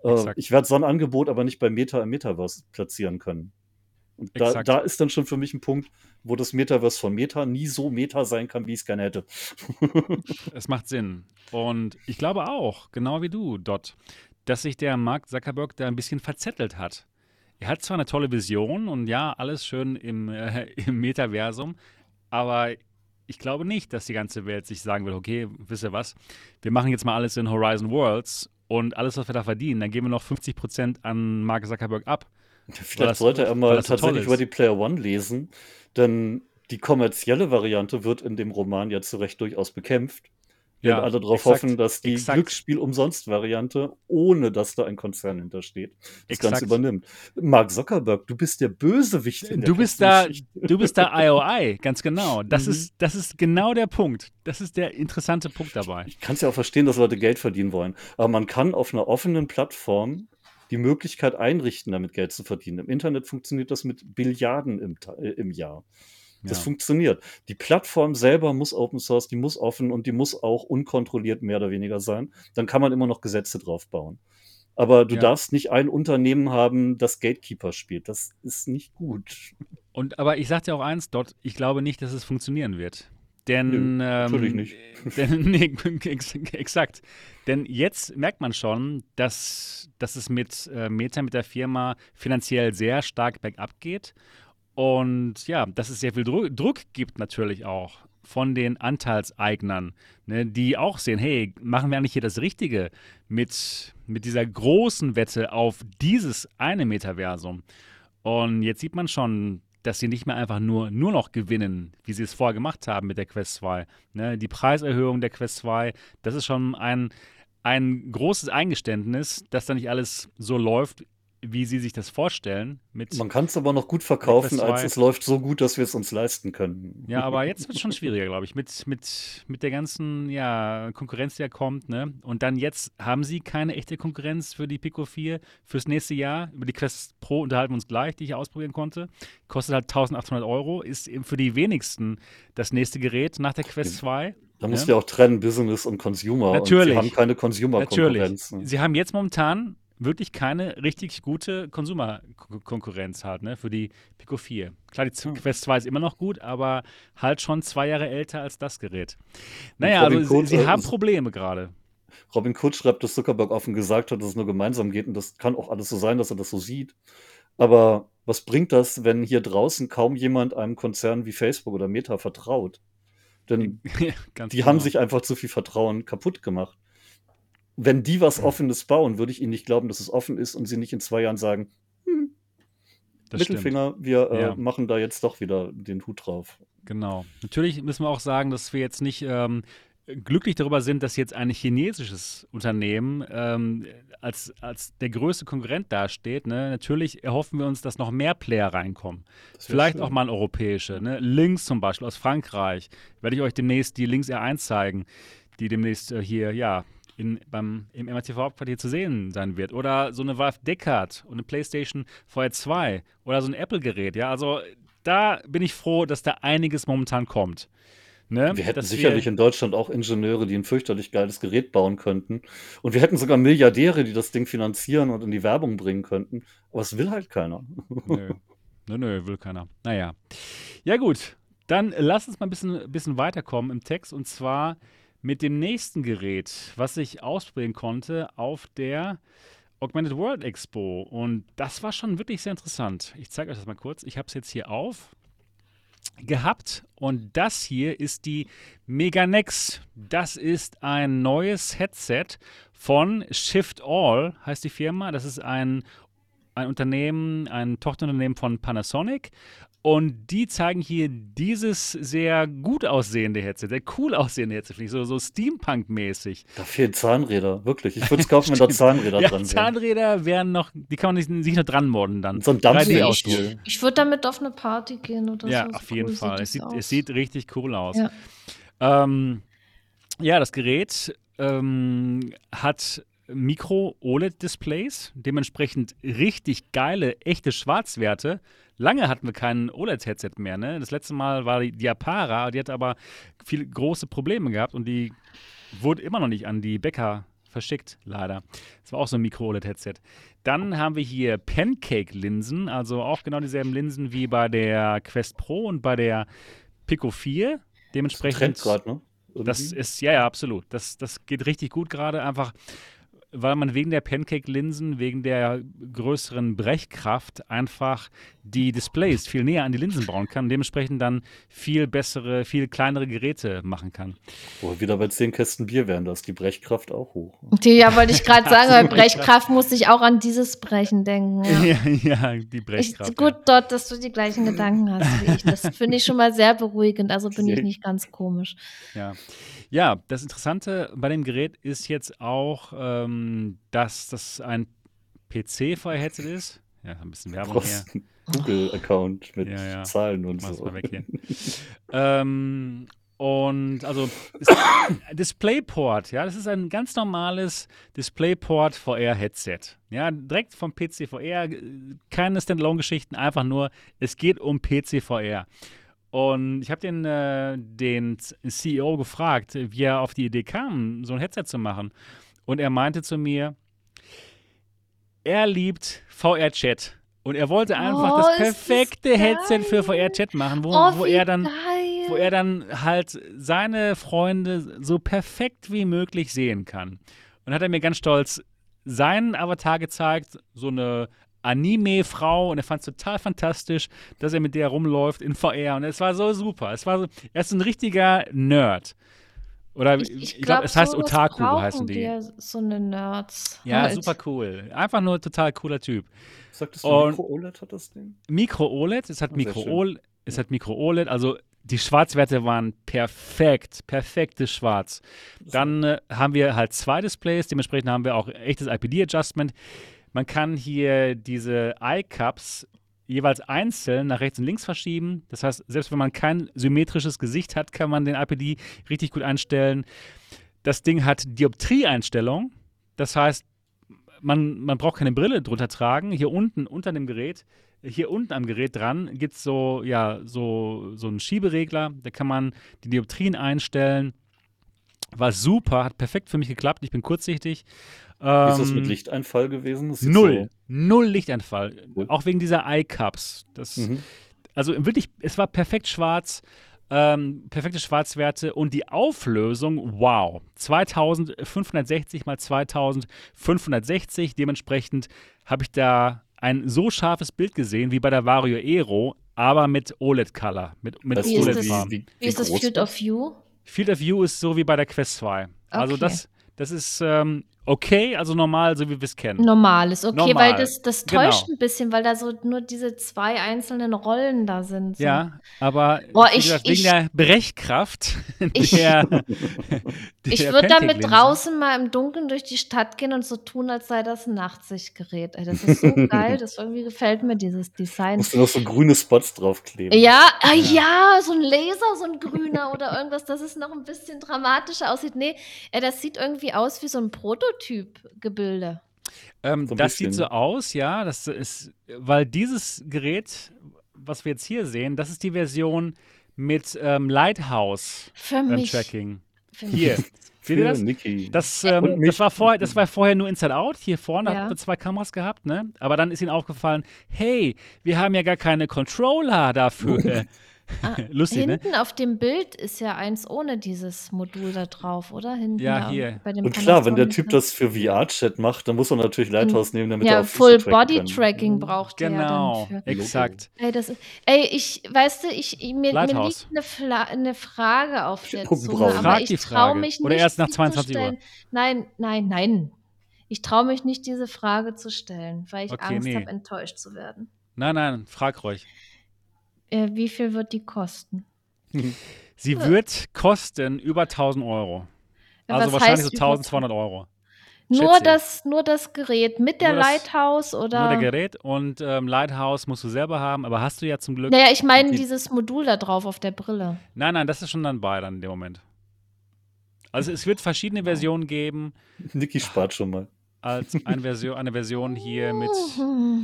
Äh, ich werde so ein Angebot aber nicht bei Meta im Metaverse platzieren können. Und da, da ist dann schon für mich ein Punkt, wo das Metaverse von Meta nie so Meta sein kann, wie ich es gerne hätte. Es macht Sinn. Und ich glaube auch, genau wie du, Dot, dass sich der Mark Zuckerberg da ein bisschen verzettelt hat. Er hat zwar eine tolle Vision und ja, alles schön im, äh, im Metaversum, aber ich glaube nicht, dass die ganze Welt sich sagen will, okay, wisst ihr was, wir machen jetzt mal alles in Horizon Worlds und alles, was wir da verdienen, dann geben wir noch 50% an Mark Zuckerberg ab. Vielleicht das- sollte er mal tatsächlich über die Player One lesen, denn die kommerzielle Variante wird in dem Roman ja zu Recht durchaus bekämpft. Ja, alle darauf exakt, hoffen, dass die exakt. Glücksspiel-Umsonst-Variante, ohne dass da ein Konzern hintersteht, das Exakt. Ganze übernimmt. Mark Zuckerberg, du bist der Bösewicht in der Du bist da, du bist da IOI, ganz genau. Das, Mhm. ist, das ist genau der Punkt. Das ist der interessante Punkt dabei. Ich kann es ja auch verstehen, dass Leute Geld verdienen wollen, aber man kann auf einer offenen Plattform die Möglichkeit einrichten, damit Geld zu verdienen. Im Internet funktioniert das mit Billiarden im, äh, im Jahr. Das Ja. funktioniert. Die Plattform selber muss Open Source, die muss offen und die muss auch unkontrolliert mehr oder weniger sein. Dann kann man immer noch Gesetze drauf bauen. Aber du Ja. darfst nicht ein Unternehmen haben, das Gatekeeper spielt. Das ist nicht gut. Und aber ich sag dir auch eins, Dot, ich glaube nicht, dass es funktionieren wird. Denn Nö, ähm, natürlich nicht. Denn, nee, ex exakt. Denn jetzt merkt man schon, dass, dass es mit äh, Meta, mit der Firma finanziell sehr stark bergab geht. Und ja, dass es sehr viel Dru Druck gibt natürlich auch von den Anteilseignern, ne, die auch sehen, hey, machen wir eigentlich hier das Richtige mit, mit dieser großen Wette auf dieses eine Metaversum. Und jetzt sieht man schon, dass sie nicht mehr einfach nur, nur noch gewinnen, wie sie es vorher gemacht haben mit der Quest 2. Ne, die Preiserhöhung der Quest 2, das ist schon ein, ein großes Eingeständnis, dass da nicht alles so läuft, wie sie sich das vorstellen. Mit, Man kann es aber noch gut verkaufen, als 2. es läuft so gut, dass wir es uns leisten können. ja, aber jetzt wird es schon schwieriger, glaube ich, mit, mit, mit der ganzen ja, Konkurrenz, die ja kommt. Ne? Und dann jetzt haben sie keine echte Konkurrenz für die Pico 4 fürs nächste Jahr. Über die Quest Pro unterhalten wir uns gleich, die ich ausprobieren konnte. Kostet halt 1800 Euro, ist eben für die wenigsten das nächste Gerät nach der Quest 2. Da musst Ja. du ja auch trennen, Business und Consumer. Natürlich. Und sie haben keine Consumer-Konkurrenz. Natürlich. Sie haben jetzt momentan wirklich keine richtig gute Konsumerkonkurrenz halt, ne, für die Pico 4. Klar, die Ja. Quest 2 ist immer noch gut, aber halt schon zwei Jahre älter als das Gerät. Naja, also sie, sie haben Probleme gerade. Robin Cook schreibt, dass Zuckerberg offen gesagt hat, dass es nur gemeinsam geht. Und das kann auch alles so sein, dass er das so sieht. Aber was bringt das, wenn hier draußen kaum jemand einem Konzern wie Facebook oder Meta vertraut? Denn Ganz die haben genau. sich einfach zu viel Vertrauen kaputt gemacht. Wenn die was Offenes bauen, würde ich ihnen nicht glauben, dass es offen ist und sie nicht in zwei Jahren sagen, hm, das stimmt. Mittelfinger, wir äh, Ja. machen da jetzt doch wieder den Hut drauf. Genau. Natürlich müssen wir auch sagen, dass wir jetzt nicht ähm, glücklich darüber sind, dass jetzt ein chinesisches Unternehmen ähm, als, als der größte Konkurrent dasteht. Ne? Natürlich erhoffen wir uns, dass noch mehr Player reinkommen. Vielleicht schön. auch mal ein europäische. Ne? Links zum Beispiel aus Frankreich. Werde ich euch demnächst die Links R1 zeigen, die demnächst äh, hier, ja, in, beim, im MRTV-Hauptquartier zu sehen sein wird. Oder so eine Valve Deckard und eine PlayStation VR 2 oder so ein Apple-Gerät. Ja, also da bin ich froh, dass da einiges momentan kommt. Ne? Wir hätten sicherlich in Deutschland auch Ingenieure, die ein fürchterlich geiles Gerät bauen könnten. Und wir hätten sogar Milliardäre, die das Ding finanzieren und in die Werbung bringen könnten. Aber es will halt keiner. Nö. Nö, nö, will keiner. Naja. Ja, gut. Dann lass uns mal ein bisschen, bisschen weiterkommen im Text und zwar mit dem nächsten Gerät, was ich ausprobieren konnte auf der Augmented World Expo. Und das war schon wirklich sehr interessant. Ich zeige euch das mal kurz. Ich habe es jetzt hier auf gehabt und das hier ist die Meganex. Das ist ein neues Headset von Shift All, heißt die Firma. Das ist ein, ein Unternehmen, ein Tochterunternehmen von Panasonic. Und die zeigen hier dieses sehr gut aussehende Headset, sehr cool aussehende Headset, finde ich, so, so Steampunk-mäßig. Da fehlen Zahnräder, wirklich. Ich würde es kaufen, wenn da. Zahnräder Ja, dran wären. Zahnräder wären noch, die kann man nicht, sich noch dran modden dann. So ein 3D Dampfspiel. ausdrucken. Ich würde damit auf eine Party gehen oder Ja, so. So auf jeden cool Fall. sieht Es sieht, es sieht richtig cool aus. Ja. Ähm, ja, das Gerät ähm, hat Mikro-OLED-Displays, dementsprechend richtig geile, echte Schwarzwerte. Lange hatten wir kein OLED-Headset mehr. Ne? Das letzte Mal war die, die Apara, die hat aber viele große Probleme gehabt und die wurde immer noch nicht an die Bäcker verschickt, leider. Das war auch so ein Mikro-OLED-Headset. Dann haben wir hier Pancake-Linsen, also auch genau dieselben Linsen wie bei der Quest Pro und bei der Pico 4. Dementsprechend. Trend gerade, ne? Das ist, ja, ja, absolut. Das, das geht richtig gut gerade, einfach weil man wegen der Pancake-Linsen, wegen der größeren Brechkraft einfach die Displays viel näher an die Linsen bauen kann und dementsprechend dann viel bessere, viel kleinere Geräte machen kann. Wo wir wieder bei 10 Kästen Bier wären, da ist die Brechkraft auch hoch. Die, ja, wollte ich gerade sagen, bei Brechkraft musste ich auch an dieses Brechen denken. Ja. Ja, ja die Ich, Brechkraft. gut dort, dass du die gleichen Gedanken hast wie ich. Das finde ich schon mal sehr beruhigend, also bin ich nicht ganz komisch. Ja. Ja, das Interessante bei dem Gerät ist jetzt auch, ähm, dass das ein PC-Fire-Headset ist. Ja, ein bisschen Werbung brauchst hier. Google-Account mit Ja, ja. Zahlen und Mach's so. mal weg hier. ähm, und also DisplayPort, ja, das ist ein ganz normales DisplayPort VR Headset. Ja, direkt vom PC VR, äh, keine Standalone-Geschichten, einfach nur, es geht um PC VR. Und ich habe den, äh, den CEO gefragt, wie er auf die Idee kam, so ein Headset zu machen. Und er meinte zu mir, er liebt VR-Chat. Und er wollte einfach Oh, das perfekte Headset für VR-Chat machen, wo, Oh, wo er dann geil. wo er dann halt seine Freunde so perfekt wie möglich sehen kann. Und hat er mir ganz stolz seinen Avatar gezeigt, so eine Anime-Frau und er fand es total fantastisch, dass er mit der rumläuft in VR und es war so super. Es war so, er ist ein richtiger Nerd. Oder ich, ich, ich glaube, glaub, es heißt Otaku, heißen die. wir, so eine Nerds. Ja, halt. super cool. Einfach nur total cooler Typ. Sagtest du, Mikro-OLED hat das Ding? Micro-OLED, es hat Ah, sehr Micro-OLED, es hat Micro-OLED, also die Schwarzwerte waren perfekt, perfektes Schwarz. Dann äh, haben wir halt zwei Displays, dementsprechend haben wir auch echtes IPD-Adjustment. Man kann hier diese Eye-Cups jeweils einzeln nach rechts und links verschieben. Das heißt, selbst wenn man kein symmetrisches Gesicht hat, kann man den IPD richtig gut einstellen. Das Ding hat Dioptrieeinstellung. Das heißt, man, man braucht keine Brille drunter tragen. Hier unten unter dem Gerät, hier unten am Gerät dran gibt es so, ja, so, so einen Schieberegler. Da kann man die Dioptrien einstellen. War super, hat perfekt für mich geklappt. Ich bin kurzsichtig. Wie ist das Ähm, mit Lichteinfall gewesen? Das sieht Null. Null Lichteinfall. Cool. Auch wegen dieser Eye-Cups. Das, So, mhm. also wirklich, es war perfekt schwarz, ähm, perfekte Schwarzwerte und die Auflösung, wow, 2560 mal 2560. Dementsprechend habe ich da ein so scharfes Bild gesehen wie bei der Vario Aero, aber mit OLED-Color, mit, mit Wie du, ist wie, wie, Wie ist das Field of View? Field of View ist so wie bei der Quest 2. Also Okay. das, das ist ähm, okay, also normal, so wie wir es kennen. Normal ist okay, Normal, weil das, das täuscht genau. ein bisschen, weil da so nur diese zwei einzelnen Rollen da sind. So. Ja, aber Boah, ich- gesagt, ich- wegen der Brechkraft Ich- der, der Ich würde damit draußen mal im Dunkeln durch die Stadt gehen und so tun, als sei das ein Nachtsichtgerät. Das ist so geil, das irgendwie gefällt mir, dieses Design. Musst du noch so grüne Spots draufkleben? Ja, ah, ja, so ein Laser, so ein grüner oder irgendwas, dass es noch ein bisschen dramatischer aussieht. Nee, das sieht irgendwie aus wie so ein Prototyp-Gebilde. Ähm, So das sieht so aus, ja. Das ist, weil dieses Gerät, was wir jetzt hier sehen, das ist die Version mit ähm, Lighthouse Für ähm, mich. Tracking. Für mich. Hier. Seht ihr das? Das, ähm, das, war vorher, das war vorher nur Inside Out. Hier vorne Ja. hatten wir zwei Kameras gehabt, ne? Aber dann ist ihnen aufgefallen, hey, wir haben ja gar keine Controller dafür. Ah, Lustig, ne? Hinten auf dem Bild ist ja eins ohne dieses Modul da drauf, oder? Hinten Ja, hier. Bei dem Und klar, wenn der. Typ das für VR-Chat macht, dann muss er natürlich Lighthouse nehmen, damit er Ja, auf Füße Full Body kann. Tracking braucht er Genau, ja dann für. exakt. Ey, das ist, ey, ich, weißt du, ich, mir, mir liegt eine, Fla eine Frage auf der Augenbrauen. Zunge, aber Frag ich die traue Frage. mich Oder nicht, erst nach sie 22 zu Uhr. Nein, nein, nein. Ich traue mich nicht, diese Frage zu stellen, weil ich Okay, Angst nee. habe, enttäuscht zu werden. Nein, nein, frag ruhig. Äh, wie viel wird die kosten? Sie wird kosten über 1000 Euro. Äh, Also was wahrscheinlich so über- 1200 Euro. Nur das, nur das Gerät mit der Nur das- Lighthouse oder? Nur der Gerät und ähm, Lighthouse musst du selber haben, aber hast du ja zum Glück. Naja, ich meine Die- dieses Modul da drauf auf der Brille. Nein, nein, das ist schon dann bei dann in dem Moment. Also es wird verschiedene Versionen geben. Niki spart schon mal. Als eine Version, eine Version hier mit,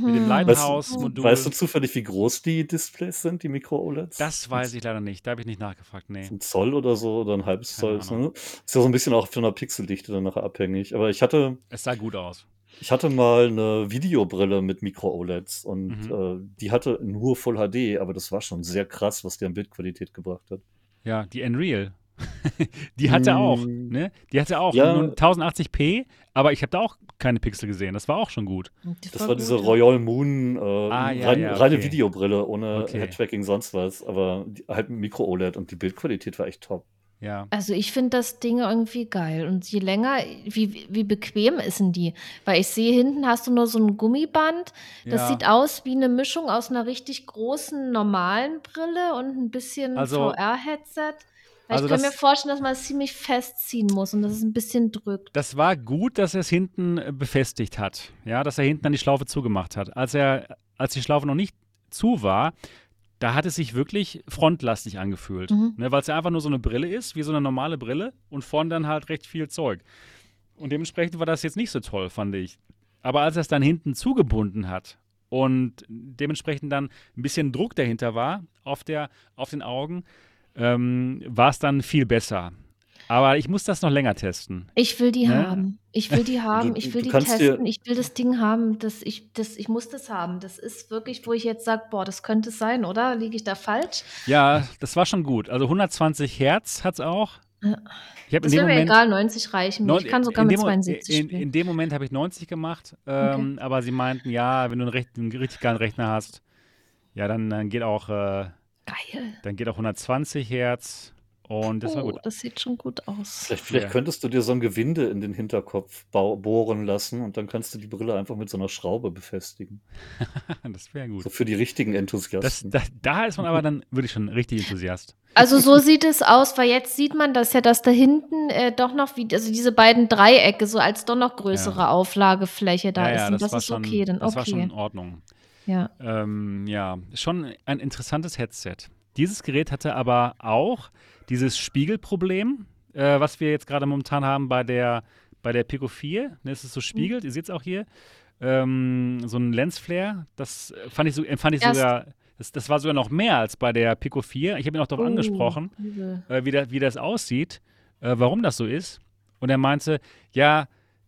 mit dem Lighthouse-Modul. Weißt du zufällig, wie groß die Displays sind, die Micro-OLEDs? Das weiß ich leider nicht. Da habe ich nicht nachgefragt. Nee. Ein Zoll oder so oder ein halbes Zoll. Ne? Ist ja so ein bisschen auch von der Pixeldichte dann nachher abhängig. Aber ich hatte, Es sah gut aus. ich hatte mal eine Videobrille mit Micro-OLEDs und Mhm. äh, die hatte nur Full HD, aber das war schon sehr krass, was die an Bildqualität gebracht hat. Ja, die Unreal. die hatte auch, Mm. ne? Die hatte auch Ja. nur 1080p, aber ich habe da auch keine Pixel gesehen. Das war auch schon gut. Das war diese gut. Royal Moon, äh, Ah, ja, rein, ja, reine okay. Videobrille ohne Okay. Head-Tracking, sonst was, aber die, halt mit Micro-OLED und die Bildqualität war echt top. Ja. Also ich finde das Ding irgendwie geil. Und je länger, wie, wie bequem ist denn die? Weil ich sehe, hinten hast du nur so ein Gummiband. Das ja. sieht aus wie eine Mischung aus einer richtig großen normalen Brille und ein bisschen Also- VR-Headset. Weil also ich kann das- mir vorstellen, dass man es ziemlich festziehen muss und dass es ein bisschen drückt. Das war gut, dass er es hinten äh, befestigt hat. Ja, dass er hinten dann die Schlaufe zugemacht hat. Als er, als die Schlaufe noch nicht zu war, da hat es sich wirklich frontlastig angefühlt. Mhm. Ne, Weil es ja einfach nur so eine Brille ist, wie so eine normale Brille und vorne dann halt recht viel Zeug. Und dementsprechend war das jetzt nicht so toll, fand ich. Aber als er es dann hinten zugebunden hat und dementsprechend dann ein bisschen Druck dahinter war auf, der, auf den Augen, ähm, war es dann viel besser. Aber ich muss das noch länger testen. Ich will die Ne? haben. Ich will die haben. du- Ich will die testen. Ich will das Ding haben. Das, ich, das, ich muss das haben. Das ist wirklich, wo ich jetzt sage, boah, das könnte es sein, oder? Liege ich da falsch? Ja, das war schon gut. Also 120 Hertz hat es auch. Ja. Ich Das wäre mir Moment. egal, 90 reichen Ich kann sogar mit dem, Mo- 72 in, spielen. in dem Moment habe ich 90 gemacht, ähm, aber sie meinten, ja, wenn du einen, recht, einen richtig geilen Rechner hast, ja, dann, dann geht auch äh, Geil. dann geht auch 120 Hertz und das war oh, gut. das sieht schon gut aus. Vielleicht, vielleicht Ja. könntest du dir so ein Gewinde in den Hinterkopf bohren lassen und dann kannst du die Brille einfach mit so einer Schraube befestigen. das wäre gut. So für die richtigen Das, Enthusiasten. da, da ist man aber dann wirklich schon richtig Enthusiast. Also so sieht es aus, weil jetzt sieht man das ja, dass da hinten äh, doch noch wie, also diese beiden Dreiecke so als doch noch größere Ja. Auflagefläche da ja, ist. ja, Und das, das, war ist schon, okay, dann das war schon okay. in Ordnung. Ja. Ähm, ja, schon ein interessantes Headset. Dieses Gerät hatte aber auch dieses Spiegelproblem, äh, was wir jetzt gerade momentan haben bei der, bei der Pico 4. Ne, es ist so spiegelt, ihr seht es auch hier. Ähm, so ein Lensflare, das äh, fand ich, so, empfand ich Erst- sogar, das, das war sogar noch mehr als bei der Pico 4. Ich habe ihn auch darauf Oh, angesprochen, äh, wie, da, wie das aussieht, äh, warum das so ist. Und er meinte, ja,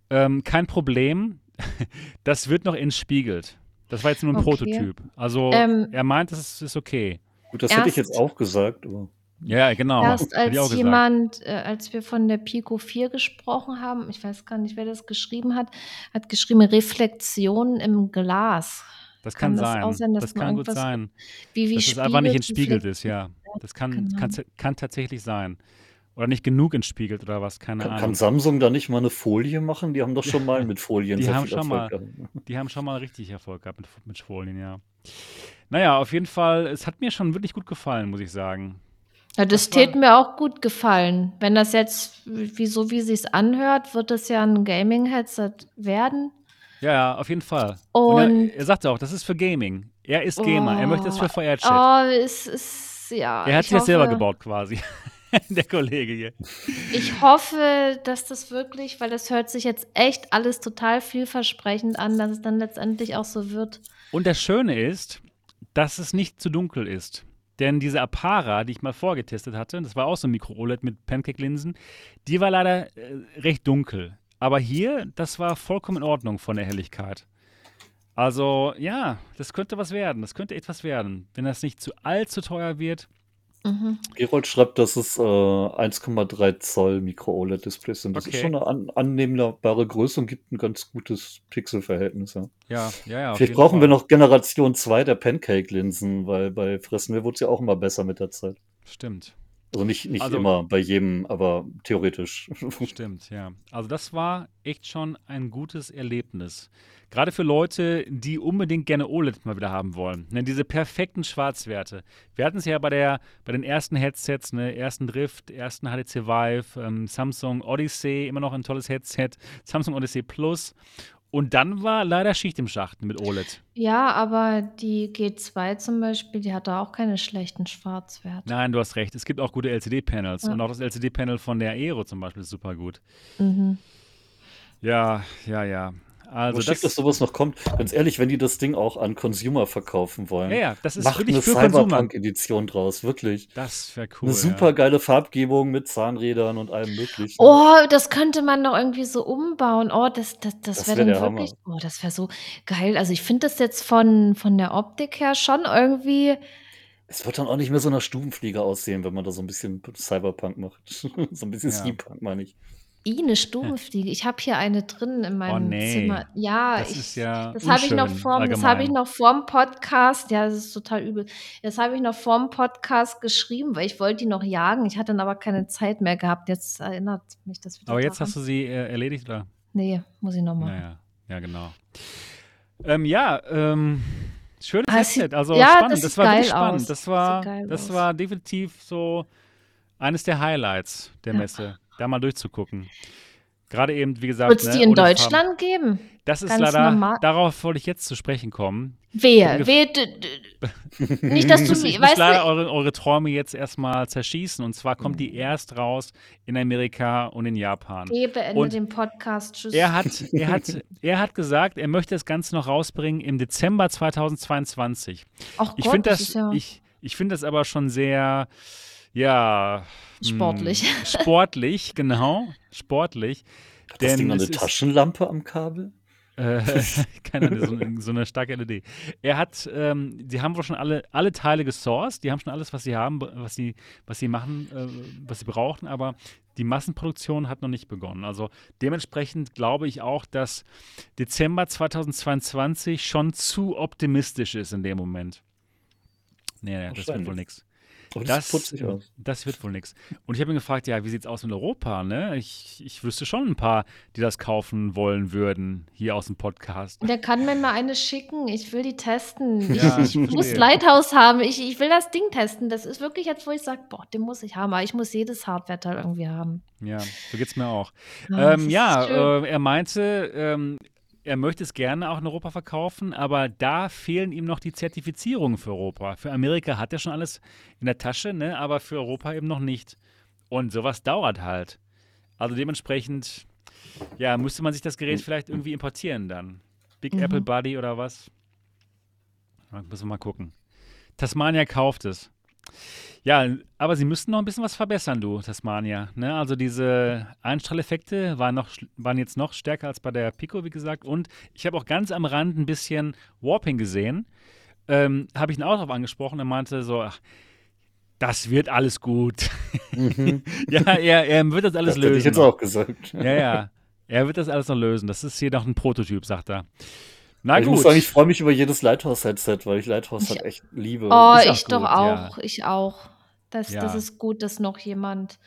ähm, kein Problem, das wird noch entspiegelt. Das war jetzt nur ein Okay. Prototyp. Also Ähm, er meint, das ist, ist okay. Gut, das hätte ich jetzt auch gesagt, aber Ja, genau. Erst Hätte ich auch als jemand, äh, als wir von der Pico 4 gesprochen haben, ich weiß gar nicht, wer das geschrieben hat, hat geschrieben Reflexion im Glas. Das kann, kann das sein. auch sein, das kann gut sein. Wie, wie Dass es einfach nicht entspiegelt ist, ja. Das kann, Genau. kann, kann tatsächlich sein. Oder nicht genug entspiegelt oder was, keine kann, Ahnung. kann Samsung da nicht mal eine Folie machen? Die haben doch schon mal mit Folien Die sehr haben viel schon Erfolg gehabt. Die haben schon mal richtig Erfolg gehabt mit, mit Folien, ja. Naja, auf jeden Fall, es hat mir schon wirklich gut gefallen, muss ich sagen. Ja, das, täte mir auch gut gefallen. Wenn das jetzt, wie so wie sich's anhört, wird das ja ein Gaming-Headset werden. Ja, ja, auf jeden Fall. Und- er, er sagte auch, das ist für Gaming. Er ist Gamer, er möchte das für VR-Chat. Oh, es ist, ja. er hat sich das selber gebaut quasi. Der Kollege hier. Ich hoffe, dass das wirklich, weil das hört sich jetzt echt alles total vielversprechend an, dass es dann letztendlich auch so wird. Und das Schöne ist, dass es nicht zu dunkel ist. Denn diese Apara, die ich mal vorgetestet hatte, das war auch so ein Mikro-OLED mit Pancake-Linsen, die war leider äh, recht dunkel. Aber hier, das war vollkommen in Ordnung von der Helligkeit. Also ja, das könnte was werden. Das könnte etwas werden. Wenn das nicht zu allzu teuer wird. Mhm. Gerold schreibt, dass es äh, 1,3 Zoll Micro-OLED-Displays sind. Das Okay. ist schon eine an annehmbare Größe und gibt ein ganz gutes Pixelverhältnis. Ja. Ja, ja, ja. Vielleicht brauchen Fall. wir noch Generation 2 der Pancake-Linsen, weil bei Fressen wir wurde es ja auch immer besser mit der Zeit. Stimmt. Also nicht, nicht Also- immer bei jedem, aber theoretisch. Stimmt, ja. Also das war echt schon ein gutes Erlebnis. Gerade für Leute, die unbedingt gerne OLED mal wieder haben wollen. Ne, diese perfekten Schwarzwerte. Wir hatten es ja bei, der, bei den ersten Headsets, ne, ersten Drift, ersten HTC Vive, ähm, Samsung Odyssey, immer noch ein tolles Headset, Samsung Odyssey Plus. Und dann war leider Schicht im Schacht mit OLED. Ja, aber die G2 zum Beispiel, die hat da auch keine schlechten Schwarzwerte. Nein, du hast recht. Es gibt auch gute LCD-Panels. Ja. Und auch das LCD-Panel von der Aero zum Beispiel ist super gut. Mhm. Ja, ja, ja. Also Also schick, dass sowas noch kommt. Ganz ehrlich, wenn die das Ding auch an Consumer verkaufen wollen, ja, ja, das ist macht wirklich eine. Cyberpunk-Edition draus, wirklich. Das wäre cool. Eine super ja. geile Farbgebung mit Zahnrädern und allem möglichen. Oh, das könnte man doch irgendwie so umbauen. Oh, das, das, das Das wäre wär dann der Hammer. wirklich, oh, das wäre so geil. Also ich finde das jetzt von, von der Optik her schon irgendwie, Es wird dann auch nicht mehr so nach Stubenflieger aussehen, wenn man da so ein bisschen Cyberpunk macht. so ein bisschen Ja. Steampunk, meine ich. I, eine Stubenfliege. Ich habe hier eine drin in meinem Oh, nee. Zimmer. Ja, Das ich, ja das habe ich noch vorm, das habe ich noch vorm Podcast. Ja, das ist total übel. Das habe ich noch vorm Podcast geschrieben, weil ich wollte die noch jagen. Ich hatte dann aber keine Zeit mehr gehabt. Jetzt erinnert mich das wieder Aber jetzt daran. hast du sie äh, erledigt, oder? Nee, muss ich noch machen. Naja, ja, genau. Ähm, ja, ähm, schönes Ah, Headset. Also ja, spannend. das Das, war wirklich spannend. aus. Das Das war, das aus. war definitiv so eines der Highlights der Ja. Messe, da mal durchzugucken. Gerade eben, wie gesagt, Wird es ne, die in. Deutschland geben? Das ist ganz leider, normal? darauf wollte ich jetzt zu sprechen kommen. Wer? Ungef- Wer? d- d- Nicht, dass Ich du, muss, ich muss weißt leider eure, eure Träume jetzt erstmal zerschießen. Und zwar kommt die erst raus in Amerika und in Japan. Geh, beende Und den Podcast. Tschüss. Er hat, er, hat, er hat gesagt, er möchte das Ganze noch rausbringen im Dezember 2022. Ach Ich Gott, finde das, ist ja ich, ich find das aber schon sehr, ja. mh, Sportlich. Sportlich, genau. Sportlich. Hat das Ding noch eine ist- Taschenlampe am Kabel? Äh, keine Ahnung, so, eine- so eine starke LED. Er hat, ähm, die haben wohl schon alle, alle Teile gesourced, die haben schon alles, was sie haben, was sie, was sie machen, äh, was sie brauchen, aber die Massenproduktion hat noch nicht begonnen. Also dementsprechend glaube ich auch, dass Dezember 2022 schon zu optimistisch ist in dem Moment. Nee, nee das wird wohl nichts. Aber das, Das, sieht das wird wohl nichts. Und ich habe ihn gefragt, ja, wie sieht's aus mit Europa? Ne? Ich, ich wüsste schon ein paar, die das kaufen wollen würden, hier aus dem Podcast. Der kann mir mal eine schicken. Ich will die testen. Ja, ich, ich muss. Lighthouse haben. Ich, ich will das Ding testen. Das ist wirklich jetzt, wo ich sage, boah, den muss ich haben. Aber ich muss jedes Hardware-Teil irgendwie haben. Ja, so geht's mir auch. Ja, das ähm, ja, schön. äh, er meinte, ähm, er möchte es gerne auch in Europa verkaufen, aber da fehlen ihm noch die Zertifizierungen für Europa. Für Amerika hat er schon alles in der Tasche, ne? aber für Europa eben noch nicht. Und sowas dauert halt. Also dementsprechend, ja, müsste man sich das Gerät vielleicht irgendwie importieren dann. Big Mhm. Apple Buddy oder was? Müssen wir mal gucken. Tasmania kauft es. Ja, aber sie müssten noch ein bisschen was verbessern, du, Tasmania. Ne? Also diese Einstrahleffekte waren, noch, waren jetzt noch stärker als bei der Pico, wie gesagt. Und ich habe auch ganz am Rand ein bisschen Warping gesehen. Ähm, habe ich ihn auch darauf angesprochen. Er meinte so, ach, das wird alles gut. Mhm. ja, er, er wird das alles das hätte lösen. ich jetzt noch. auch gesagt. Ja, ja. Er wird das alles noch lösen. Das ist hier noch ein Prototyp, sagt er. Na ich gut. muss sagen, ich freue mich über jedes Lighthouse-Headset, weil ich Lighthouse Ich- halt echt liebe. Oh, auch ich doch gut, auch. ja. Ich auch. Das, Ja. das ist gut, dass noch jemand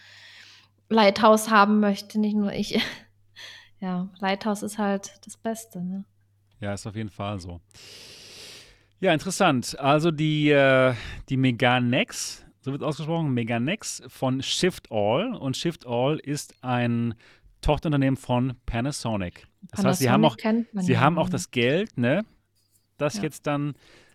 Lighthouse haben möchte, nicht nur ich. Ja, Lighthouse ist halt das Beste. Ne? Ja, ist auf jeden Fall so. Ja, interessant. Also die, äh, die Meganex, so wird ausgesprochen, Meganex von Shift All. Und Shift All ist ein Tochterunternehmen von Panasonic. Das heißt, sie haben auch, sie haben auch das Geld, ne, das Ja. jetzt dann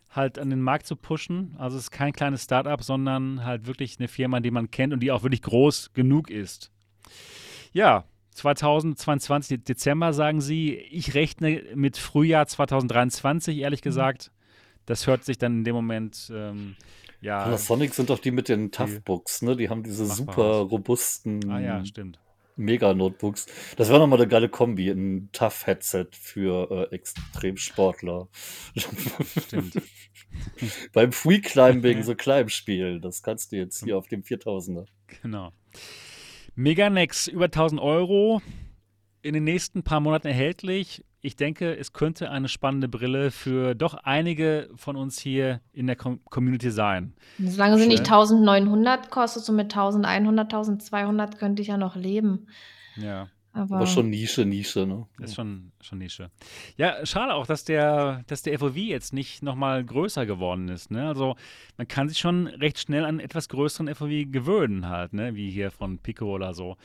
halt an den Markt zu pushen. Also es ist kein kleines Startup, sondern halt wirklich eine Firma, die man kennt und die auch wirklich groß genug ist. Ja, 2022 Dezember sagen sie. Ich rechne mit Frühjahr 2023, ehrlich Mhm. gesagt. Das hört sich dann in dem Moment, ähm, ja. Panasonic sind doch die mit den Toughbooks, ne? Die haben diese super robusten Ah ja, stimmt. Mega-Notebooks. Das wäre nochmal eine geile Kombi, ein Tough-Headset für äh, Extremsportler. Stimmt. Beim Free Climbing so Climb spielen, das kannst du jetzt hier auf dem 4000er. Genau. Meganex über 1000 Euro in den nächsten paar Monaten erhältlich. Ich denke, es könnte eine spannende Brille für doch einige von uns hier in der Com Community sein. Solange sie nicht Schön. 1900 kostet, so mit 1100, 1200 könnte ich ja noch leben. Ja, Aber, Aber schon Nische, Nische, ne? ist schon, schon Nische. Ja, schade auch, dass der, dass der FOV jetzt nicht nochmal größer geworden ist. Ne? Also man kann sich schon recht schnell an etwas größeren FOV gewöhnen halt, ne? wie hier von Pico oder so.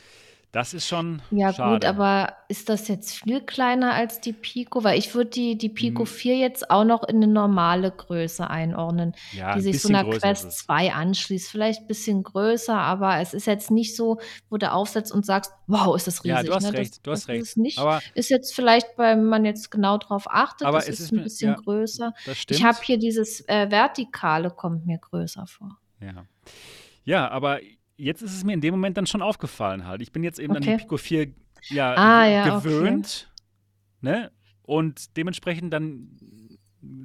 Das ist schon Ja gut, schade. aber ist das jetzt viel kleiner als die Pico? Weil ich würde die, die Pico Hm. 4 jetzt auch noch in eine normale Größe einordnen, Ja, die ein sich so einer ist Quest es. 2 anschließt. Vielleicht ein bisschen größer, aber es ist jetzt nicht so, wo du aufsetzt und sagst, wow, ist das Ja, riesig. du hast Ne? Das, recht, du das hast ist recht. es nicht. Aber, Ist jetzt vielleicht, wenn man jetzt genau drauf achtet, aber es ist ist ein bisschen ja, größer. das Ich habe hier dieses äh, Vertikale, kommt mir größer vor. Ja. Ja, aber jetzt ist es mir in dem Moment dann schon aufgefallen halt. Ich bin jetzt eben an die Okay. Pico 4 ja, Ah, ja, okay. gewöhnt, ne? Und dementsprechend dann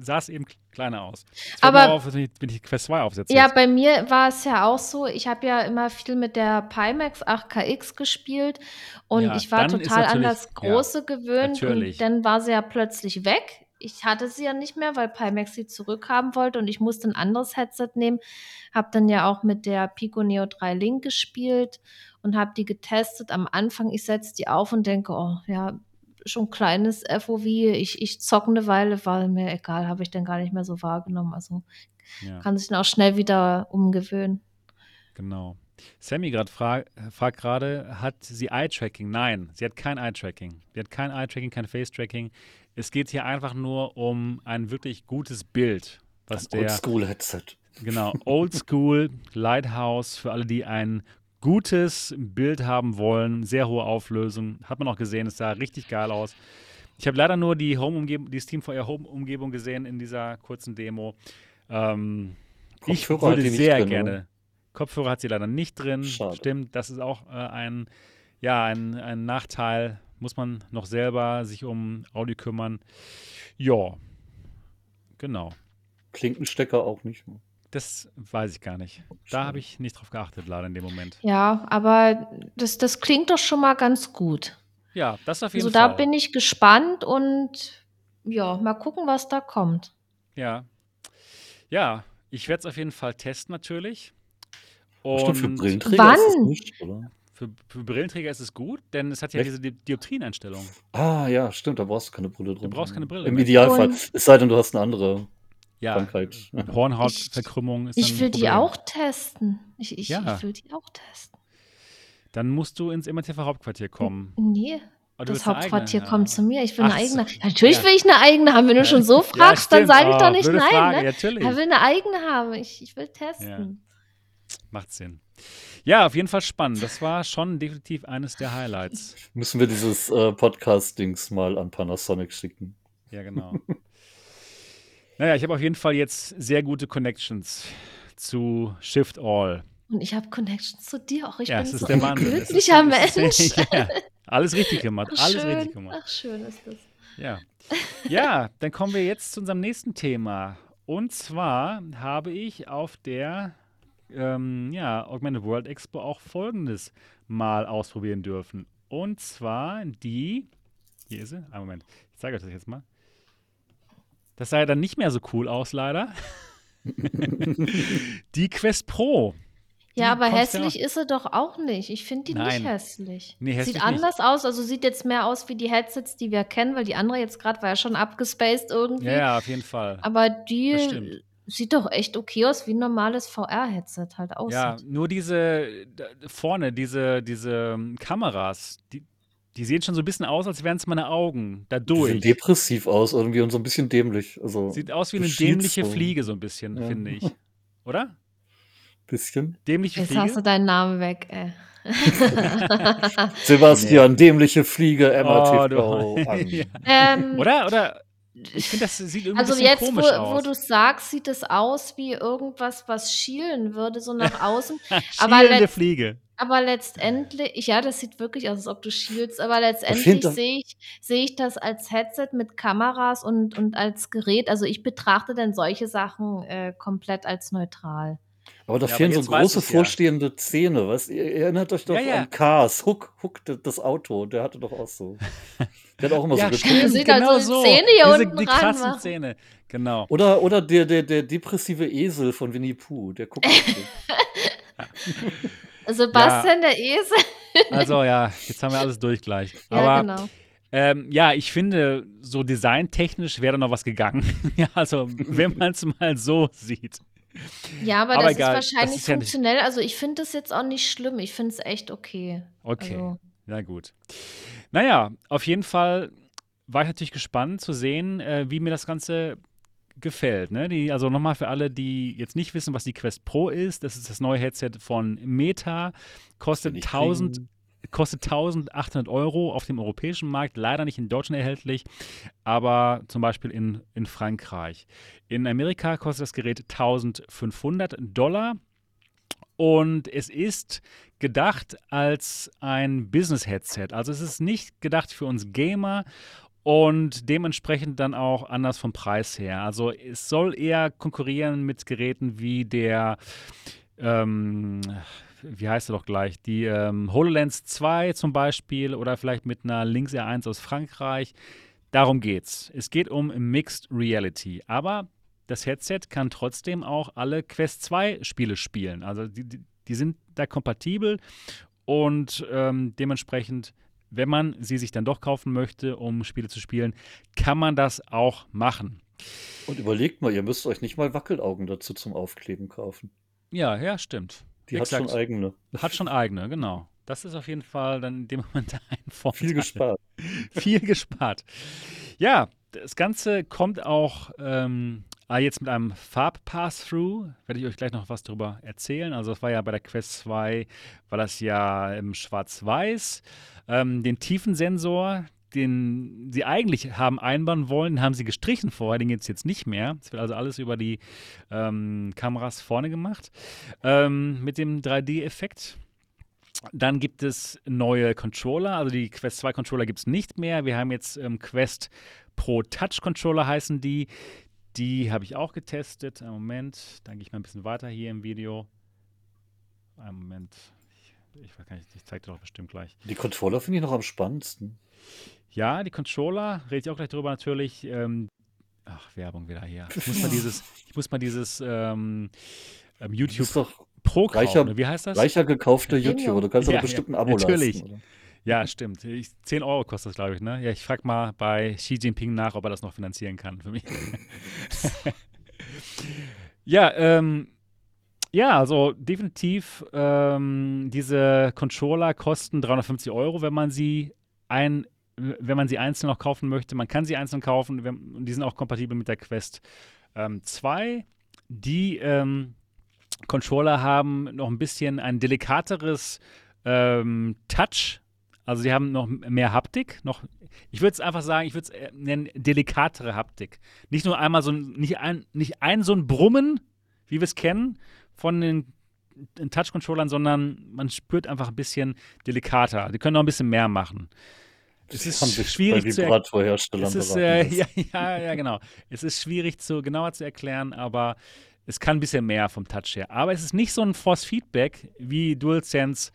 sah es eben kleiner aus. Jetzt Aber auf, wenn ich, Quest 2 aufsetze Ja, jetzt. bei mir war es ja auch so, ich habe ja immer viel mit der Pimax 8KX gespielt und Ja, ich war total an das ja, Große gewöhnt natürlich. und dann war sie ja plötzlich weg. Ich hatte sie ja nicht mehr, weil Pimax sie zurückhaben wollte und ich musste ein anderes Headset nehmen. Habe dann ja auch mit der Pico Neo 3 Link gespielt und habe die getestet. Am Anfang, ich setze die auf und denke, oh ja, schon kleines FOV. Ich, ich zocke eine Weile, war mir egal, habe ich dann gar nicht mehr so wahrgenommen. Also Ja, kann sich dann auch schnell wieder umgewöhnen. genau. Sammy gerade frag, fragt gerade, hat sie Eye-Tracking? Nein, sie hat kein Eye-Tracking. Sie hat kein Eye-Tracking, kein Face-Tracking. Es geht hier einfach nur um ein wirklich gutes Bild, was Ein der Oldschool-Headset. Genau, Oldschool Lighthouse für alle, die ein gutes Bild haben wollen, sehr hohe Auflösung. Hat man auch gesehen, es sah richtig geil aus. Ich habe leider nur die Home-Umgebung, die Steam VR Home-Umgebung gesehen in dieser kurzen Demo. Ähm, ich würde sehr drin, gerne. oder? Kopfhörer hat sie leider nicht drin. Schade. Stimmt, das ist auch äh, ein, ja, ein, ein Nachteil. Muss man noch selber sich um Audio kümmern. Ja, genau. Klinkenstecker auch nicht. Das weiß ich gar nicht. Da habe ich nicht drauf geachtet, leider in dem Moment. Ja, aber das, das klingt doch schon mal ganz gut. Ja, das auf jeden Also da Fall. bin ich gespannt und ja, mal gucken, was da kommt. Ja. Ja, ich werde es auf jeden Fall testen natürlich. Stimmt, für Und Brillenträger ist das Wann? nicht, oder? Für, für Brillenträger ist es gut, denn es hat ja Echt? diese Di Dioptrieneinstellung. Ah, ja, stimmt, da brauchst du keine Brille drin. Du brauchst keine Brille Im mehr. Idealfall. Und- Es sei denn, du hast eine andere Ja, Krankheit. Hornhautverkrümmung ist Ich ein will die auch testen. Ich, ich, Ja. ich will die auch testen. Dann musst du ins MRTV Hauptquartier kommen. Nee, du das eigene Hauptquartier haben. kommt zu mir. Ich will Ach eine eigene. Natürlich ja. will ich eine eigene haben. Wenn du schon so Ja, fragst, dann sage ich Oh, doch nicht nein. Frage, Ne? natürlich. Er will eine eigene haben. Ich, ich will testen. Macht Sinn. Ja, auf jeden Fall spannend. Das war schon definitiv eines der Highlights. Müssen wir dieses äh, Podcast-Dings mal an Panasonic schicken. Ja, genau. naja, ich habe auf jeden Fall jetzt sehr gute Connections zu Shift All. Und ich habe Connections zu dir auch. Ich ja, bin es ist so der ein Wahnsinn. Glücklicher es ist- Mensch. ja, alles richtig gemacht. Ach, Alles schön. richtig gemacht. Ach, schön ist das. Ja. ja, dann kommen wir jetzt zu unserem nächsten Thema. Und zwar habe ich auf der ähm, ja, Augmented World Expo auch folgendes mal ausprobieren dürfen. Und zwar die, hier ist sie, einen Moment, ich zeige euch das jetzt mal. Das sah ja dann nicht mehr so cool aus, leider. die Quest Pro. Die Ja, aber hässlich ist sie doch auch nicht. Ich finde die Nein. nicht hässlich. Nee, hässlich sieht nicht. anders aus, also sieht jetzt mehr aus wie die Headsets, die wir kennen, weil die andere jetzt gerade war ja schon abgespaced irgendwie. Ja, ja, auf jeden Fall. Aber die. Sieht doch echt okay aus, wie ein normales VR-Headset halt aussieht. Ja, nur diese da, vorne, diese, diese ähm, Kameras, die, die sehen schon so ein bisschen aus, als wären es meine Augen da Die sehen durch. depressiv aus irgendwie und so ein bisschen dämlich. Also Sieht aus wie eine dämliche so. Fliege, so ein bisschen, Ja. finde ich. Oder? Bisschen. Dämliche Jetzt hast du Fliege? deinen Namen weg, ey. Sebastian, dämliche Fliege, Oh, MRTV an. Ja. ähm, Oder? Oder? Ich finde, das sieht irgendwie also jetzt, wo, komisch wo aus. du sagst, sieht es aus wie irgendwas, was schielen würde, so nach außen. aber Schielende letzt- Fliege. Aber letztendlich, ja, das sieht wirklich aus, als ob du schielst, aber letztendlich sehe ich, sehe ich das als Headset mit Kameras und, und als Gerät. Also ich betrachte dann solche Sachen äh, komplett als neutral. Aber da Ja, aber fehlen so große ich's ja. vorstehende Zähne. Weißt? Ihr erinnert euch doch Ja, ja. an Cars, Hook, Hook, das Auto, der hatte doch auch so. Der hat auch immer Ja, so geguckt. sieht halt genau so so. die Zähne hier Diese, unten die ran krassen machen. Zähne. Genau. Oder, oder der, der, der depressive Esel von Winnie Pooh, der guckt. auch so. Sebastian, der Esel. Also ja, jetzt haben wir alles durch gleich. Ja, Aber genau. Ähm, ja, ich finde, so designtechnisch wäre da noch was gegangen. ja, also, wenn man es mal so sieht. Ja, aber, aber das egal, ist das wahrscheinlich ist ja nicht- funktionell. Also ich finde das jetzt auch nicht schlimm. Ich finde es echt okay. Okay. Also, Ja, gut. Naja, auf jeden Fall war ich natürlich gespannt zu sehen, äh, wie mir das Ganze gefällt. Ne? Die, also nochmal für alle, die jetzt nicht wissen, was die Quest Pro ist, das ist das neue Headset von Meta, kostet 1000 kostet 1800 Euro auf dem europäischen Markt, leider nicht in Deutschland erhältlich, aber zum Beispiel in, in Frankreich. In Amerika kostet das Gerät 1500 Dollar und es ist gedacht als ein Business-Headset. Also es ist nicht gedacht für uns Gamer und dementsprechend dann auch anders vom Preis her. Also es soll eher konkurrieren mit Geräten wie der, ähm, wie heißt er doch gleich, die ähm, HoloLens 2 zum Beispiel oder vielleicht mit einer Lynx R1 aus Frankreich. Darum geht's. Es geht um Mixed Reality. Aber das Headset kann trotzdem auch alle Quest 2 Spiele spielen. Also die, die, die sind da kompatibel und ähm, dementsprechend wenn man sie sich dann doch kaufen möchte, um Spiele zu spielen, kann man das auch machen. Und überlegt mal, ihr müsst euch nicht mal Wackelaugen dazu zum Aufkleben kaufen. Ja, ja, stimmt. Die Exakt. hat schon eigene. Hat schon eigene, genau. Das ist auf jeden Fall dann in dem Moment ein Vorteil. Viel gespart. Viel gespart. Ja, das Ganze kommt auch ähm, jetzt mit einem Farb-Pass-Through. Werde ich euch gleich noch was darüber erzählen. Also, das war ja bei der Quest 2, war das ja im Schwarz-Weiß. Ähm, den Tiefensensor, den sie eigentlich haben einbauen wollen, haben sie gestrichen vorher, den gibt es jetzt nicht mehr. Es wird also alles über die ähm, Kameras vorne gemacht. Ähm, mit dem 3D-Effekt. Dann gibt es neue Controller, also die Quest 2 Controller gibt es nicht mehr. Wir haben jetzt ähm, Quest Pro Touch Controller heißen die. Die habe ich auch getestet. Einen Moment, dann gehe ich mal ein bisschen weiter hier im Video. Einen Moment. Ich nicht, ich zeige dir doch bestimmt gleich. Die Controller finde ich noch am spannendsten. Ja, die Controller, rede ich auch gleich drüber natürlich. Ähm, ach, Werbung wieder hier. Ich muss mal dieses, ich muss mal dieses ähm, ähm YouTube Pro kaufen. Reicher, Wie heißt das? Reicher gekaufter YouTuber. Du kannst ja, doch bestimmt ein Abo natürlich. leisten. Natürlich. Ja, stimmt. Ich, 10 Euro kostet das, glaube ich. Ne? Ja, ich frage mal bei Xi Jinping nach, ob er das noch finanzieren kann für mich. ja, ähm, ja, also definitiv, ähm, diese Controller kosten 350 Euro, wenn man sie ein, wenn man sie einzeln noch kaufen möchte. Man kann sie einzeln kaufen und die sind auch kompatibel mit der Quest ähm, 2. Die ähm, Controller haben noch ein bisschen ein delikateres ähm, Touch. Also sie haben noch mehr Haptik, noch ich würde es einfach sagen, ich würde es äh, nennen delikatere Haptik. Nicht nur einmal so ein, nicht ein, nicht ein so ein Brummen, wie wir es kennen, von den Touch-Controllern, sondern man spürt einfach ein bisschen delikater. Die können noch ein bisschen mehr machen. Es ist schwierig zu erklären. Es ist, äh, ja, ja, ja, genau. Es ist schwierig zu genauer zu erklären, aber es kann ein bisschen mehr vom Touch her. Aber es ist nicht so ein Force Feedback wie DualSense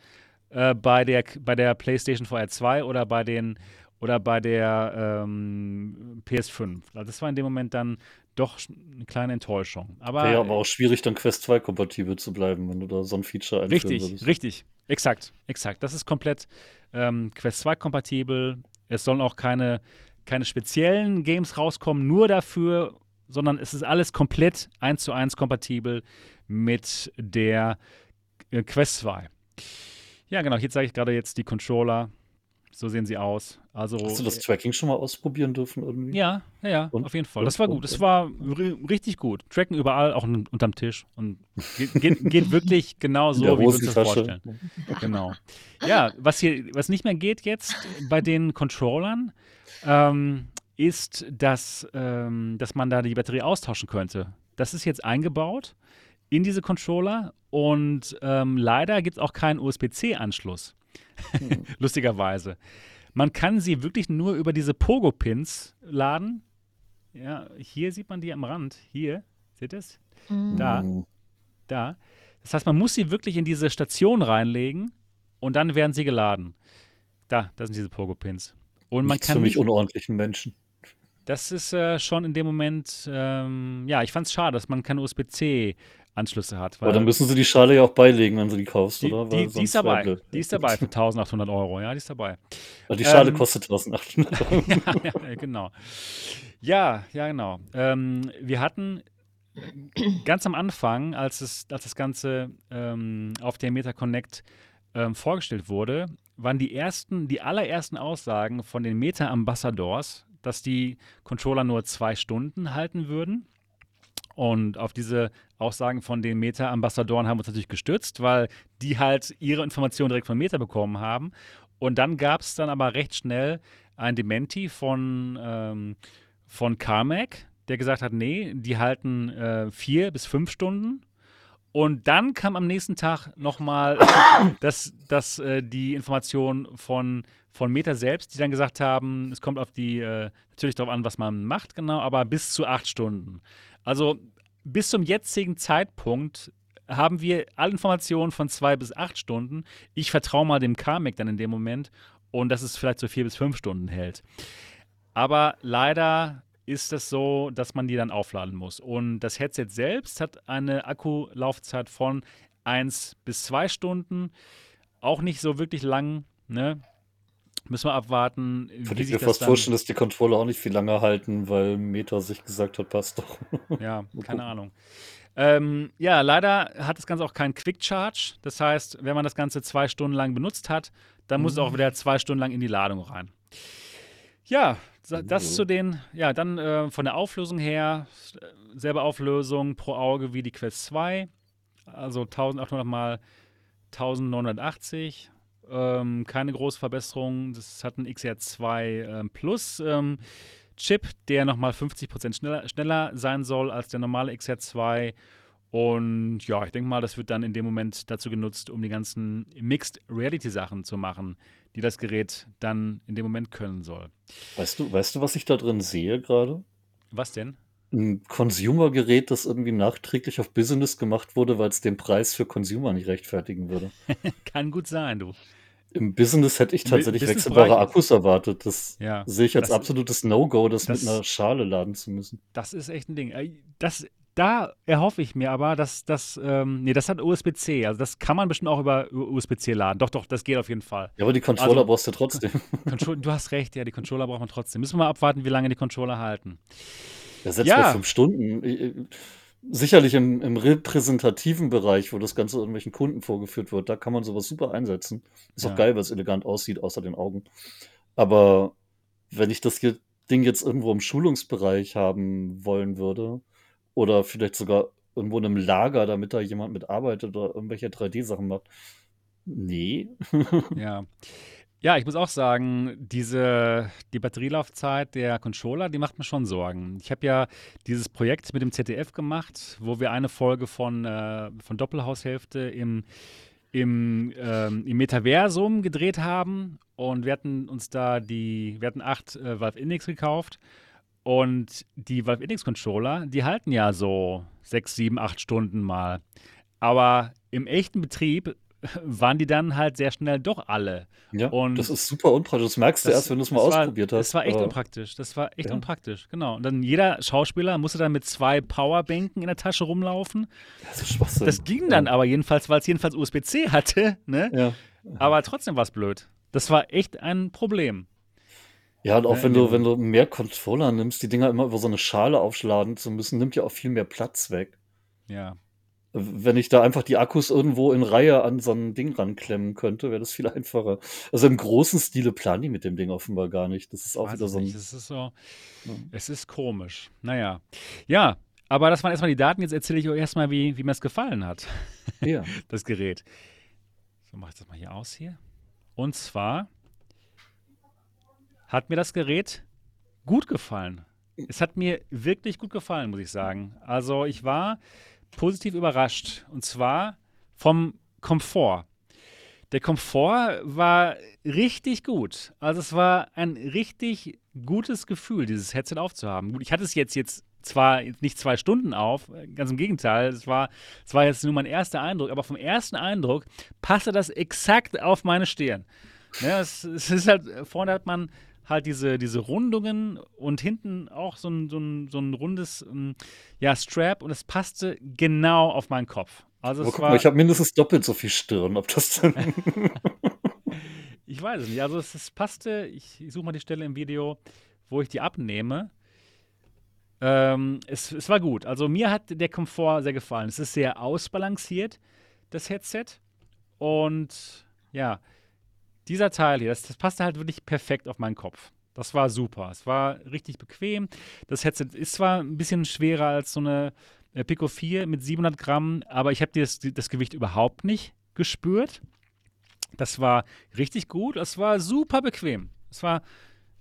äh, bei, der, bei der PlayStation VR 2 oder bei den oder bei der ähm, PS5. Also das war in dem Moment dann doch eine kleine Enttäuschung. Aber, Wäre aber auch schwierig, dann Quest 2 kompatibel zu bleiben, wenn du da so ein Feature einführen Richtig, würdest. richtig. Exakt, exakt. Das ist komplett ähm, Quest 2 kompatibel. Es sollen auch keine, keine speziellen Games rauskommen, nur dafür, sondern es ist alles komplett eins zu eins kompatibel mit der äh, Quest 2. Ja, genau. Hier zeige ich gerade jetzt die Controller. So sehen sie aus. Also, Hast du das äh, Tracking schon mal ausprobieren dürfen irgendwie? Ja, ja, ja auf jeden Fall. Das war gut. Das war richtig gut. Tracken überall, auch unterm Tisch. Und geht, geht, geht wirklich genau so, wie wir uns das vorstellen. Genau. Ja, was hier, was nicht mehr geht jetzt bei den Controllern, ähm, ist, dass, ähm, dass man da die Batterie austauschen könnte. Das ist jetzt eingebaut in diese Controller und ähm, leider gibt es auch keinen USB-C-Anschluss. Hm. Lustigerweise. Man kann sie wirklich nur über diese Pogo-Pins laden. Ja, hier sieht man die am Rand. Hier, seht ihr es? Mhm. Da. Da. Das heißt, man muss sie wirklich in diese Station reinlegen und dann werden sie geladen. Da, das sind diese Pogo-Pins. Und man Nichts kann. Für mich unordentlichen Menschen. Das ist äh, schon in dem Moment, ähm, ja, ich fand es schade, dass man kein USB-C Anschlüsse hat. Aber dann müssen sie die Schale ja auch beilegen, wenn sie die kaufst, die, oder? Die, die ist dabei. Die ist dabei für 1800 Euro. Ja, die ist dabei. Aber die Schale ähm, kostet 1800 Euro. ja, ja, genau. Ja, ja, genau. Ähm, wir hatten ganz am Anfang, als, es, als das Ganze ähm, auf der MetaConnect ähm, vorgestellt wurde, waren die ersten, die allerersten Aussagen von den Meta-Ambassadors, dass die Controller nur zwei Stunden halten würden. Und auf diese Aussagen von den Meta-Ambassadoren haben wir uns natürlich gestützt, weil die halt ihre Informationen direkt von Meta bekommen haben. Und dann gab es dann aber recht schnell ein Dementi von, ähm, von Carmack, der gesagt hat, nee, die halten äh, vier bis fünf Stunden. Und dann kam am nächsten Tag nochmal das, das, äh, die Information von, von Meta selbst, die dann gesagt haben, es kommt auf die, äh, natürlich darauf an, was man macht, genau, aber bis zu acht Stunden. Also bis zum jetzigen Zeitpunkt haben wir alle Informationen von zwei bis acht Stunden. Ich vertraue mal dem Karmic dann in dem Moment und dass es vielleicht so vier bis fünf Stunden hält. Aber leider ist es so, dass man die dann aufladen muss. Und das Headset selbst hat eine Akkulaufzeit von eins bis zwei Stunden. Auch nicht so wirklich lang. Ne? Müssen wir abwarten. Würde ich mir fast vorstellen, dass die Controller auch nicht viel länger halten, weil Meta sich gesagt hat, passt doch. Ja, keine Ahnung. Ähm, ja, leider hat das Ganze auch keinen Quick Charge. Das heißt, wenn man das Ganze zwei Stunden lang benutzt hat, dann muss es auch mhm. wieder zwei Stunden lang in die Ladung rein. Ja, das mhm. zu den, ja, dann äh, von der Auflösung her, selbe Auflösung pro Auge wie die Quest 2. Also 1800 mal 1980. Ähm, keine große Verbesserung. Das hat ein XR2 ähm, Plus ähm, Chip, der nochmal 50% schneller, schneller sein soll als der normale XR2. Und ja, ich denke mal, das wird dann in dem Moment dazu genutzt, um die ganzen Mixed Reality Sachen zu machen, die das Gerät dann in dem Moment können soll. Weißt du, weißt du, was ich da drin sehe gerade? Was denn? Ein Consumer-Gerät, das irgendwie nachträglich auf Business gemacht wurde, weil es den Preis für Consumer nicht rechtfertigen würde. Kann gut sein, du. Im Business hätte ich tatsächlich wechselbare Akkus erwartet. Das ja, sehe ich als absolutes No-Go, das, das, mit einer Schale laden zu müssen. Das ist echt ein Ding. Das, da erhoffe ich mir aber, dass das, ähm, nee, das hat USB-C. Also das kann man bestimmt auch über USB-C laden. Doch, doch, das geht auf jeden Fall. Ja, aber die Controller also, brauchst du trotzdem. du hast recht, ja, die Controller braucht man trotzdem. Müssen wir mal abwarten, wie lange die Controller halten. Ja, setzt ja. fünf Stunden. Sicherlich im, im, repräsentativen Bereich, wo das Ganze irgendwelchen Kunden vorgeführt wird, da kann man sowas super einsetzen. Ist ja. auch geil, weil es elegant aussieht, außer den Augen. Aber wenn ich das Ding jetzt irgendwo im Schulungsbereich haben wollen würde, oder vielleicht sogar irgendwo in einem Lager, damit da jemand mitarbeitet oder irgendwelche 3D-Sachen macht. Nee. ja. Ja, ich muss auch sagen, diese, die Batterielaufzeit der Controller, die macht mir schon Sorgen. Ich habe ja dieses Projekt mit dem ZDF gemacht, wo wir eine Folge von, äh, von Doppelhaushälfte im, im, ähm, im Metaversum gedreht haben und wir hatten uns da die, wir hatten acht äh, Valve Index gekauft und die Valve Index Controller, die halten ja so sechs, sieben, acht Stunden mal. Aber im echten Betrieb waren die dann halt sehr schnell doch alle. Ja, und das ist super unpraktisch. Das merkst du das, erst, wenn du es mal ausprobiert war, hast. Das war echt unpraktisch. Das war echt ja. unpraktisch, genau. Und dann jeder Schauspieler musste dann mit zwei Powerbänken in der Tasche rumlaufen. Das ist Schwachsinn. Das ging dann ja. aber jedenfalls, weil es jedenfalls USB-C hatte. Ne? Ja. Aber trotzdem war es blöd. Das war echt ein Problem. Ja, und auch ja, wenn du, wenn du mehr Controller nimmst, die Dinger immer über so eine Schale aufschlagen zu müssen, nimmt ja auch viel mehr Platz weg. Ja. Wenn ich da einfach die Akkus irgendwo in Reihe an so ein Ding ranklemmen könnte, wäre das viel einfacher. Also im großen Stile planen die mit dem Ding offenbar gar nicht. Das ist auch Weiß wieder so ein. Nicht. Es ist so. Ja. Es ist komisch. Naja. Ja, aber das waren erstmal die Daten. Jetzt erzähle ich euch erstmal, wie, wie mir es gefallen hat. Ja. das Gerät. So, mache ich das mal hier aus hier. Und zwar hat mir das Gerät gut gefallen. Es hat mir wirklich gut gefallen, muss ich sagen. Also ich war positiv überrascht. Und zwar vom Komfort. Der Komfort war richtig gut. Also es war ein richtig gutes Gefühl, dieses Headset aufzuhaben. Gut, ich hatte es jetzt, jetzt zwar nicht zwei Stunden auf, ganz im Gegenteil, es war, es war jetzt nur mein erster Eindruck, aber vom ersten Eindruck passte das exakt auf meine Stirn. Ja, es, es ist halt, vorne hat man halt diese, diese Rundungen und hinten auch so ein, so ein, so ein rundes ähm, ja, Strap und es passte genau auf meinen Kopf. Also guck mal, ich habe mindestens doppelt so viel Stirn, ob das denn. ich weiß es nicht. Also es, es passte, ich, ich suche mal die Stelle im Video, wo ich die abnehme. Ähm, es, es war gut. Also mir hat der Komfort sehr gefallen. Es ist sehr ausbalanciert, das Headset. Und ja, dieser Teil hier, das, das passte halt wirklich perfekt auf meinen Kopf. Das war super. Es war richtig bequem. Das Headset ist zwar ein bisschen schwerer als so eine äh, Pico 4 mit 700 Gramm, aber ich habe das, das Gewicht überhaupt nicht gespürt. Das war richtig gut. Es war super bequem. Es war,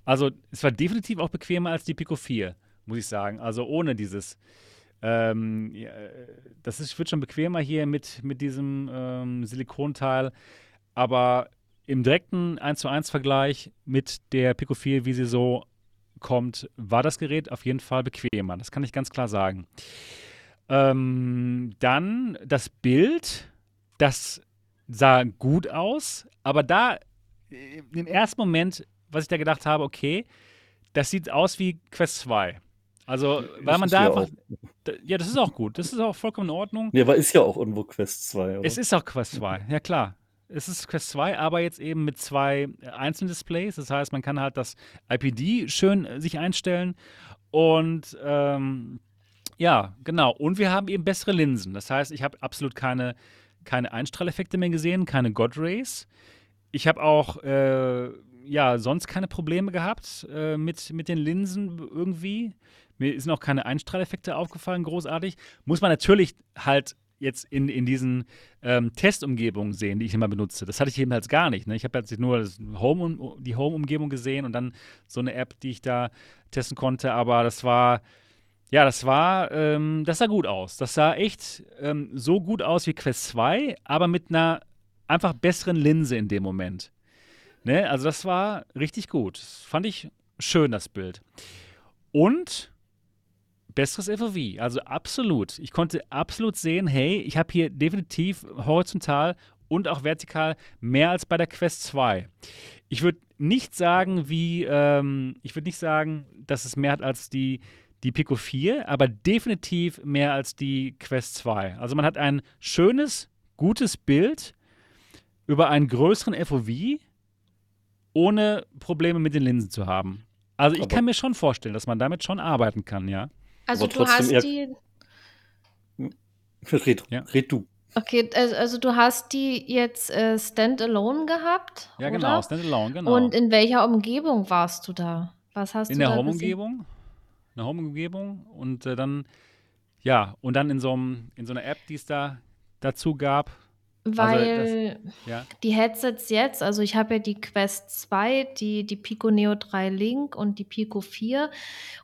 also, es war definitiv auch bequemer als die Pico 4, muss ich sagen. Also ohne dieses. Ähm, ja, das ist, wird schon bequemer hier mit, mit diesem ähm, Silikonteil. Aber im direkten 1 zu 1 Vergleich mit der Pico 4, wie sie so kommt, war das Gerät auf jeden Fall bequemer. Das kann ich ganz klar sagen. Ähm, dann das Bild, das sah gut aus, aber da äh, im ersten Moment, was ich da gedacht habe, okay, das sieht aus wie Quest 2. Also, weil man da einfach. Da, ja, das ist auch gut. Das ist auch vollkommen in Ordnung. Ja, aber ist ja auch irgendwo Quest 2. Oder? Es ist auch Quest 2, ja klar. Es ist Quest 2, aber jetzt eben mit zwei einzelnen Displays. Das heißt, man kann halt das IPD schön äh, sich einstellen. Und ähm, ja, genau. Und wir haben eben bessere Linsen. Das heißt, ich habe absolut keine, keine Einstrahleffekte mehr gesehen, keine God Rays. Ich habe auch äh, ja sonst keine Probleme gehabt äh, mit, mit den Linsen irgendwie. Mir sind auch keine Einstrahleffekte aufgefallen, großartig. Muss man natürlich halt jetzt in, in diesen ähm, Testumgebungen sehen, die ich immer benutze. Das hatte ich eben halt gar nicht. Ne? Ich habe jetzt nur Home, die Home-Umgebung gesehen und dann so eine App, die ich da testen konnte. Aber das war, ja, das war, ähm, das sah gut aus. Das sah echt ähm, so gut aus wie Quest 2, aber mit einer einfach besseren Linse in dem Moment. Ne? Also das war richtig gut. Das fand ich schön, das Bild. Und besseres FOV. Also absolut. Ich konnte absolut sehen, hey, ich habe hier definitiv horizontal und auch vertikal mehr als bei der Quest 2. Ich würde nicht sagen, wie, ähm, ich würde nicht sagen, dass es mehr hat als die, die Pico 4, aber definitiv mehr als die Quest 2. Also man hat ein schönes, gutes Bild über einen größeren FOV, ohne Probleme mit den Linsen zu haben. Also ich aber kann mir schon vorstellen, dass man damit schon arbeiten kann, ja. Also du hast die. Red, ja. red du. Okay, also, also, du hast die jetzt äh, standalone gehabt? Ja, genau, oder? genau, standalone, genau. Und in welcher Umgebung warst du da? Was hast in du der Home-Umgebung. In der Home-Umgebung und äh, dann, ja, und dann in so, einem, in so einer App, die es da dazu gab, also, Weil das, ja. die Headsets jetzt, also ich habe ja die Quest 2, die, die Pico Neo 3 Link und die Pico 4.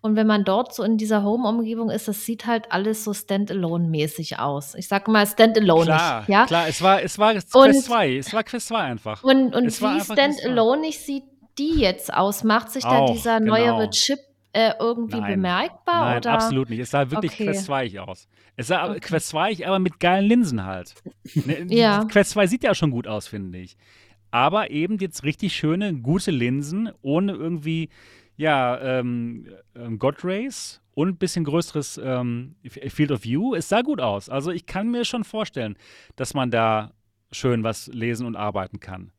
Und wenn man dort so in dieser Home-Umgebung ist, das sieht halt alles so Standalone-mäßig aus. Ich sage mal Standalone. Klar, ja? klar, es war, es war Quest und, 2. Es war Quest 2 einfach. Und, und wie Standalone sieht die jetzt aus? Macht sich da dieser genau. neuere Chip äh, irgendwie Nein. bemerkbar? Nein, oder? absolut nicht. Es sah wirklich okay. Quest 2 aus. Es sah okay. Quest 2 aber mit geilen Linsen halt. Ne, ja. Quest 2 sieht ja schon gut aus, finde ich. Aber eben jetzt richtig schöne, gute Linsen, ohne irgendwie, ja, ähm, ähm, God Rays und ein bisschen größeres ähm, Field of View. Es sah gut aus. Also ich kann mir schon vorstellen, dass man da schön was lesen und arbeiten kann.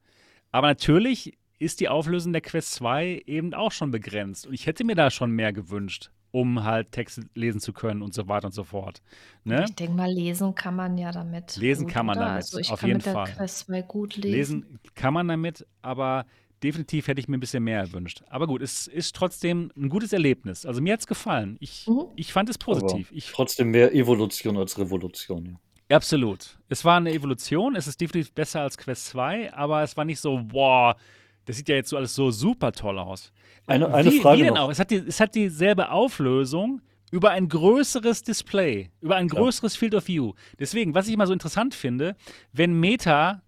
Aber natürlich ist die Auflösung der Quest 2 eben auch schon begrenzt. Und ich hätte mir da schon mehr gewünscht, um halt Texte lesen zu können und so weiter und so fort. Ne? Ich denke mal, lesen kann man ja damit. Lesen gut, kann man oder? damit, also ich auf kann jeden mit der Fall. Quest 2 gut lesen. Lesen kann man damit, aber definitiv hätte ich mir ein bisschen mehr erwünscht. Aber gut, es ist trotzdem ein gutes Erlebnis. Also mir hat es gefallen. Ich, mhm. ich fand es positiv. Ich, trotzdem mehr Evolution als Revolution. Ja. Absolut. Es war eine Evolution. Es ist definitiv besser als Quest 2, aber es war nicht so, boah, das sieht ja jetzt so alles so super toll aus. Eine, eine wie, Frage wie denn noch. auch? Es hat, die, es hat dieselbe Auflösung über ein größeres Display, über ein größeres ja. Field of View. Deswegen, was ich immer so interessant finde, wenn Meta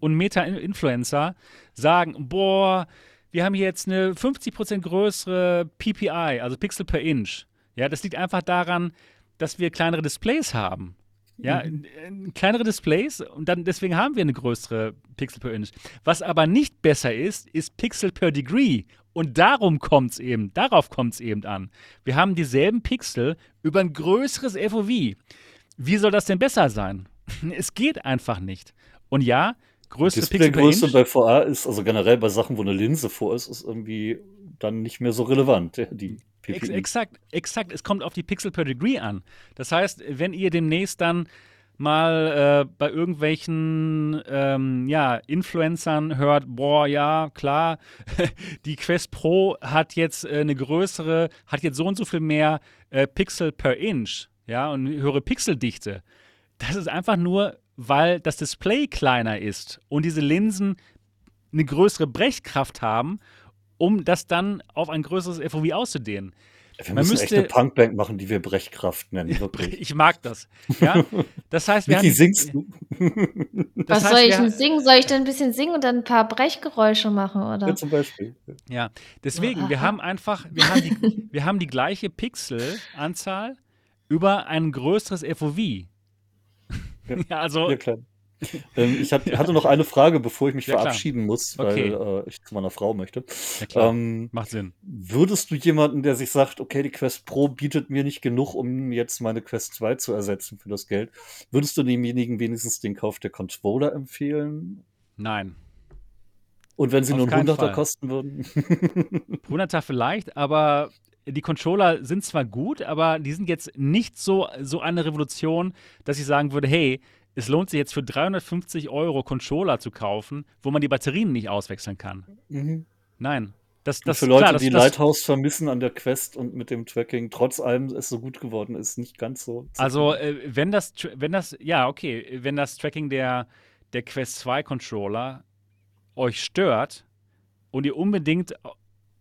und Meta-Influencer sagen, boah, wir haben hier jetzt eine 50% größere PPI, also Pixel per Inch. Ja, das liegt einfach daran, dass wir kleinere Displays haben. Ja, mhm. kleinere Displays und dann deswegen haben wir eine größere Pixel per Inch. Was aber nicht besser ist, ist Pixel per Degree. Und darum kommt es eben, darauf kommt es eben an. Wir haben dieselben Pixel über ein größeres FOV. Wie soll das denn besser sein? es geht einfach nicht. Und ja, größere Displaygröße bei VA ist, also generell bei Sachen, wo eine Linse vor ist, ist irgendwie dann nicht mehr so relevant. Die Ex exakt, exakt. Es kommt auf die Pixel per Degree an. Das heißt, wenn ihr demnächst dann mal äh, bei irgendwelchen ähm, ja, Influencern hört, boah, ja, klar, die Quest Pro hat jetzt äh, eine größere, hat jetzt so und so viel mehr äh, Pixel per Inch, ja, und höhere Pixeldichte. Das ist einfach nur, weil das Display kleiner ist und diese Linsen eine größere Brechkraft haben, um das dann auf ein größeres FOV auszudehnen. Wir müssen müsste, echt eine Punkband machen, die wir Brechkraft nennen, wirklich. Ich mag das. Ja? Das heißt, wir Niki, singst du? Was heißt, soll ich denn singen? Soll ich denn ein bisschen singen und dann ein paar Brechgeräusche machen, oder? Ja, zum Beispiel. Ja, deswegen, oh, wir haben einfach, wir haben die, wir haben die gleiche Pixelanzahl über ein größeres FOV. Ja, ja also. Ja, klar. Ähm, ich hatte noch eine Frage, bevor ich mich ja, verabschieden muss, weil okay. äh, ich zu meiner Frau möchte. Ja, klar. Ähm, Macht Sinn. Würdest du jemanden, der sich sagt, okay, die Quest Pro bietet mir nicht genug, um jetzt meine Quest 2 zu ersetzen für das Geld, würdest du demjenigen wenigstens den Kauf der Controller empfehlen? Nein. Und wenn sie Auf nur einen 100er kosten würden? 100er vielleicht, aber die Controller sind zwar gut, aber die sind jetzt nicht so, so eine Revolution, dass ich sagen würde, hey, es lohnt sich jetzt für 350 Euro Controller zu kaufen, wo man die Batterien nicht auswechseln kann. Mhm. Nein. Das, das, für Leute, klar, das, die das, Lighthouse vermissen an der Quest und mit dem Tracking, trotz allem es so gut geworden ist, nicht ganz so. Also, äh, wenn das, wenn das, ja, okay, wenn das Tracking der, der Quest 2 Controller euch stört und ihr unbedingt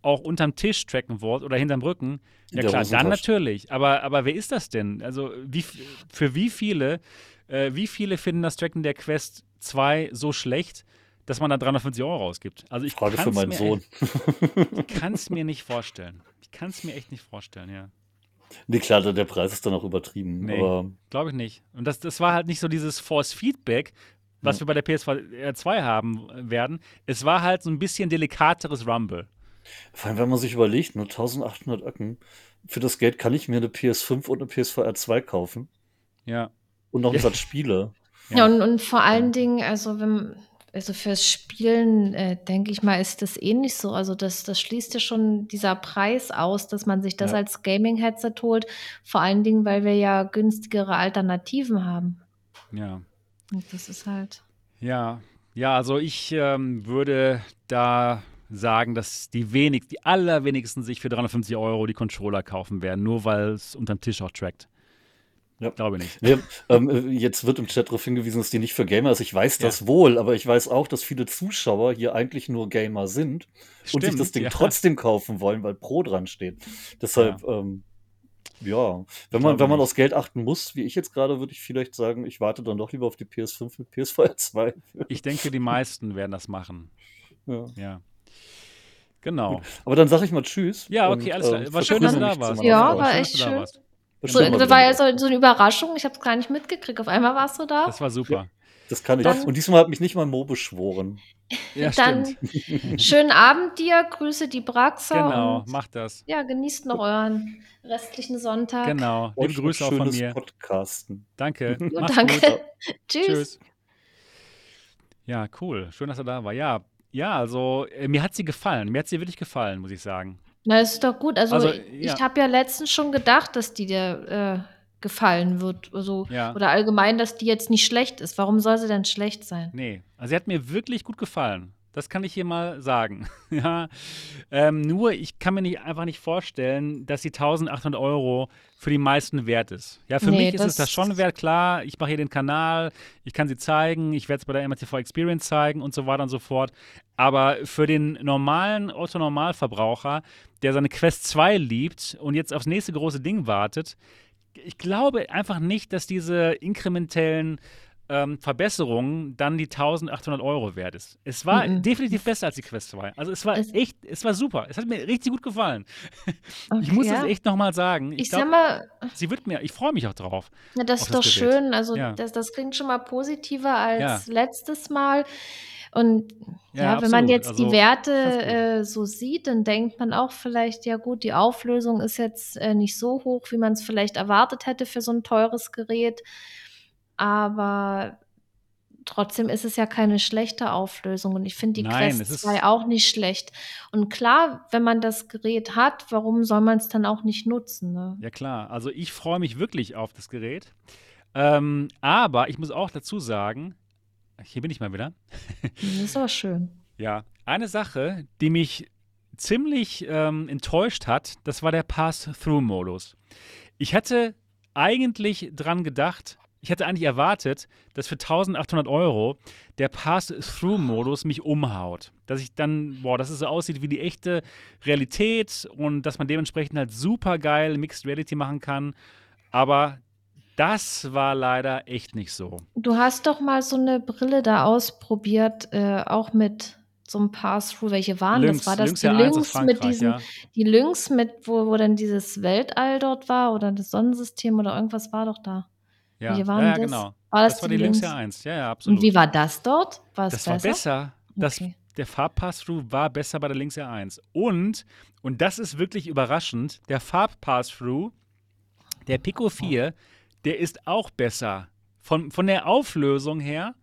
auch unterm Tisch tracken wollt oder hinterm Rücken, ja klar, dann natürlich. Aber, aber wer ist das denn? Also, wie, für wie viele äh, wie viele finden das Tracken der Quest 2 so schlecht, dass man da 350 Euro rausgibt? Also ich Frage für meinen Sohn. ich kann es mir nicht vorstellen. Ich kann es mir echt nicht vorstellen, ja. Nee, klar, der Preis ist dann auch übertrieben. Nee, glaube ich nicht. Und das, das war halt nicht so dieses Force Feedback, was ja. wir bei der PS2 2 haben werden. Es war halt so ein bisschen delikateres Rumble. Vor allem, wenn man sich überlegt, nur 1800 Öcken, für das Geld kann ich mir eine PS5 und eine PS4 R2 kaufen. Ja. Und noch ein Satz Spiele. Ja, und, und vor allen Dingen, also wenn, also fürs Spielen, äh, denke ich mal, ist das ähnlich so. Also das, das schließt ja schon dieser Preis aus, dass man sich das ja. als Gaming-Headset holt. Vor allen Dingen, weil wir ja günstigere Alternativen haben. Ja. Und das ist halt. Ja, ja, also ich ähm, würde da sagen, dass die wenig, die allerwenigsten sich für 350 Euro die Controller kaufen werden, nur weil es unterm Tisch auch trackt. Ja. Glaube nicht. Nee, ähm, jetzt wird im Chat darauf hingewiesen, dass die nicht für Gamer ist. Ich weiß das ja. wohl, aber ich weiß auch, dass viele Zuschauer hier eigentlich nur Gamer sind Stimmt, und sich das Ding ja. trotzdem kaufen wollen, weil Pro dran steht. Deshalb, ja, ähm, ja. wenn man, wenn man aufs Geld achten muss, wie ich jetzt gerade, würde ich vielleicht sagen, ich warte dann doch lieber auf die PS5 mit PS4 2. Ich denke, die meisten werden das machen. Ja. ja. Genau. Aber dann sage ich mal Tschüss. Ja, okay, und, alles klar. Äh, war schön, dass du da warst. Ja, war echt schön. So, das war ja so, so, eine Überraschung. Ich habe es gar nicht mitgekriegt. Auf einmal warst du da. Das war super. Ja, das kann ich. Dann, und diesmal hat mich nicht mal Mo beschworen. Ja, Dann schönen Abend dir. Grüße die Braxa. Genau, macht das. Ja, genießt noch euren restlichen Sonntag. Genau. Liebe Grüße auch von mir. Podcasten. Danke. danke. Tschüss. Tschüss. Ja, cool. Schön, dass er da war. Ja, ja, also äh, mir hat sie gefallen. Mir hat sie wirklich gefallen, muss ich sagen. Na, ist doch gut. Also, Also, ich ja. habe ja letztens schon gedacht, dass die dir äh, gefallen wird. Also, Ja. oder allgemein, dass die jetzt nicht schlecht ist. Warum soll sie denn schlecht sein? Nee, also sie hat mir wirklich gut gefallen. Das kann ich hier mal sagen. ja. Ähm, nur, ich kann mir nicht, einfach nicht vorstellen, dass die 1800 Euro für die meisten wert ist. Ja, für nee, mich ist es das schon wert. Klar, ich mache hier den Kanal, ich kann sie zeigen, ich werde es bei der MRTV Experience zeigen und so weiter und so fort. Aber für den normalen Otto-Normalverbraucher, der seine Quest 2 liebt und jetzt aufs nächste große Ding wartet, ich glaube einfach nicht, dass diese inkrementellen ähm, Verbesserung dann die 1800 Euro wert ist. Es war -mm. definitiv besser als die Quest 2. Also es war es echt, es war super. Es hat mir richtig gut gefallen. Okay, ich muss das echt nochmal sagen. Ich, ich glaub, sag mal, sie wird mir, ich freue mich auch drauf. Ja, das ist doch das schön. Also ja. das, das klingt schon mal positiver als ja. letztes Mal. Und ja, ja wenn man jetzt also, die Werte äh, so sieht, dann denkt man auch vielleicht, ja gut, die Auflösung ist jetzt äh, nicht so hoch, wie man es vielleicht erwartet hätte für so ein teures Gerät aber trotzdem ist es ja keine schlechte Auflösung und ich finde die Nein, Quest 2 auch nicht schlecht. Und klar, wenn man das Gerät hat, warum soll man es dann auch nicht nutzen? Ne? Ja klar, also ich freue mich wirklich auf das Gerät. Ähm, aber ich muss auch dazu sagen, hier bin ich mal wieder. Das ist aber schön. Ja, eine Sache, die mich ziemlich ähm, enttäuscht hat, das war der Pass-Through-Modus. Ich hatte eigentlich dran gedacht, ich hätte eigentlich erwartet, dass für 1800 Euro der Pass-Through-Modus mich umhaut. Dass ich dann, boah, dass es so aussieht wie die echte Realität und dass man dementsprechend halt super geil Mixed Reality machen kann. Aber das war leider echt nicht so. Du hast doch mal so eine Brille da ausprobiert, äh, auch mit so einem Pass-Through. Welche waren Lynx, das? War das Lynx die ja 1 aus Lynx mit diesem, ja. die Lynx mit, wo, wo dann dieses Weltall dort war oder das Sonnensystem oder irgendwas war doch da. Ja, ja, waren ja das? genau. War das, Das war die die Lynx Lynx? ja 1. Ja, ja, Und absolut. wie war das dort? War es Das besser? war besser. Das, Okay. Der Farbpass-Through war besser bei der Lynx R1. Und, und das ist wirklich überraschend, der Farbpass-Through, der Pico 4, der ist auch besser. Von, von der Auflösung her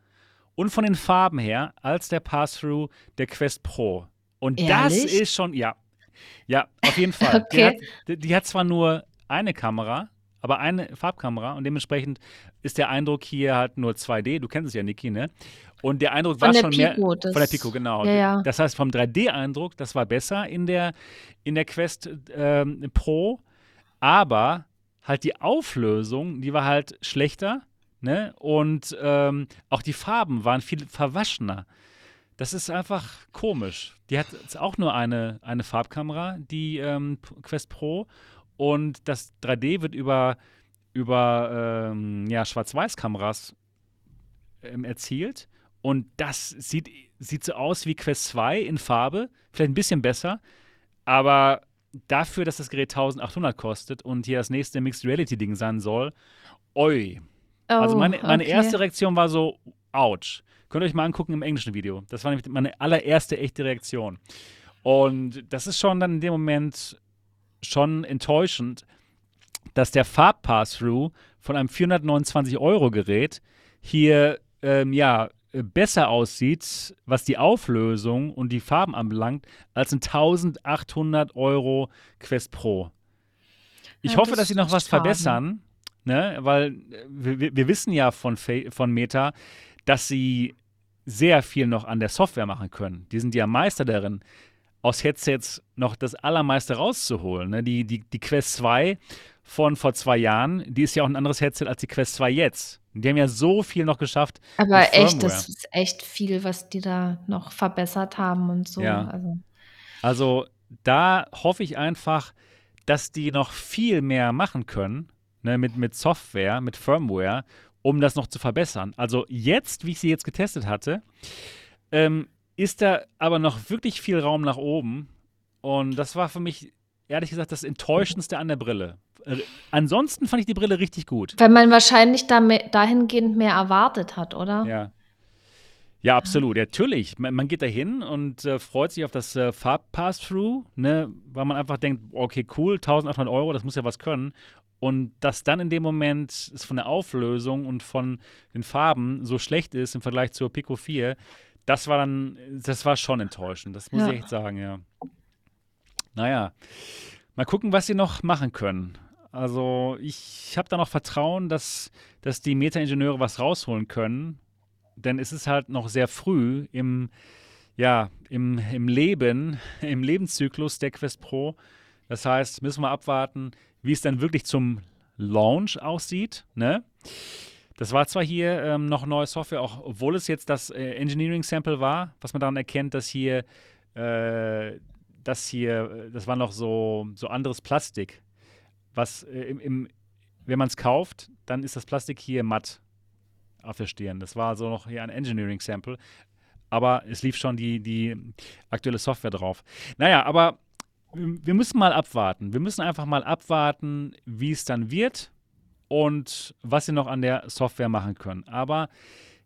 und von den Farben her als der Pass-Through der Quest Pro. Und das Ehrlich? ist schon, ja. Ja, auf jeden Fall. Die, Okay. hat, die, die hat zwar nur eine Kamera, aber eine Farbkamera und dementsprechend ist der Eindruck hier halt nur 2D. Du kennst es ja, Niki, ne? Und der Eindruck Von war der schon mehr Pico, von der das- Pico, genau. Ja, ja. Das heißt, vom 3D-Eindruck, das war besser in der, in der Quest ähm, Pro, aber halt die Auflösung, die war halt schlechter, ne? Und ähm, auch die Farben waren viel verwaschener. Das ist einfach komisch. Die hat jetzt auch nur eine, eine Farbkamera, die ähm, Quest Pro. Und das 3D wird über, über ähm, ja, Schwarz-Weiß-Kameras ähm, erzielt. Und das sieht, sieht so aus wie Quest 2 in Farbe, vielleicht ein bisschen besser, aber dafür, dass das Gerät 1800 kostet und hier das nächste Mixed Reality Ding sein soll, oi. also Oh, meine, meine okay. erste Reaktion war so, ouch. Könnt ihr euch mal angucken im englischen Video. Das war nämlich meine allererste echte Reaktion. Und das ist schon dann in dem Moment schon enttäuschend, dass der Farbpass-Through von einem 429-Euro-Gerät hier ähm, ja besser aussieht, was die Auflösung und die Farben anbelangt, als ein 1800 Euro Quest Pro. Ich Ja, hoffe, das dass sie noch was schade. verbessern, ne? weil äh, wir, wir- wissen ja von, von Meta, dass sie sehr viel noch an der Software machen können. Die sind ja Meister darin, aus Headsets noch das Allermeiste rauszuholen. Ne? Die, die, die Quest 2 von vor zwei Jahren, die ist ja auch ein anderes Headset als die Quest 2 jetzt. Die haben ja so viel noch geschafft. Aber echt, das ist echt viel, was die da noch verbessert haben und so. Ja. Also, Also da hoffe ich einfach, dass die noch viel mehr machen können ne, mit, mit Software, mit Firmware, um das noch zu verbessern. Also jetzt, wie ich sie jetzt getestet hatte, ähm, ist da aber noch wirklich viel Raum nach oben. Und das war für mich, ehrlich gesagt, das Enttäuschendste an der Brille. Äh, ansonsten fand ich die Brille richtig gut. weil man wahrscheinlich da dahingehend mehr erwartet hat, oder? Ja. Ja, absolut. Ja, natürlich. Man, man geht da hin und äh, freut sich auf das äh, Farb-Pass-Through, ne, weil man einfach denkt, okay, cool, 1800 Euro, das muss ja was können. Und dass dann in dem Moment es von der Auflösung und von den Farben so schlecht ist im Vergleich zur Pico 4, das war dann, das war schon enttäuschend. Das muss Ja. ich echt sagen, ja. Naja, mal gucken, was sie noch machen können. Also ich habe da noch Vertrauen, dass, dass die Meta-Ingenieure was rausholen können. Denn es ist halt noch sehr früh im, ja, im, im Leben, im Lebenszyklus der Quest Pro. Das heißt, müssen wir abwarten, wie es dann wirklich zum Launch aussieht. Ne? Das war zwar hier ähm, noch neue Software, auch obwohl es jetzt das äh, Engineering Sample war, was man daran erkennt, dass hier, äh, das hier, äh, das war noch so, so anderes Plastik, was äh, im, im, wenn man es kauft, dann ist das Plastik hier matt auf der Stirn. Das war so noch hier ein Engineering Sample, aber es lief schon die, die aktuelle Software drauf. Naja, aber wir müssen mal abwarten. Wir müssen einfach mal abwarten, wie es dann wird und was sie noch an der Software machen können. Aber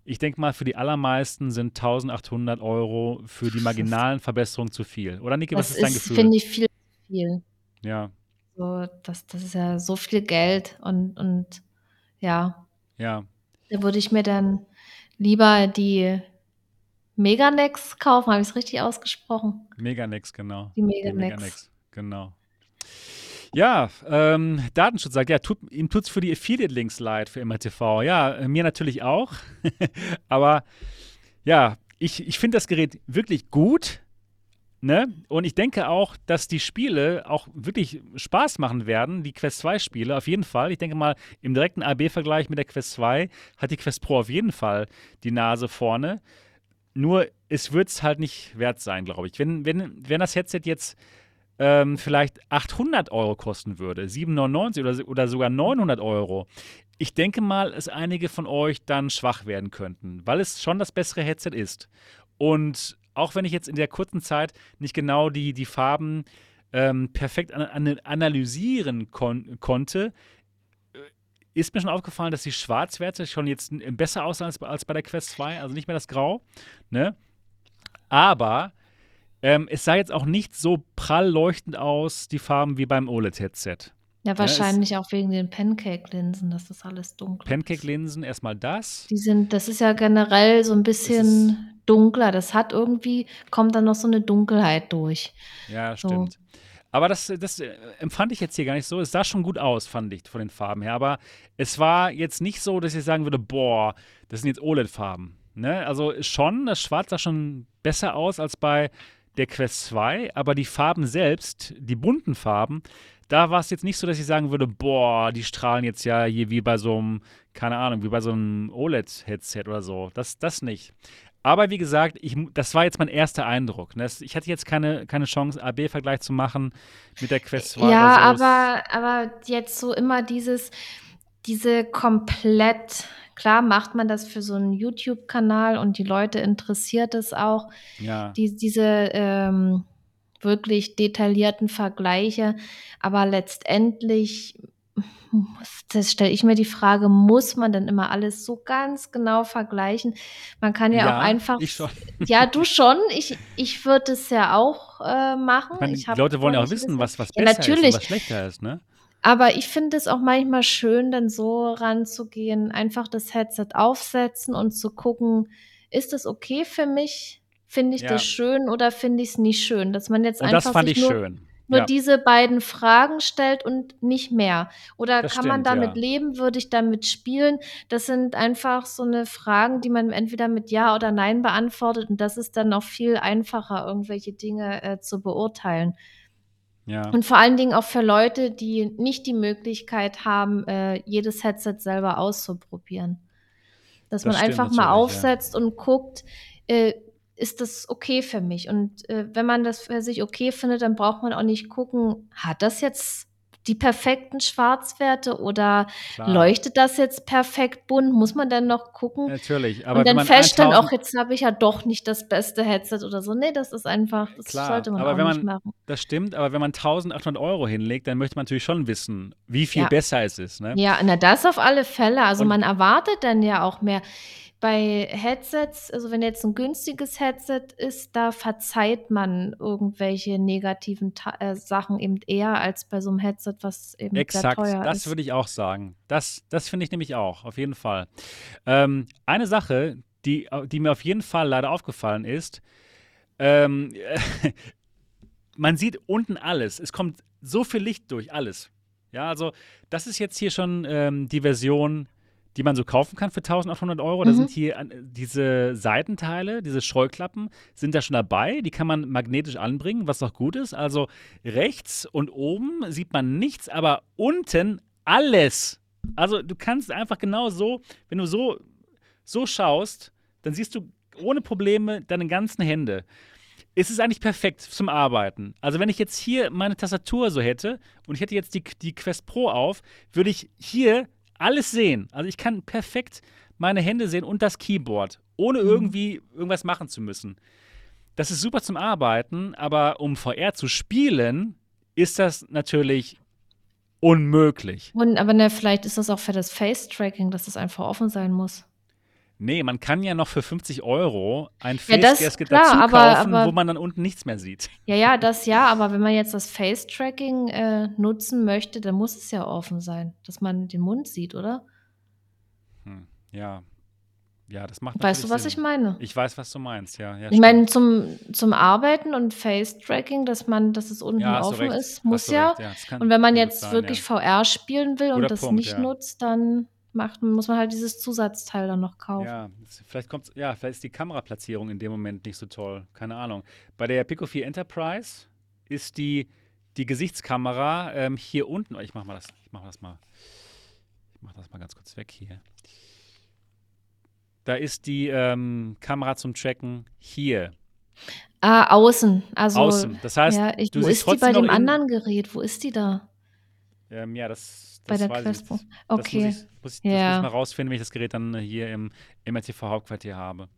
ich denke mal, für die allermeisten sind 1800 Euro für die marginalen Verbesserungen zu viel. Oder Niki, was das ist dein Gefühl? finde ich, viel zu viel. Ja, So, das, das ist ja so viel Geld und, und ja, ja, da würde ich mir dann lieber die Meganex kaufen. Habe ich es richtig ausgesprochen? Meganex, genau. Die Die Meganex. Meganex, genau. Ja, ähm, Datenschutz sagt, ja, tut, ihm tut es für die Affiliate-Links leid für MRTV. Ja, äh, mir natürlich auch. Aber ja, ich, ich finde das Gerät wirklich gut. Ne? Und ich denke auch, dass die Spiele auch wirklich Spaß machen werden, die Quest 2 Spiele, auf jeden Fall. Ich denke mal, im direkten AB-Vergleich mit der Quest 2 hat die Quest Pro auf jeden Fall die Nase vorne. Nur, es wird es halt nicht wert sein, glaube ich. Wenn, wenn, wenn das Headset jetzt ähm, vielleicht 800 Euro kosten würde, 799 oder, oder sogar 900 Euro, ich denke mal, dass einige von euch dann schwach werden könnten, weil es schon das bessere Headset ist. Und auch wenn ich jetzt in der kurzen Zeit nicht genau die, die Farben ähm, perfekt an, an, analysieren kon konnte, äh, ist mir schon aufgefallen, dass die Schwarzwerte schon jetzt besser aussehen als, als bei der Quest 2, also nicht mehr das Grau. Ne? Aber ähm, es sah jetzt auch nicht so prall leuchtend aus, die Farben wie beim OLED-Headset. Ja, wahrscheinlich auch wegen den Pancake-Linsen, dass das alles dunkel ist. Pancake-Linsen, erstmal das. Die sind, das ist ja generell so ein bisschen dunkler. Das hat irgendwie, kommt dann noch so eine Dunkelheit durch. Ja, So. stimmt. Aber das, das äh, empfand ich jetzt hier gar nicht so. Es sah schon gut aus, fand ich, von den Farben her. Aber es war jetzt nicht so, dass ich sagen würde, boah, das sind jetzt OLED-Farben. Ne? Also schon, das Schwarz sah schon besser aus als bei der Quest 2, aber die Farben selbst, die bunten Farben, da war es jetzt nicht so, dass ich sagen würde, boah, die strahlen jetzt ja hier wie bei so einem, keine Ahnung, wie bei so einem OLED-Headset oder so. Das, das nicht. Aber wie gesagt, ich, das war jetzt mein erster Eindruck. Ne? Ich hatte jetzt keine, keine Chance, AB-Vergleich zu machen mit der Quest 2. Ja, aber, aber jetzt so immer dieses, diese komplett, klar macht man das für so einen YouTube-Kanal und die Leute interessiert es auch, Ja, die, diese ähm, wirklich detaillierten Vergleiche, aber letztendlich das stelle ich mir die Frage, muss man denn immer alles so ganz genau vergleichen? Man kann ja, auch einfach, ich schon. ja, du schon, ich, ich würde es ja auch äh, machen. Ich meine, Ich die Leute wollen ja auch wissen, was, was Ja, besser ist natürlich. und was schlechter ist, ne? Aber ich finde es auch manchmal schön, dann so ranzugehen, einfach das Headset aufsetzen und zu gucken, ist es okay für mich? Finde ich Ja. das schön oder finde ich es nicht schön? Dass man jetzt Und einfach das sich ich nur, nur ja. diese beiden Fragen stellt und nicht mehr. Oder Das kann man stimmt, damit ja. leben? Würde ich damit spielen? Das sind einfach so eine Fragen, die man entweder mit Ja oder Nein beantwortet und das ist dann auch viel einfacher, irgendwelche Dinge äh, zu beurteilen. Ja. Und vor allen Dingen auch für Leute, die nicht die Möglichkeit haben, äh, jedes Headset selber auszuprobieren. Dass Das man einfach mal ja. aufsetzt und guckt, äh, ist das okay für mich? Und äh, wenn man das für sich okay findet, dann braucht man auch nicht gucken, hat das jetzt die perfekten Schwarzwerte oder Klar. leuchtet das jetzt perfekt bunt? Muss man dann noch gucken? Natürlich, aber und dann feststellen, 1000 auch jetzt habe ich ja doch nicht das beste Headset oder so. Nee, das ist einfach, das Klar, sollte man aber auch wenn nicht man- machen. Das stimmt, aber wenn man 1800 Euro hinlegt, dann möchte man natürlich schon wissen, wie viel Ja. besser es ist. Ne? Ja, na das auf alle Fälle. Also Und- man erwartet dann ja auch mehr. Bei Headsets, also wenn jetzt ein günstiges Headset ist, da verzeiht man irgendwelche negativen Ta äh, Sachen eben eher als bei so einem Headset, was eben Exakt, sehr teuer das ist. würde ich auch sagen. Das, das finde ich nämlich auch, auf jeden Fall. Ähm, eine Sache, die, die mir auf jeden Fall leider aufgefallen ist, ähm, man sieht unten alles. Es kommt so viel Licht durch, alles. Ja, also das ist jetzt hier schon ähm, die Version, die man so kaufen kann für 1800 Euro. Da Mhm. sind hier an, diese Seitenteile, diese Scheuklappen, sind da schon dabei. Die kann man magnetisch anbringen, was auch gut ist. Also rechts und oben sieht man nichts, aber unten alles. Also du kannst einfach genau so, wenn du so, so schaust, dann siehst du ohne Probleme deine ganzen Hände. Es ist eigentlich perfekt zum Arbeiten. Also wenn ich jetzt hier meine Tastatur so hätte und ich hätte jetzt die, die Quest Pro auf, würde ich hier alles sehen. Also ich kann perfekt meine Hände sehen und das Keyboard, ohne Mhm. irgendwie irgendwas machen zu müssen. Das ist super zum Arbeiten, aber um VR zu spielen, ist das natürlich unmöglich. Und, aber ne, vielleicht ist das auch für das Face-Tracking, dass das einfach offen sein muss. Nee, man kann ja noch für 50 Euro ein Ja, das- klar, dazu aber- kaufen, aber- wo man dann unten nichts mehr sieht. Ja, ja, das ja, aber wenn man jetzt das Face-Tracking äh, nutzen möchte, dann muss es ja offen sein, dass man den Mund sieht, oder? Hm, ja. Ja, das macht Weißt du, was Sinn. ich meine? Ich weiß, was du meinst, ja. ja Ich meine, zum, zum Arbeiten und Face-Tracking, dass man, dass es unten Ja, offen ist, muss ja. recht. Ja, Und wenn man jetzt sein, wirklich. VR spielen will Guter und das Punkt, nicht nutzt, dann macht, muss man halt dieses Zusatzteil dann noch kaufen. Ja, vielleicht kommt ja, vielleicht ist die Kameraplatzierung in dem Moment nicht so toll. Keine Ahnung. Bei der Pico 4 Enterprise ist die, die Gesichtskamera ähm, hier unten. oh, Ich mach mal das, ich mach das mal. Ich mach das mal ganz kurz weg hier. Da ist die ähm, Kamera zum Tracken hier. Ah, außen. Also, Außen. Das heißt, ja, ich, du wo ist die bei dem anderen Gerät? Wo ist die da? Ähm, ja, das, Bei das der weiß Quest ich. Das Okay. muss ich, muss ich, das Ja. muss ich mal rausfinden, wenn ich das Gerät dann hier im MRTV Hauptquartier habe.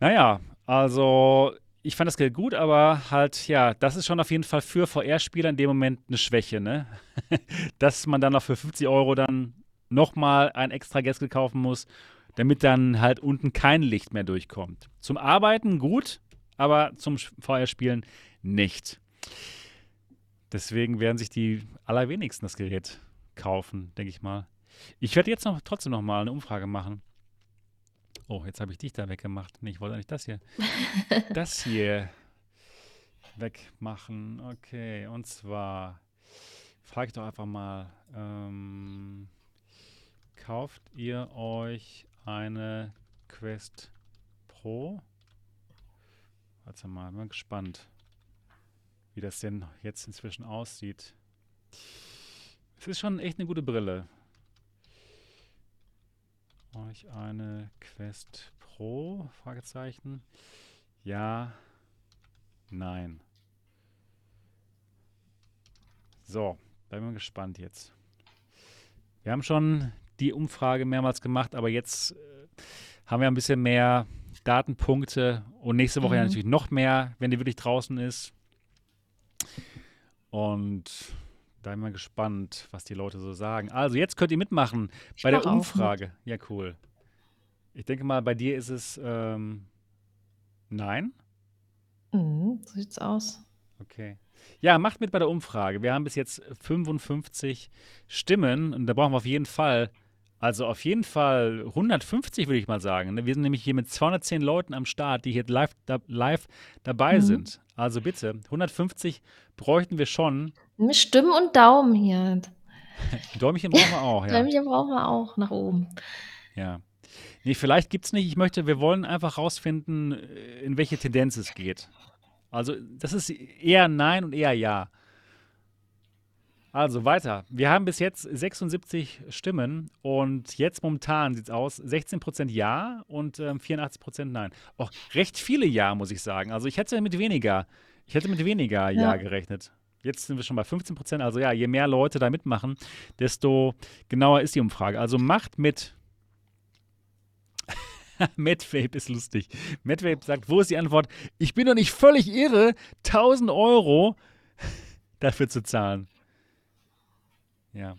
Naja, also ich fand das Gerät gut, aber halt, ja, das ist schon auf jeden Fall für VR-Spieler in dem Moment eine Schwäche, ne? Dass man dann noch für 50 Euro dann nochmal ein extra Gasket kaufen muss, damit dann halt unten kein Licht mehr durchkommt. Zum Arbeiten gut, aber zum VR-Spielen nicht. Deswegen werden sich die allerwenigsten das Gerät kaufen, denke ich mal. Ich werde jetzt noch trotzdem noch mal eine Umfrage machen. Oh, jetzt habe ich dich da weggemacht. Nee, ich wollte eigentlich das hier. das hier wegmachen. Okay, und zwar frage ich doch einfach mal, ähm, kauft ihr euch eine Quest Pro? Warte mal, bin mal gespannt, wie das denn jetzt inzwischen aussieht. Es ist schon echt eine gute Brille. Euch eine Quest Pro? Fragezeichen. Ja. Nein. So, bleiben wir gespannt jetzt. Wir haben schon die Umfrage mehrmals gemacht, aber jetzt äh, haben wir ein bisschen mehr Datenpunkte und nächste Woche ja Mhm. natürlich noch mehr, wenn die wirklich draußen ist. Und da bin ich mal gespannt, was die Leute so sagen. Also, jetzt könnt ihr mitmachen Ich bei der. Umfrage. Ja, cool. Ich denke mal, bei dir ist es ähm, nein. Mhm, so sieht's aus. Okay. Ja, macht mit bei der Umfrage. Wir haben bis jetzt 55 Stimmen und da brauchen wir auf jeden Fall, also auf jeden Fall 150 würde ich mal sagen. Wir sind nämlich hier mit 210 Leuten am Start, die hier live, da, live dabei Mhm. sind. Also bitte, 150 bräuchten wir schon. Stimmen und Daumen hier. Däumchen brauchen wir auch, ja. Däumchen brauchen wir auch nach oben. Ja. Nee, vielleicht gibt es nicht. Ich möchte, wir wollen einfach rausfinden, äh, in welche Tendenz es geht. Also, das ist eher Nein und eher Ja. Also weiter. Wir haben bis jetzt 76 Stimmen und jetzt momentan sieht es aus: 16% Ja und ähm, 84% Nein. Auch recht viele Ja, muss ich sagen. Also, ich hätte mit weniger, ich hätte mit weniger Ja, Ja. gerechnet. Jetzt sind wir schon bei 15%. Also, ja, je mehr Leute da mitmachen, desto genauer ist die Umfrage. Also, macht mit. Medvape ist lustig. Medvape sagt, wo ist die Antwort? Ich bin doch nicht völlig irre, 1000 Euro dafür zu zahlen. Ja,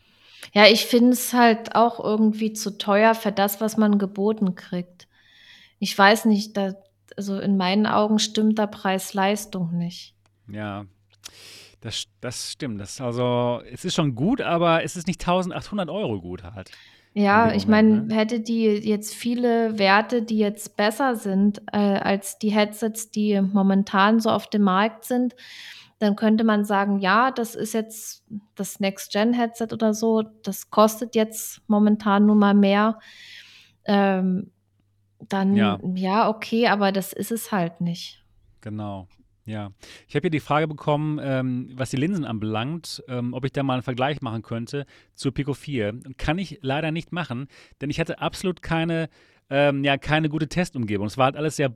Ja, ich finde es halt auch irgendwie zu teuer für das, was man geboten kriegt. Ich weiß nicht, da, also in meinen Augen stimmt da Preis-Leistung nicht. ja. Das, das stimmt. Das, also, es ist schon gut, aber es ist nicht 1800 Euro gut halt. Ja, ich meine, hätte die jetzt viele Werte, die jetzt besser sind äh, als die Headsets, die momentan so auf dem Markt sind, dann könnte man sagen, ja, das ist jetzt das Next-Gen-Headset oder so, das kostet jetzt momentan nun mal mehr. Ähm, dann, Ja. ja, okay, aber das ist es halt nicht. Genau. Ja. Ich habe hier die Frage bekommen, ähm, was die Linsen anbelangt, ähm, ob ich da mal einen Vergleich machen könnte zur Pico 4. Kann ich leider nicht machen, denn ich hatte absolut keine, ähm, ja, keine gute Testumgebung. Es war halt alles sehr,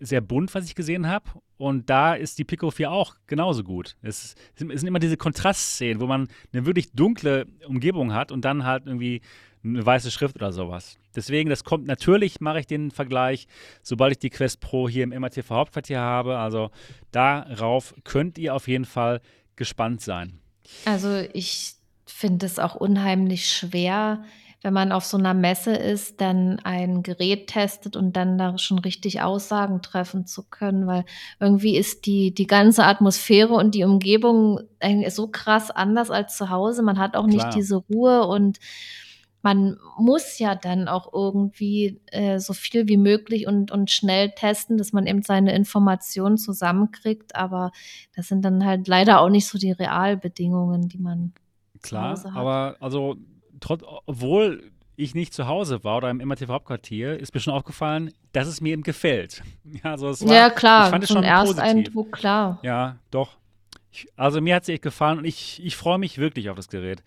sehr bunt, was ich gesehen habe. Und da ist die Pico 4 auch genauso gut. Es, es sind immer diese Kontrastszenen, wo man eine wirklich dunkle Umgebung hat und dann halt irgendwie eine weiße Schrift oder sowas. Deswegen, das kommt natürlich, mache ich den Vergleich, sobald ich die Quest Pro hier im MATV Hauptquartier habe. Also darauf könnt ihr auf jeden Fall gespannt sein. Also ich finde es auch unheimlich schwer, wenn man auf so einer Messe ist, dann ein Gerät testet und dann da schon richtig Aussagen treffen zu können, weil irgendwie ist die, die ganze Atmosphäre und die Umgebung eigentlich so krass anders als zu Hause. Man hat auch Klar. nicht diese Ruhe und man muss ja dann auch irgendwie äh, so viel wie möglich und, und schnell testen, dass man eben seine Informationen zusammenkriegt. Aber das sind dann halt leider auch nicht so die Realbedingungen, die man Klar, zu Hause hat. aber also trotz, obwohl ich nicht zu Hause war oder im MRTV-Hauptquartier, ist mir schon aufgefallen, dass es mir eben gefällt. Ja, also es war, ja, klar, ich fand es so ein schon positiv. Ersteindruck, klar. Ja, doch. Ich, also mir hat es echt gefallen und ich, ich freue mich wirklich auf das Gerät.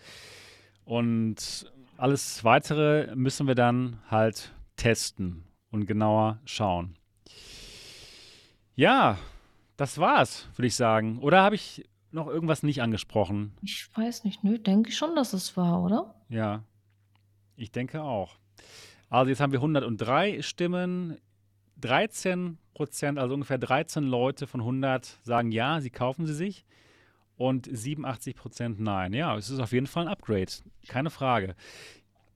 Und alles Weitere müssen wir dann halt testen und genauer schauen. Ja, das war's, würde ich sagen. Oder habe ich noch irgendwas nicht angesprochen? Ich weiß nicht, nö, denke ich schon, dass es war, oder? Ja, ich denke auch. Also jetzt haben wir 103 Stimmen, 13 Prozent, also ungefähr 13 Leute von 100 sagen ja, sie kaufen sie sich und 87 Prozent nein. Ja, es ist auf jeden Fall ein Upgrade, keine Frage.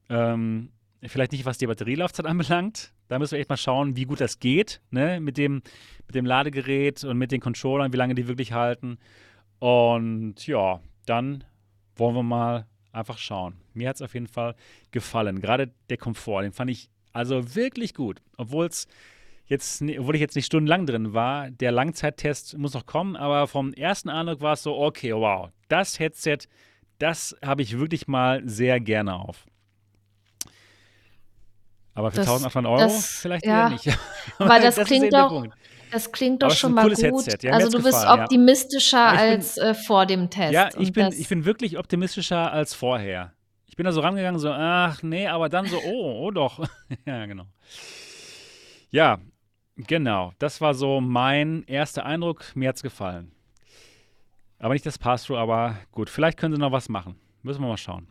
Ähm, vielleicht nicht, was die Batterielaufzeit anbelangt. Da müssen wir echt mal schauen, wie gut das geht, ne? mit, dem, mit dem Ladegerät und mit den Controllern, wie lange die wirklich halten. Und ja, dann wollen wir mal einfach schauen. Mir hat es auf jeden Fall gefallen. Gerade der Komfort, den fand ich also wirklich gut. Obwohl es jetzt, obwohl ich jetzt nicht stundenlang drin war, der Langzeittest muss noch kommen, aber vom ersten Eindruck war es so, okay, wow, das Headset, das habe ich wirklich mal sehr gerne auf. Aber für Das- 1800 Euro das- vielleicht ja. eher nicht. Aber das ist klingt doch-. Das klingt doch es schon mal gut. Ja, also du bist gefallen, ja. optimistischer Ja, bin- als äh, vor dem Test. Ja, ich bin, ich bin wirklich optimistischer als vorher. Ich bin da so rangegangen, so, ach nee, aber dann so, oh, oh doch. ja, genau. Ja, genau. Das war so mein erster Eindruck. Mir hat's gefallen. Aber nicht das Pass-Through, aber gut, vielleicht können sie noch was machen. Müssen wir mal schauen.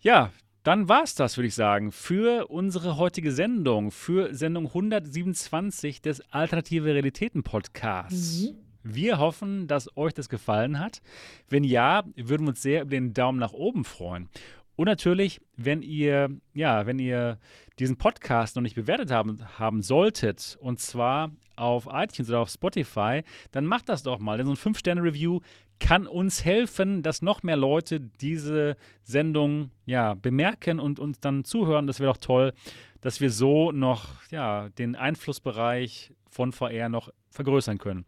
Ja, dann war's das, würde ich sagen, für unsere heutige Sendung, für Sendung 127 des Alternative Realitäten Podcasts. Mhm. Wir hoffen, dass euch das gefallen hat. Wenn ja, würden wir uns sehr über den Daumen nach oben freuen. Und natürlich, wenn ihr, ja, wenn ihr diesen Podcast noch nicht bewertet haben, haben solltet, und zwar auf iTunes oder auf Spotify, dann macht das doch mal. Denn so ein 5-Sterne-Review kann uns helfen, dass noch mehr Leute diese Sendung ja, bemerken und uns dann zuhören. Das wäre doch toll, dass wir so noch ja, den Einflussbereich von VR noch vergrößern können.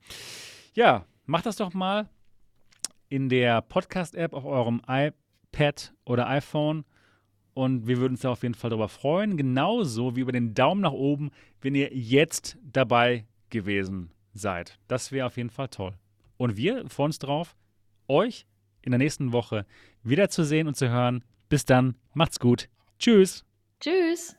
Ja, macht das doch mal in der Podcast-App auf eurem iPad oder iPhone. Und wir würden uns da auf jeden Fall darüber freuen. Genauso wie über den Daumen nach oben, wenn ihr jetzt dabei gewesen seid. Das wäre auf jeden Fall toll. Und wir freuen uns drauf, euch in der nächsten Woche wiederzusehen und zu hören. Bis dann, macht's gut. Tschüss. Tschüss.